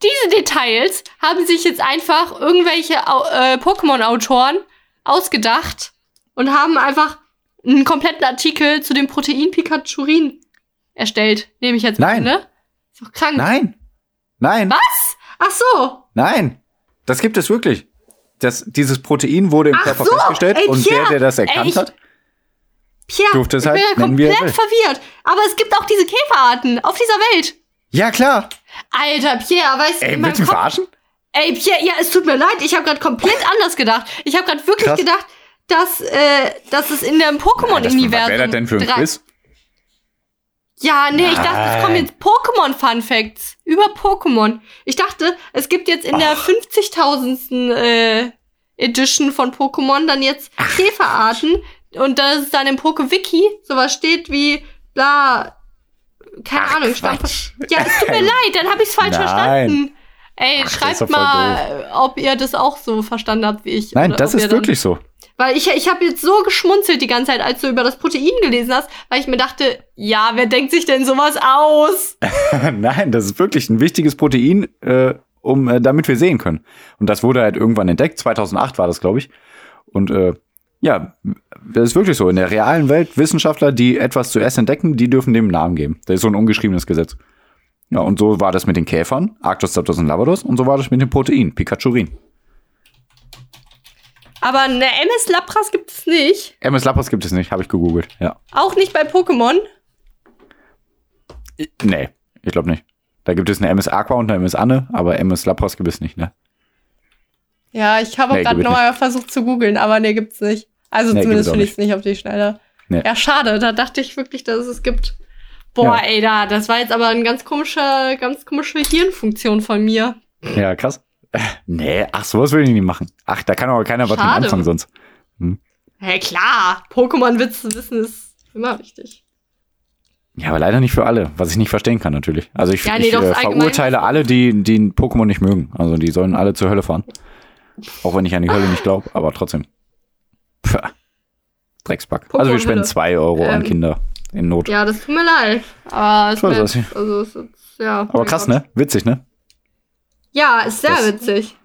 diese Details haben sich jetzt einfach irgendwelche äh, Pokémon-Autoren ausgedacht und haben einfach einen kompletten Artikel zu dem Protein Pikachurin erstellt. Nehme ich jetzt mal, Nein. ne? Ist doch krank. Nein, nein, Was? Ach so. nein. Das gibt es wirklich. Das, dieses Protein wurde im Ach Körper so, festgestellt ey, und Pierre, der, der das erkannt ey, ich- hat, Pia, Durfte es ich halt bin ja komplett verwirrt. Aber es gibt auch diese Käferarten auf dieser Welt. Ja, klar. Alter, Pierre, weißt du, Ey, willst du mich verarschen? Ey, Pierre, ja, es tut mir leid, ich habe gerade komplett anders gedacht. Ich habe gerade wirklich Krass. gedacht, dass, äh, dass es in dem Das- Was Pokémon-Universum. wäre das denn für ein drei- Quiz? Ja, nee, ich dachte, es kommen jetzt Pokémon-Fun-Facts über Pokémon. Ich dachte, es gibt jetzt in der 50.000. Äh, Edition von Pokémon dann jetzt Käferarten und dass es dann im Poke-Wiki sowas steht wie bla, keine Ach, Ahnung, Quatsch. Ja, es tut mir leid, dann habe ich es falsch Nein. verstanden. Ey, Ach, ist schreibt mal, ob ihr das auch so verstanden habt wie ich. Nein, das ist wirklich so. Weil ich, ich habe jetzt so geschmunzelt die ganze Zeit, als du über das Protein gelesen hast, weil ich mir dachte, ja, wer denkt sich denn sowas aus? Nein, das ist wirklich ein wichtiges Protein, äh, um äh, damit wir sehen können. Und das wurde halt irgendwann entdeckt. 2008 war das, glaube ich. Und äh, ja, das ist wirklich so. In der realen Welt Wissenschaftler, die etwas zuerst entdecken, die dürfen dem Namen geben. Das ist so ein ungeschriebenes Gesetz. Ja, und so war das mit den Käfern, Arctos, Zapdos und Lavados, und so war das mit dem Protein, Pikachurin. Aber eine MS Lapras gibt es nicht. MS Lapras gibt es nicht, habe ich gegoogelt. Ja. Auch nicht bei Pokémon. I- Nee, ich glaube nicht. Da gibt es eine MS Aqua und eine MS Anne, aber MS Lapras gibt es nicht, ne? Ja, ich habe auch Nee, gerade gibt es nochmal versucht zu googeln, aber nee, gibt's nicht. Also Nee, zumindest finde ich es nicht auf die Schnelle. Nee. Ja, schade. Da dachte ich wirklich, dass es es gibt. Boah, Ja. ey, da, das war jetzt aber eine ganz komische, ganz komische Hirnfunktion von mir. Ja, krass. Äh, Nee, ach, sowas will ich nicht machen. Ach, da kann aber keiner was mit Schade. anfangen sonst. Hey, klar, Pokémon-Witz wissen ist immer wichtig. Ja, aber leider nicht für alle, was ich nicht verstehen kann natürlich. Also ich, Ja, nee, ich äh, verurteile alle, die, die Pokémon nicht mögen. Also die sollen alle zur Hölle fahren. Auch wenn ich an die Hölle nicht glaube, aber trotzdem. Pff, Dreckspack. Also wir spenden zwei Euro an Ähm, Kinder in Not. Ja, das tut mir leid. Aber es So ist also, es ist, ja. aber krass, Gott. ne? Witzig, ne? Ja, ist sehr Das- witzig.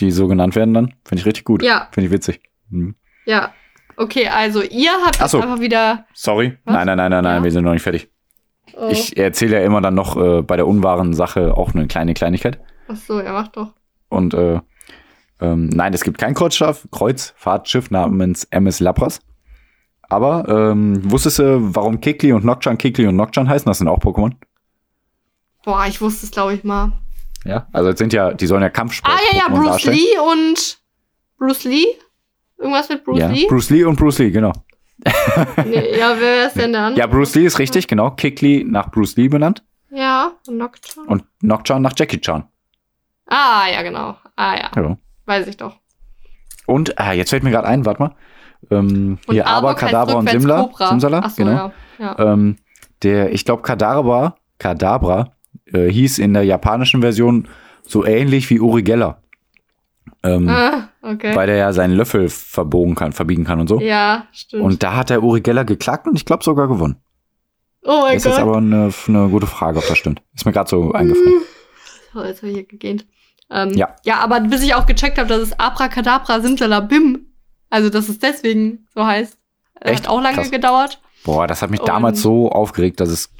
Die so genannt werden dann. Finde ich richtig gut. Ja. Finde ich witzig. Hm. Ja. Okay, also ihr habt Ach so. einfach wieder. Sorry. Was? Nein, nein, nein, nein, nein, Ja. wir sind noch nicht fertig. Oh, Ich erzähle ja immer dann noch äh, bei der unwahren Sache auch eine kleine Kleinigkeit. ach so, ja, mach doch. Und äh, ähm, nein, es gibt kein Kreuzschiff, Kreuzfahrtschiff namens MS Lapras. Aber ähm, wusstest du, warum Kikli und Nocturne Kikli und Nocturne heißen? Das sind auch Pokémon. Boah, ich wusste es, glaube ich, mal. Ja. Also es sind ja, die sollen ja Kampfsport Ah, ja, ja, Bruce darstellen. Lee und. Bruce Lee? Irgendwas mit Bruce ja, Lee? Bruce Lee und Bruce Lee, genau. nee, ja, wer ist denn der andere? Ja, Bruce Lee ist richtig, genau. Kikli nach Bruce Lee benannt Ja, und Nocturne. und Nocturne nach Jackie Chan. Ah, ja, genau. Ah, ja. Ja. Weiß ich doch. Und ah, jetzt fällt mir gerade ein, warte mal. Ähm, Und hier heißt Abracadabra und Simla. Simsala, so, genau. ja. ja. Ähm, der, ich glaube, Kadabra, Kadabra äh, hieß in der japanischen Version so ähnlich wie Uri Geller. Ähm, Ah, okay. Weil der ja seinen Löffel verbogen kann, verbiegen kann und so. ja, stimmt. Und da hat der Uri Geller geklagt und ich glaube sogar gewonnen. oh mein Das ist Gott. aber eine, eine gute Frage, ob das stimmt. Ist mir gerade so eingefallen. So, jetzt habe ich hier gegähnt. Ähm, Ja. ja, aber bis ich auch gecheckt habe, dass es Abracadabra Simsalabim, also dass es deswegen so heißt, äh, Echt? hat auch lange Krass. gedauert. Boah, das hat mich Und- damals so aufgeregt, dass es.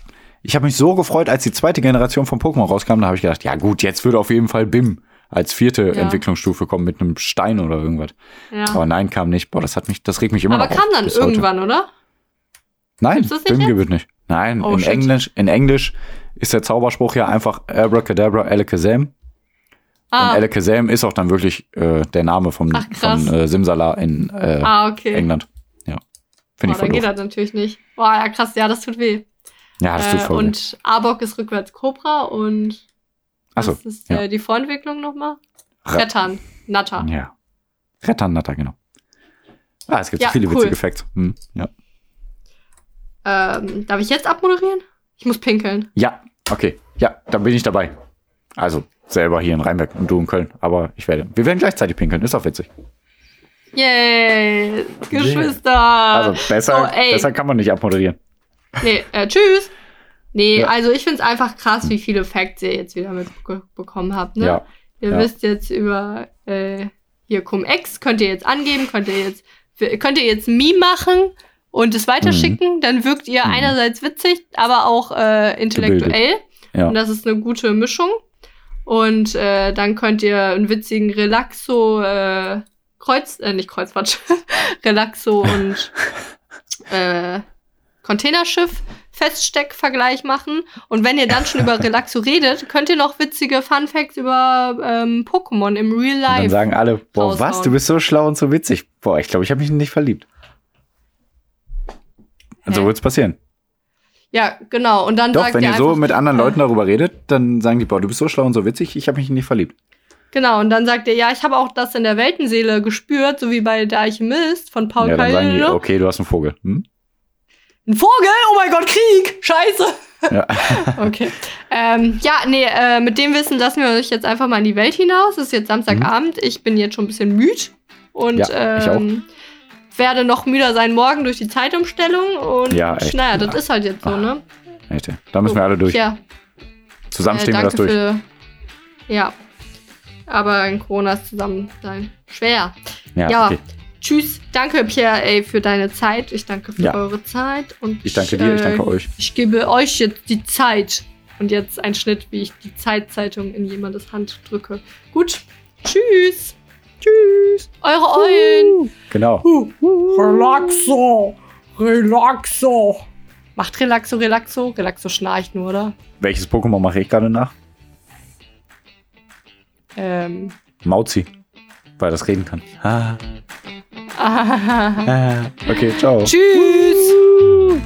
Ich habe mich so gefreut, als die zweite Generation von Pokémon rauskam. Da habe ich gedacht, ja gut, jetzt würde auf jeden Fall BIM als vierte Ja. Entwicklungsstufe kommen mit einem Stein oder irgendwas. Ja. Aber nein, kam nicht. Boah, das hat mich, das regt mich immer aber noch auf. kam dann bis heute. irgendwann, oder? Nein, BIM jetzt? gibt es nicht. Nein, Oh, in shit. Englisch, in Englisch ist der Zauberspruch ja einfach Abracadabra Alakazam. Ah, Und Alakazam ist auch dann wirklich äh, der Name vom, Ach, von äh, Simsala in äh, ah okay. England. Ja. Finde ich voll dann geht doof. das natürlich nicht. Boah, ja krass, ja, das tut weh. Ja, das tut äh, voll weh. und Arbok ist rückwärts Cobra und Achso, was ist ja. äh, die Vorentwicklung nochmal? Rettern, Natter. Ja. Retternatter, genau. Ah, es gibt Ja, so viele cool. witzige Facts. Hm, ja. Ähm, darf ich jetzt abmoderieren? Ich muss pinkeln. ja, okay. Ja, dann bin ich dabei. Also selber hier in Rheinberg und du in Köln. Aber ich werde. Wir werden gleichzeitig pinkeln. Ist auch witzig. Yay! Geschwister! Also besser, Oh, besser kann man nicht abmoderieren. Nee, äh, tschüss. Nee, Ja. also ich find's einfach krass, wie viele Facts ihr jetzt wieder mitbekommen habt. Ne? Ja. Ihr ja. wisst jetzt über äh, hier Cum-Ex, könnt ihr jetzt angeben, könnt ihr jetzt, könnt ihr jetzt Meme machen und es weiterschicken. Dann wirkt ihr Mhm. einerseits witzig, aber auch äh, intellektuell. Ja. Und das ist eine gute Mischung. Und äh, dann könnt ihr einen witzigen Relaxo, äh, Kreuz, äh, nicht Kreuzquatsch, Relaxo und äh, Containerschiff Feststeck-Vergleich machen. Und wenn ihr dann schon über Relaxo redet, könnt ihr noch witzige Funfacts über ähm, Pokémon im Real Und dann Life. sagen alle, boah, was, raushauen. du bist so schlau und so witzig. Boah, ich glaube, ich habe mich nicht verliebt. So Hä? wird's passieren. Ja, genau. Und dann Doch, sagt wenn ihr ihr so einfach, mit anderen äh, Leuten darüber redet, dann sagen die, boah, du bist so schlau und so witzig, ich habe mich nicht verliebt. Genau, und dann sagt ihr, ja, ich habe auch das in der Weltenseele gespürt, so wie bei Der Alchemist von Paul ja, dann sagen die, Coelho. okay, du hast einen Vogel. Hm? Ein Vogel? Oh mein Gott, Krieg! Scheiße! Ja. Okay. Ähm, ja, nee, äh, mit dem Wissen lassen wir euch jetzt einfach mal in die Welt hinaus. Es ist jetzt Samstagabend. Ich bin jetzt schon ein bisschen müde. Und Mhm. Ja, ich ähm, werde noch müder sein morgen durch die Zeitumstellung. Und Ja, echt. naja, das ist halt jetzt so, Ah, ne? Echt, ja. Da müssen wir alle durch. Ja, Zusammen äh, stehen wir das durch. Für, ja. Aber in Corona ist zusammen sein schwer. Ja, ja. okay. Tschüss. Danke, Pierre, ey, für deine Zeit. Ich danke für Ja. eure Zeit. Und Ich danke dir, ich danke äh, euch. Ich gebe euch jetzt die Zeit. Und jetzt ein Schnitt, wie ich die Zeitzeitung in jemandes Hand drücke. Gut. Tschüss. Tschüss. Eure Eulen. Genau. Relaxo. Relaxo. Macht Relaxo, Relaxo. Relaxo schnarcht nur, oder? Welches Pokémon mache ich gerade nach? Ähm. Mauzi. Weil das reden kann. Ah. Äh, okay, ciao. Tschüss.